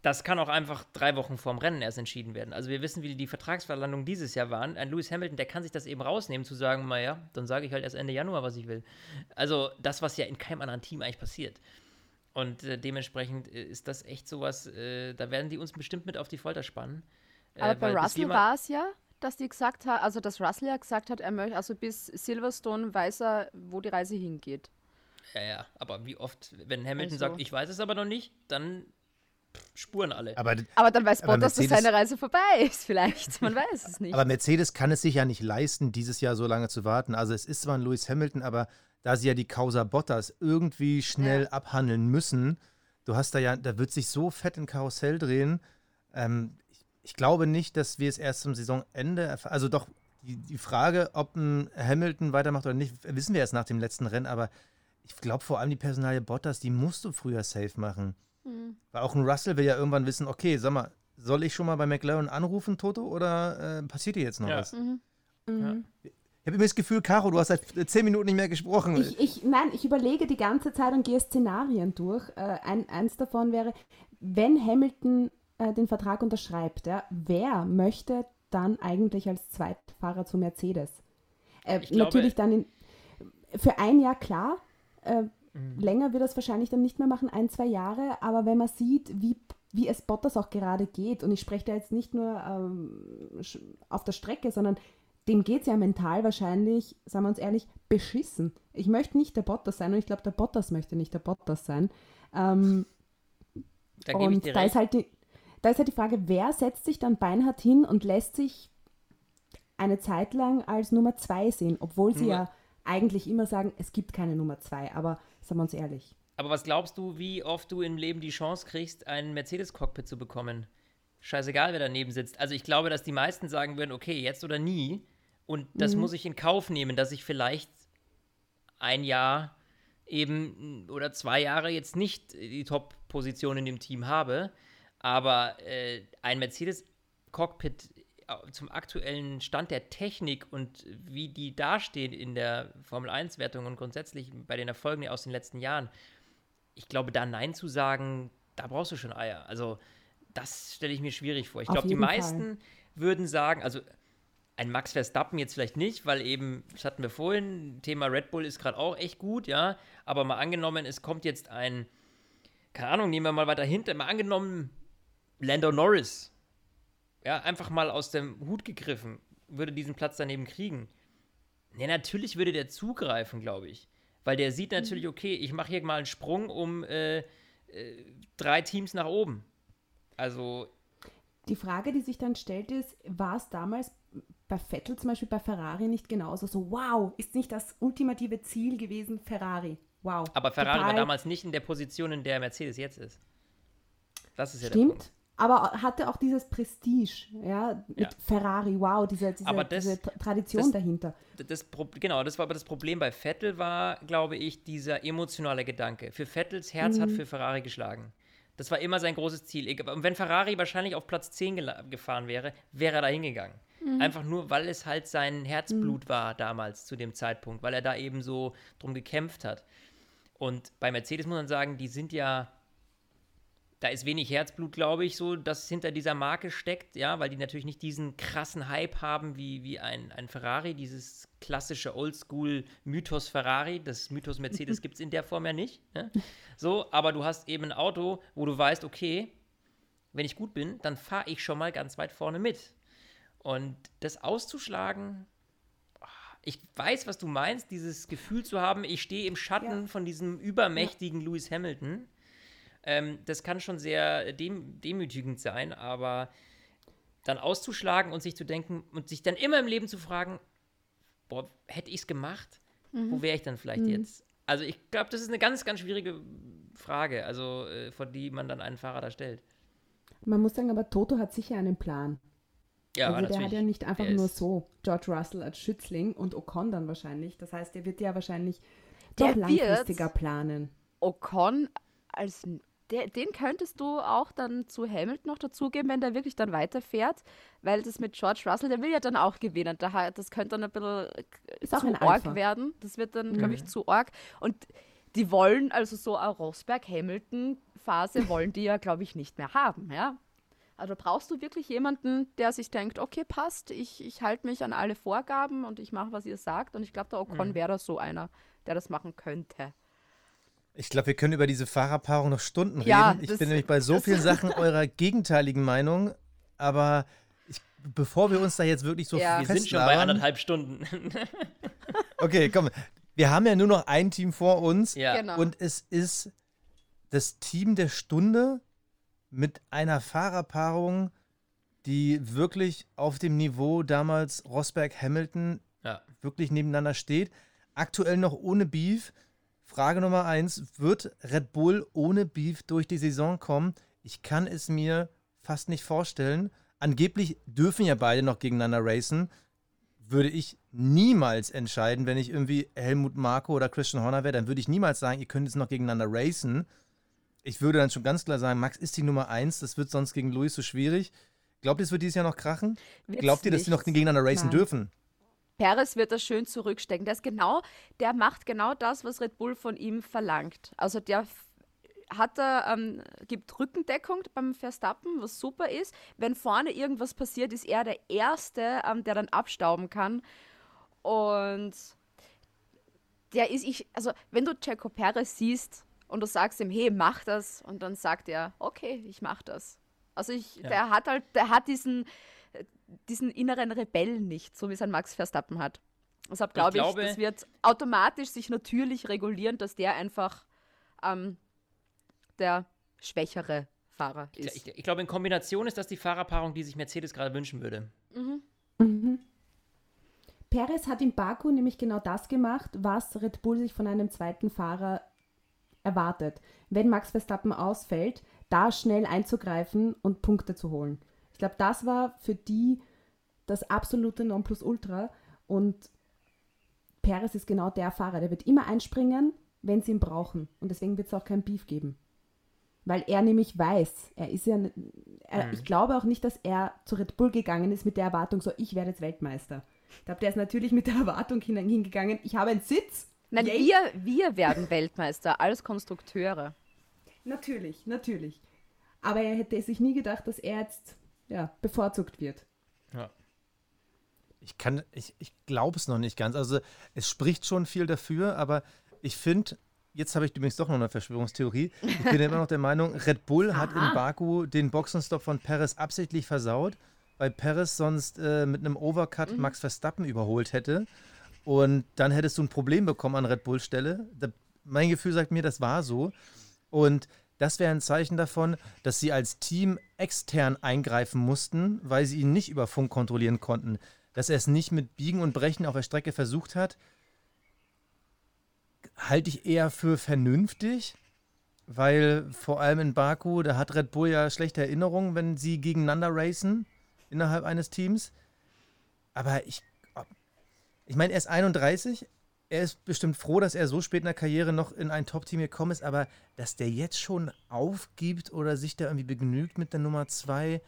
das kann auch einfach drei Wochen vorm Rennen erst entschieden werden. Also wir wissen, wie die Vertragsverlandungen dieses Jahr waren. Ein Lewis Hamilton, der kann sich das eben rausnehmen, zu sagen, naja, dann sage ich halt erst Ende Januar, was ich will. Also das, was ja in keinem anderen Team eigentlich passiert. Und äh, dementsprechend äh, ist das echt sowas, äh, da werden die uns bestimmt mit auf die Folter spannen. Äh, Aber bei Russell war es ja, dass die gesagt hat, also dass Russell ja gesagt hat, er möchte, also bis Silverstone weiß er, wo die Reise hingeht. Ja, ja, aber wie oft, wenn Hamilton also. sagt, ich weiß es aber noch nicht, dann spuren alle. Aber, aber dann weiß Bottas, dass seine Reise vorbei ist, vielleicht. Man weiß es nicht. Aber Mercedes kann es sich ja nicht leisten, dieses Jahr so lange zu warten. Also es ist zwar ein Lewis Hamilton, aber da sie ja die Causa Bottas irgendwie schnell ja. abhandeln müssen, du hast da ja, da wird sich so fett in Karussell drehen. Ähm, ich, glaube nicht, dass wir es erst zum Saisonende erfahren. Also doch, die, die Frage, ob ein Hamilton weitermacht oder nicht, wissen wir erst nach dem letzten Rennen, aber ich glaube vor allem die Personalie Bottas, die musst du früher safe machen. Mhm. Weil auch ein Russell will ja irgendwann wissen, okay, sag mal, soll ich schon mal bei McLaren anrufen, Toto, oder äh, passiert hier jetzt noch ja. was? Mhm. Mhm. Ja. Ich habe immer das Gefühl, Caro, du hast seit zehn Minuten nicht mehr gesprochen. Ich, ich, nein, ich überlege die ganze Zeit und gehe Szenarien durch. Äh, ein, eins davon wäre, wenn Hamilton äh, den Vertrag unterschreibt, ja, wer möchte dann eigentlich als Zweitfahrer zu Mercedes? Äh, natürlich dann in, für ein Jahr klar. Äh, mhm. Länger wird das wahrscheinlich dann nicht mehr machen, ein, zwei Jahre. Aber wenn man sieht, wie wie es Bottas auch gerade geht, und ich spreche da jetzt nicht nur ähm, auf der Strecke, sondern dem geht es ja mental wahrscheinlich, sagen wir uns ehrlich, beschissen. Ich möchte nicht der Bottas sein und ich glaube, der Bottas möchte nicht der Bottas sein. Ähm, da und da ist, halt die, da ist halt die Frage, wer setzt sich dann beinhart hin und lässt sich eine Zeit lang als Nummer zwei sehen, obwohl sie Nur, ja eigentlich immer sagen, es gibt keine Nummer zwei, aber sagen wir uns ehrlich. Aber was glaubst du, wie oft du im Leben die Chance kriegst, ein Mercedes-Cockpit zu bekommen? Scheißegal, wer daneben sitzt. Also ich glaube, dass die meisten sagen würden, okay, jetzt oder nie. Und das mhm. muss ich in Kauf nehmen, dass ich vielleicht ein Jahr eben oder zwei Jahre jetzt nicht die Top-Position in dem Team habe. Aber äh, ein Mercedes-Cockpit äh, zum aktuellen Stand der Technik und wie die dastehen in der Formel 1-Wertung und grundsätzlich bei den Erfolgen aus den letzten Jahren, ich glaube, da Nein zu sagen, da brauchst du schon Eier. Also, das stelle ich mir schwierig vor. Ich glaube, die meisten Fall. würden sagen, also ein Max Verstappen jetzt vielleicht nicht, weil eben, das hatten wir vorhin, Thema Red Bull ist gerade auch echt gut, ja. Aber mal angenommen, es kommt jetzt ein, keine Ahnung, nehmen wir mal weiter hinter, mal angenommen, Lando Norris, ja, einfach mal aus dem Hut gegriffen, würde diesen Platz daneben kriegen. Ne, natürlich würde der zugreifen, glaube ich. Weil der sieht natürlich, mhm. okay, ich mache hier mal einen Sprung um äh, äh, drei Teams nach oben. Also. Die Frage, die sich dann stellt, ist, war es damals bei Vettel zum Beispiel bei Ferrari nicht genauso. So, wow, ist nicht das ultimative Ziel gewesen, Ferrari. Wow. Aber Ferrari total. war damals nicht in der Position, in der Mercedes jetzt ist. Das ist ja Stimmt. Aber hatte auch dieses Prestige, ja, mit ja. Ferrari, wow, diese, diese, das, diese Tradition das, dahinter. Das, genau, das war aber das Problem bei Vettel war, glaube ich, dieser emotionale Gedanke. Für Vettels Herz mhm. hat für Ferrari geschlagen. Das war immer sein großes Ziel. Und wenn Ferrari wahrscheinlich auf Platz 10 gefahren wäre, wäre er da hingegangen. Mhm. Einfach nur, weil es halt sein Herzblut mhm. war damals zu dem Zeitpunkt, weil er da eben so drum gekämpft hat. Und bei Mercedes muss man sagen, die sind ja, da ist wenig Herzblut, glaube ich, so, das hinter dieser Marke steckt, ja, weil die natürlich nicht diesen krassen Hype haben wie, wie ein, ein Ferrari, dieses klassische Oldschool-Mythos Ferrari. Das Mythos Mercedes [LAUGHS] gibt es in der Form ja nicht. Ne? So, aber du hast eben ein Auto, wo du weißt, okay, wenn ich gut bin, dann fahre ich schon mal ganz weit vorne mit. Und das auszuschlagen, ich weiß, was du meinst, dieses Gefühl zu haben, ich stehe im Schatten ja. von diesem übermächtigen ja. Lewis Hamilton. Ähm, das kann schon sehr dem, demütigend sein, aber dann auszuschlagen und sich zu denken und sich dann immer im Leben zu fragen, boah, hätte ich es gemacht, mhm. wo wäre ich dann vielleicht mhm. jetzt? Also ich glaube, das ist eine ganz, ganz schwierige Frage, also äh, vor die man dann einen Fahrer da stellt. Man muss sagen, aber Toto hat sicher einen Plan. Ja, also der hat ja nicht einfach nur so George Russell als Schützling und Ocon dann wahrscheinlich. Das heißt, der wird ja wahrscheinlich doch langfristiger planen. Ocon als der, den könntest du auch dann zu Hamilton noch dazugeben, wenn der wirklich dann weiterfährt, weil das mit George Russell, der will ja dann auch gewinnen. Da, das könnte dann ein bisschen Ist auch zu ein Alpha. werden. Das wird dann, glaube ich, zu arg. Und die wollen, also so eine Rosberg-Hamilton-Phase [LAUGHS] wollen die ja, glaube ich, nicht mehr haben, ja. Also brauchst du wirklich jemanden, der sich denkt, okay, passt, ich, ich halte mich an alle Vorgaben und ich mache, was ihr sagt. Und ich glaube, der Ocon wäre so einer, der das machen könnte. Ich glaube, wir können über diese Fahrerpaarung noch Stunden Ja, reden. Ich das- bin nämlich bei so vielen [LAUGHS] Sachen eurer gegenteiligen Meinung, aber ich, bevor wir uns da jetzt wirklich so Ja. Wir sind schon bei anderthalb Stunden. [LAUGHS] Okay, komm. Wir haben ja nur noch ein Team vor uns ja. Genau. und es ist das Team der Stunde mit einer Fahrerpaarung, die wirklich auf dem Niveau damals Rosberg-Hamilton ja. wirklich nebeneinander steht. Aktuell noch ohne Beef. Frage Nummer eins: Wird Red Bull ohne Beef durch die Saison kommen? Ich kann es mir fast nicht vorstellen. Angeblich dürfen ja beide noch gegeneinander racen. Würde ich niemals entscheiden, wenn ich irgendwie Helmut Marko oder Christian Horner wäre, dann würde ich niemals sagen, ihr könnt jetzt noch gegeneinander racen. Ich würde dann schon ganz klar sagen, Max ist die Nummer eins, das wird sonst gegen Luis so schwierig. Glaubt ihr, es wird dieses Jahr noch krachen? Wird's Glaubt ihr, dass sie noch gegeneinander racen Nein. dürfen? Perez wird das schön zurückstecken. Der ist genau, der macht genau das, was Red Bull von ihm verlangt. Also der hat er, ähm, gibt Rückendeckung beim Verstappen, was super ist. Wenn vorne irgendwas passiert, ist er der Erste, ähm, der dann abstauben kann. Und der ist, ich, also wenn du Checo Perez siehst und du sagst ihm, hey, mach das, und dann sagt er, okay, ich mach das. Also ich, Ja. der hat halt, der hat diesen, diesen inneren Rebellen nicht, so wie es ein Max Verstappen hat. Deshalb glaube ich, glaube- das wird automatisch sich natürlich regulieren, dass der einfach ähm, der schwächere Fahrer Ich, ist. ich, ich glaube, in Kombination ist das die Fahrerpaarung, die sich Mercedes gerade wünschen würde. Mhm. Perez hat in Baku nämlich genau das gemacht, was Red Bull sich von einem zweiten Fahrer erwartet. Wenn Max Verstappen ausfällt, da schnell einzugreifen und Punkte zu holen. Ich glaube, das war für die das absolute Nonplusultra und Perez ist genau der Fahrer, der wird immer einspringen, wenn sie ihn brauchen und deswegen wird es auch kein Beef geben. Weil er nämlich weiß, er ist ja, er, ich glaube auch nicht, dass er zu Red Bull gegangen ist mit der Erwartung, so ich werde jetzt Weltmeister. Ich glaube, der ist natürlich mit der Erwartung hin, hingegangen, ich habe einen Sitz. Nein, Yay. wir, wir werden [LAUGHS] Weltmeister als Konstrukteure. Natürlich, natürlich. Aber er hätte sich nie gedacht, dass er jetzt ja, bevorzugt wird. Ja. Ich kann, ich, ich glaube es noch nicht ganz. Also es spricht schon viel dafür, aber ich finde, jetzt habe ich übrigens doch noch eine Verschwörungstheorie. Ich bin immer noch der Meinung, Red Bull hat in Aha. Baku den Boxenstopp von Perez absichtlich versaut, weil Perez sonst äh, mit einem Overcut Max Verstappen überholt hätte. Und dann hättest du ein Problem bekommen an Red Bull Stelle. Da, mein Gefühl sagt mir, das war so. Und das wäre ein Zeichen davon, dass sie als Team extern eingreifen mussten, weil sie ihn nicht über Funk kontrollieren konnten. Dass er es nicht mit Biegen und Brechen auf der Strecke versucht hat, halte ich eher für vernünftig, weil vor allem in Baku, da hat Red Bull ja schlechte Erinnerungen, wenn sie gegeneinander racen innerhalb eines Teams. Aber ich, ich meine, er ist 31, er ist bestimmt froh, dass er so spät in der Karriere noch in ein Top-Team gekommen ist, aber dass der jetzt schon aufgibt oder sich da irgendwie begnügt mit der Nummer 2,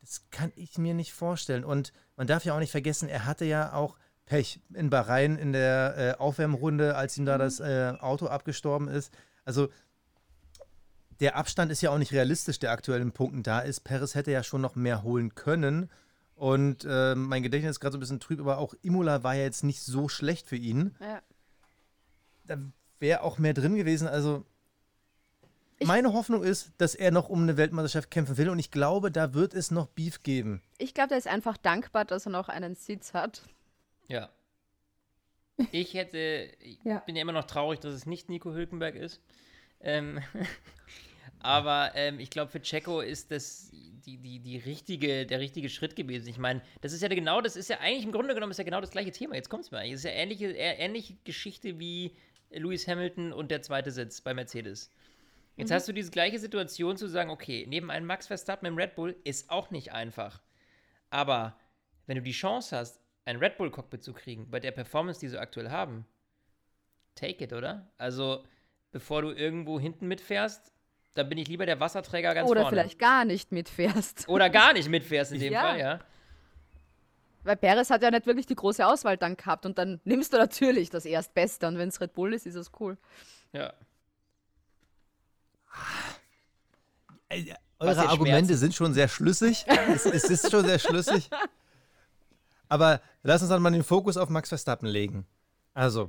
das kann ich mir nicht vorstellen. Und man darf ja auch nicht vergessen, er hatte ja auch Pech in Bahrain in der äh, Aufwärmrunde, als ihm da das äh, Auto abgestorben ist. Also der Abstand ist ja auch nicht realistisch, der aktuell in Punkten da ist. Perez hätte ja schon noch mehr holen können. Und äh, mein Gedächtnis ist gerade so ein bisschen trüb, aber auch Imola war ja jetzt nicht so schlecht für ihn. Ja. Da wäre auch mehr drin gewesen. Also Ich- meine Hoffnung ist, dass er noch um eine Weltmeisterschaft kämpfen will. Und ich glaube, da wird es noch Beef geben. Ich glaube, der ist einfach dankbar, dass er noch einen Sitz hat. Ja. Ich hätte, ich Ja. bin ja immer noch traurig, dass es nicht Nico Hülkenberg ist. Ähm, aber ähm, ich glaube, für Checo ist das die, die, die richtige, der richtige Schritt gewesen. Ich meine, das ist ja genau, das ist ja eigentlich im Grunde genommen ist ja genau das gleiche Thema. Jetzt kommt es mir eigentlich. Es ist ja ähnliche, ähnliche Geschichte wie Lewis Hamilton und der zweite Sitz bei Mercedes. Jetzt hast du diese gleiche Situation zu sagen, okay, neben einem Max Verstappen im Red Bull ist auch nicht einfach. Aber wenn du die Chance hast, ein Red Bull Cockpit zu kriegen, bei der Performance, die sie aktuell haben, take it, oder? Also, bevor du irgendwo hinten mitfährst, Da bin ich lieber der Wasserträger ganz Oder vorne. vielleicht gar nicht mitfährst. Oder gar nicht mitfährst in [LAUGHS] dem Ja. Fall, ja. Weil Perez hat ja nicht wirklich die große Auswahl dann gehabt und dann nimmst du natürlich das Erstbeste und wenn es Red Bull ist, ist es cool. Ja. Äh, Eure Argumente Schmerzen? sind schon sehr schlüssig. es, es ist schon sehr schlüssig. Aber lass uns dann mal den Fokus auf Max Verstappen legen. Also,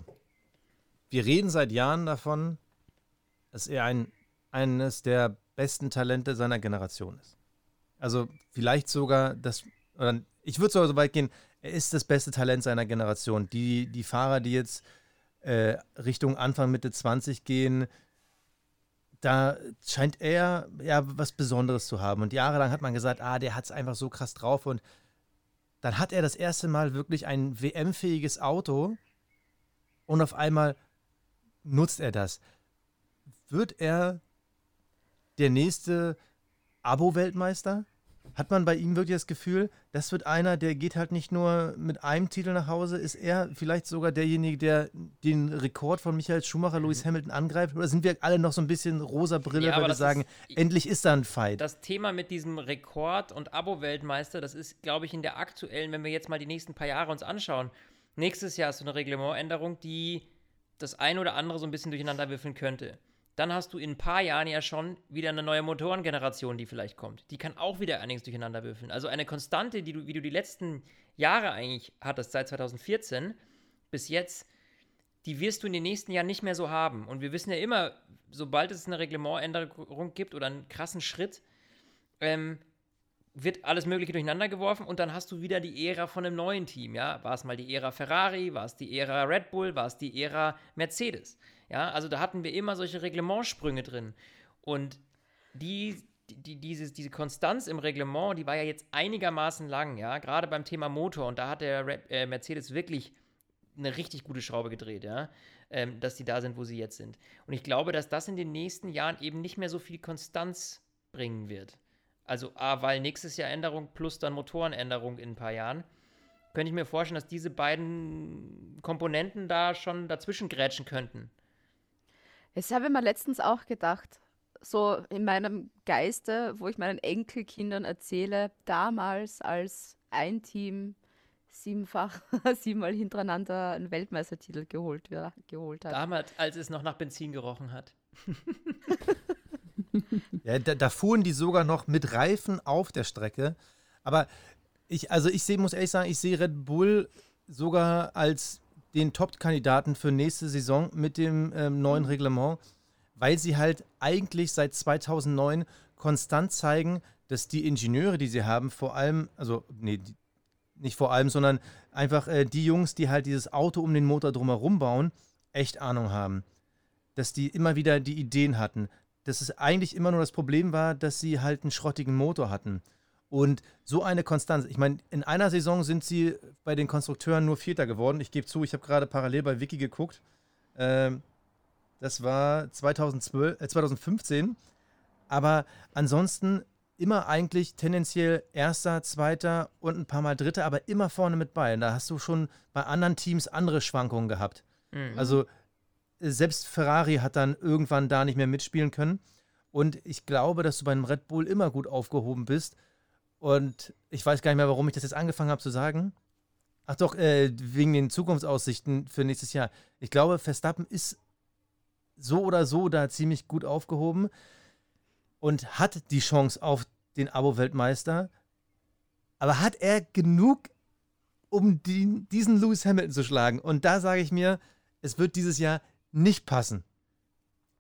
wir reden seit Jahren davon, dass er ein, eines der besten Talente seiner Generation ist. Also, vielleicht sogar das, oder ich würde sogar so weit gehen, er ist das beste Talent seiner Generation. Die, die Fahrer, die jetzt äh, Richtung Anfang, Mitte 20 gehen, da scheint er ja was Besonderes zu haben. Und jahrelang hat man gesagt, ah, der hat es einfach so krass drauf. Und dann hat er das erste Mal wirklich ein WM-fähiges Auto und auf einmal nutzt er das. Wird er der nächste Abo-Weltmeister? Hat man bei ihm wirklich das Gefühl, das wird einer, der geht halt nicht nur mit einem Titel nach Hause, ist er vielleicht sogar derjenige, der den Rekord von Michael Schumacher, Lewis Hamilton angreift? Oder sind wir alle noch so ein bisschen rosa Brille, Ja, weil wir sagen, ist- endlich ist da ein Fight? Das Thema mit diesem Rekord und Abo-Weltmeister, das ist, glaube ich, in der aktuellen, wenn wir jetzt mal die nächsten paar Jahre uns anschauen, nächstes Jahr ist so eine Reglementänderung, die das ein oder andere so ein bisschen durcheinander würfeln könnte. Dann hast du in ein paar Jahren ja schon wieder eine neue Motorengeneration, die vielleicht kommt. Die kann auch wieder einiges durcheinander würfeln. Also eine Konstante, die du, wie du die letzten Jahre eigentlich hattest, seit 2014 bis jetzt, die wirst du in den nächsten Jahren nicht mehr so haben. Und wir wissen ja immer, sobald es eine Reglementänderung gibt oder einen krassen Schritt, ähm, wird alles Mögliche durcheinander geworfen und dann hast du wieder die Ära von einem neuen Team, ja? War es mal die Ära Ferrari, war es die Ära Red Bull, war es die Ära Mercedes, ja? Also da hatten wir immer solche Reglementsprünge drin und die, die, dieses, diese Konstanz im Reglement, die war ja jetzt einigermaßen lang, ja? Gerade beim Thema Motor und da hat der Red, äh, Mercedes wirklich eine richtig gute Schraube gedreht, ja? Ähm, dass die da sind, wo sie jetzt sind. Und ich glaube, dass das in den nächsten Jahren eben nicht mehr so viel Konstanz bringen wird. Also A, weil nächstes Jahr Änderung plus dann Motorenänderung in ein paar Jahren. Könnte ich mir vorstellen, dass diese beiden Komponenten da schon dazwischen grätschen könnten. Das habe ich mir letztens auch gedacht. So in meinem Geiste, wo ich meinen Enkelkindern erzähle, damals als ein Team siebenfach, [LAUGHS] siebenmal hintereinander einen Weltmeistertitel geholt, ja, geholt hat. Damals, als es noch nach Benzin gerochen hat. [LAUGHS] Ja, da, da fuhren die sogar noch mit Reifen auf der Strecke. Aber ich, also ich sehe, muss ehrlich sagen, ich sehe Red Bull sogar als den Top-Kandidaten für nächste Saison mit dem ähm, neuen Reglement, weil sie halt eigentlich seit 2009 konstant zeigen, dass die Ingenieure, die sie haben, vor allem, also nee, die, nicht vor allem, sondern einfach äh, die Jungs, die halt dieses Auto um den Motor drumherum bauen, echt Ahnung haben. Dass die immer wieder die Ideen hatten. Dass es eigentlich immer nur das Problem war, dass sie halt einen schrottigen Motor hatten. Und so eine Konstanz. Ich meine, in einer Saison sind sie bei den Konstrukteuren nur Vierter geworden. Ich gebe zu, ich habe gerade parallel bei Wiki geguckt. Ähm, das war 2012, äh, 2015. Aber ansonsten immer eigentlich tendenziell Erster, Zweiter und ein paar Mal Dritter, aber immer vorne mit bei. Und da hast du schon bei anderen Teams andere Schwankungen gehabt. Mhm. Also äh, selbst Ferrari hat dann irgendwann da nicht mehr mitspielen können. Und ich glaube, dass du beim Red Bull immer gut aufgehoben bist. Und ich weiß gar nicht mehr, warum ich das jetzt angefangen habe zu sagen. Ach doch, äh, wegen den Zukunftsaussichten für nächstes Jahr. Ich glaube, Verstappen ist so oder so da ziemlich gut aufgehoben und hat die Chance auf den Abo-Weltmeister. Aber hat er genug, um die, diesen Lewis Hamilton zu schlagen? Und da sage ich mir, es wird dieses Jahr nicht passen.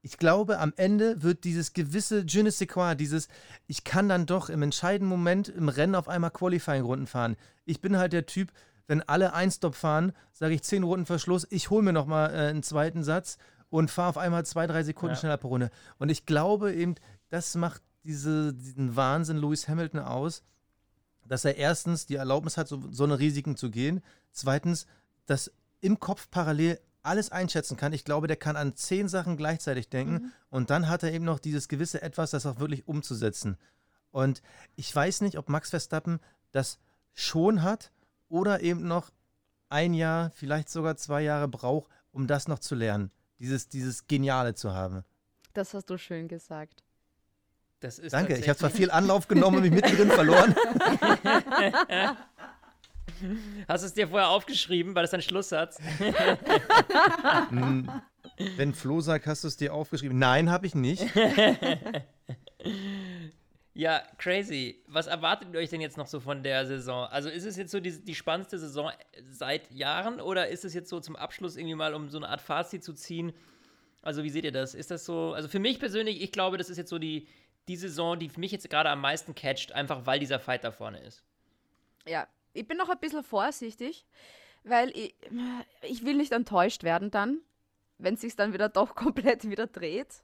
Ich glaube, am Ende wird dieses gewisse Je ne sais quoi, dieses, ich kann dann doch im entscheidenden Moment im Rennen auf einmal Qualifying-Runden fahren. Ich bin halt der Typ, wenn alle Einstop fahren, sage ich 10 Runden Verschluss, ich hole mir nochmal äh, einen zweiten Satz und fahre auf einmal zwei, drei Sekunden Ja. schneller pro Runde. Und ich glaube eben, das macht diese, diesen Wahnsinn Lewis Hamilton aus, dass er erstens die Erlaubnis hat, so, so eine Risiken zu gehen. Zweitens, dass im Kopf parallel alles einschätzen kann. Ich glaube, der kann an zehn Sachen gleichzeitig denken. Und dann hat er eben noch dieses gewisse Etwas, das auch wirklich umzusetzen. Und ich weiß nicht, ob Max Verstappen das schon hat oder eben noch ein Jahr, vielleicht sogar zwei Jahre braucht, um das noch zu lernen. Dieses, dieses Geniale zu haben. Das hast du schön gesagt. Das ist Danke, ich habe zwar viel Anlauf genommen und mich mittendrin verloren. [LAUGHS] [LAUGHS] [LAUGHS] Hast du es dir vorher aufgeschrieben, weil das ein Schlusssatz? Wenn Flo sagt, hast du es dir aufgeschrieben? Nein, habe ich nicht. [LAUGHS] Ja, crazy. Was erwartet ihr euch denn jetzt noch so von der Saison? Also ist es jetzt so die, die spannendste Saison seit Jahren oder ist es jetzt so zum Abschluss irgendwie mal, um so eine Art Fazit zu ziehen? Also wie seht ihr das? Ist das so, also für mich persönlich, ich glaube, das ist jetzt so die, die Saison, die mich jetzt gerade am meisten catcht, einfach weil dieser Fight da vorne ist. Ja, ich bin noch ein bisschen vorsichtig, weil ich, ich will nicht enttäuscht werden dann, wenn es sich dann wieder doch [LAUGHS] komplett wieder dreht.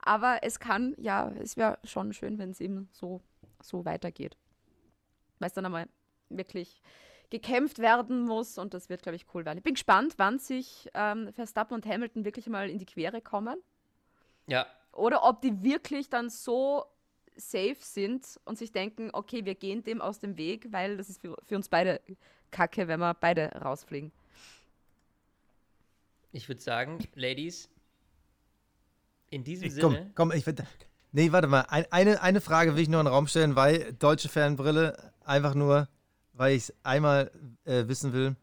Aber es kann, ja, es wäre schon schön, wenn es eben so, so weitergeht. Weil es dann einmal wirklich gekämpft werden muss und das wird, glaube ich, cool werden. Ich bin gespannt, wann sich ähm, Verstappen und Hamilton wirklich mal in die Quere kommen. Ja, Oder ob die wirklich dann so safe sind und sich denken, okay, wir gehen dem aus dem Weg, weil das ist für, für uns beide kacke, wenn wir beide rausfliegen. ich würde sagen, Ladies, in diesem Komm, Sinne. komm, ich will. Nee, warte mal. Ein, eine, eine Frage will ich nur in den Raum stellen, weil deutsche Fanbrille, einfach nur, weil ich es einmal äh, wissen will.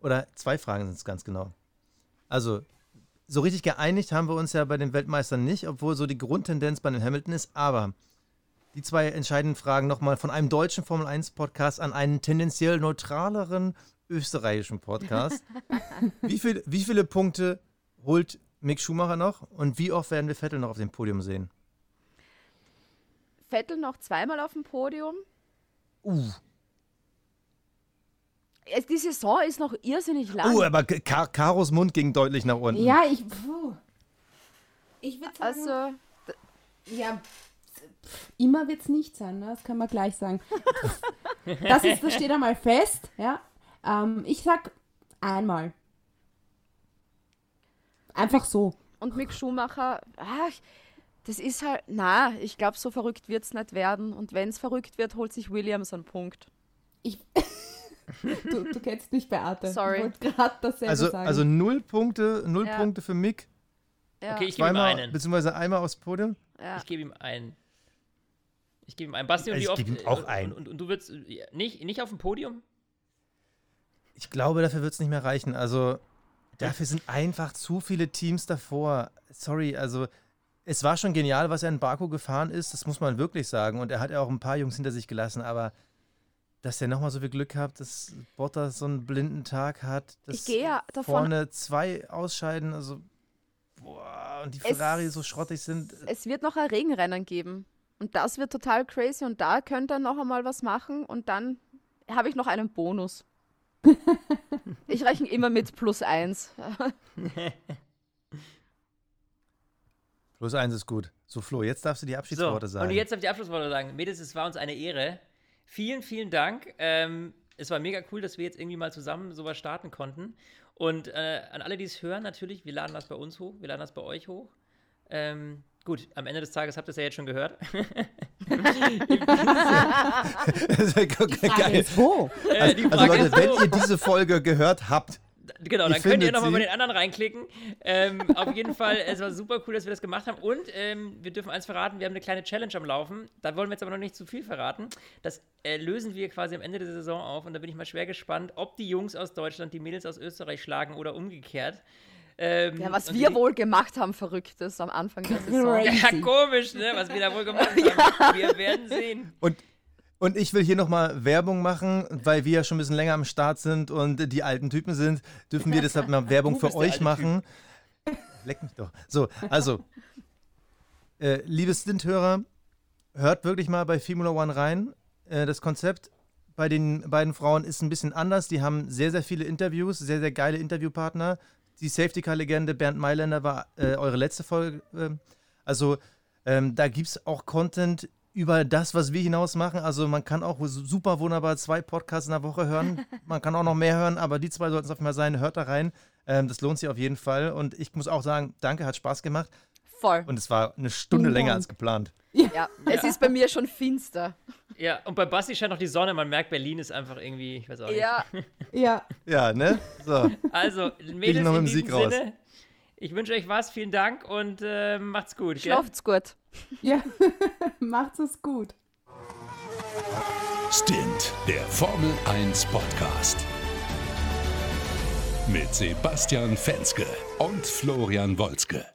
Oder zwei Fragen sind es ganz genau. Also, so richtig geeinigt haben wir uns ja bei den Weltmeistern nicht, obwohl so die Grundtendenz bei den Hamilton ist. Aber die zwei entscheidenden Fragen nochmal von einem deutschen Formel 1 Podcast an einen tendenziell neutraleren österreichischen Podcast. [LAUGHS] wie, viel, wie viele Punkte holt Mick Schumacher noch und wie oft werden wir Vettel noch auf dem Podium sehen? Vettel noch zweimal auf dem Podium. Uh, die Saison ist noch irrsinnig lang. uh aber Ka Karos Mund ging deutlich nach unten. Ja, ich. Puh. Ich würde sagen. also, Ja, pff, immer wird es nicht sein, ne? das kann man gleich sagen. Das, ist, das steht einmal fest, ja. Ähm, ich sag einmal. Einfach so. und Mick Schumacher, ach, das ist halt, na, ich glaube, so verrückt wird es nicht werden. Und wenn es verrückt wird, holt sich Williams einen Punkt. Ich, du, du kennst mich, Beate. Sorry. Ich wollte gerade dasselbe Also, sagen. also null Punkte, null Ja. Punkte für Mick, Ja, Okay, ich gebe ihm einen. beziehungsweise einmal aufs Podium. ja. Ich gebe ihm einen. Ich gebe ihm einen. Basti, und Also wie ich gebe ihm auch und, einen. Und, und, du würdest äh, nicht, nicht auf dem Podium? Ich glaube, dafür wird es nicht mehr reichen. Also, dafür sind einfach zu viele Teams davor. Sorry, also, es war schon genial, was er in Baku gefahren ist, das muss man wirklich sagen. Und er hat ja auch ein paar Jungs hinter sich gelassen, aber dass er nochmal so viel Glück hat, dass Bottas so einen blinden Tag hat, dass Ich gehe ja davon vorne zwei ausscheiden, also, boah, und die Es- Ferrari so schrottig sind. es wird noch ein Regenrennen geben. Und das wird total crazy. Und da könnte er noch einmal was machen. Und dann habe ich noch einen Bonus. [LAUGHS] ich rechne immer mit plus eins. Plus eins ist gut. So, Flo, jetzt darfst du die So, Abschiedsworte sagen. und jetzt darf ich die Abschlussworte sagen. Mädels, es war uns eine Ehre. Vielen, vielen Dank. Ähm, es war mega cool, dass wir jetzt irgendwie mal zusammen sowas starten konnten. Und äh, an alle, die es hören, natürlich, wir laden das bei uns hoch, wir laden das bei euch hoch. Ähm, gut, am Ende des Tages habt ihr es ja jetzt schon gehört. [LAUGHS] [LAUGHS] Das ist ja Die Frage geil. ist, wo? Äh, die Also Frage Leute, ist wenn ihr diese Folge gehört habt, Genau, dann könnt ihr nochmal bei den anderen reinklicken. Ähm, auf jeden Fall, es war super cool, dass wir das gemacht haben. Und ähm, wir dürfen eins verraten, wir haben eine kleine Challenge am Laufen. Da wollen wir jetzt aber noch nicht zu viel verraten. Das äh, lösen wir quasi am Ende der Saison auf. Und da bin ich mal schwer gespannt, ob die Jungs aus Deutschland die Mädels aus Österreich schlagen oder umgekehrt. Ähm, Ja, was wir die- wohl gemacht haben, Verrücktes am Anfang der [LAUGHS] Saison. Crazy. Ja, komisch, ne? Was wir da wohl gemacht [LAUGHS] haben. Wir werden sehen. Und, und ich will hier nochmal Werbung machen, weil wir ja schon ein bisschen länger am Start sind und die alten Typen sind, dürfen wir deshalb mal [LAUGHS] Werbung für euch machen. Leck mich doch. So, also, äh, liebe Stint-Hörer, hört wirklich mal bei Formula One rein. Äh, das Konzept bei den beiden Frauen ist ein bisschen anders. Die haben sehr, sehr viele Interviews, sehr, sehr geile Interviewpartner. Die Safety-Car-Legende Bernd Mailänder war äh, eure letzte Folge. ähm, also, ähm, da gibt es auch Content über das, was wir hinaus machen. Also man kann auch su- super wunderbar zwei Podcasts in der Woche hören. [LAUGHS] Man kann auch noch mehr hören, aber die zwei sollten es auf jeden Fall sein. Hört da rein. Ähm, das lohnt sich auf jeden Fall. Und ich muss auch sagen, danke, hat Spaß gemacht. Voll. Und es war eine Stunde Vielen länger als geplant. Ja, es ist bei mir schon finster. Ja, und bei Basti scheint noch die Sonne. Man merkt, Berlin ist einfach irgendwie, ich weiß auch nicht. Ja, [LAUGHS] Ja, Ja, ne? So. Also, Mädels, noch mit dem Sieg raus. Ich wünsche euch was. Vielen Dank und äh, macht's gut. gell? schlaft's gut. Ja, [LAUGHS] macht's es gut. Stint, der Formel 1 Podcast. Mit Sebastian Fenske und Florian Wolzke.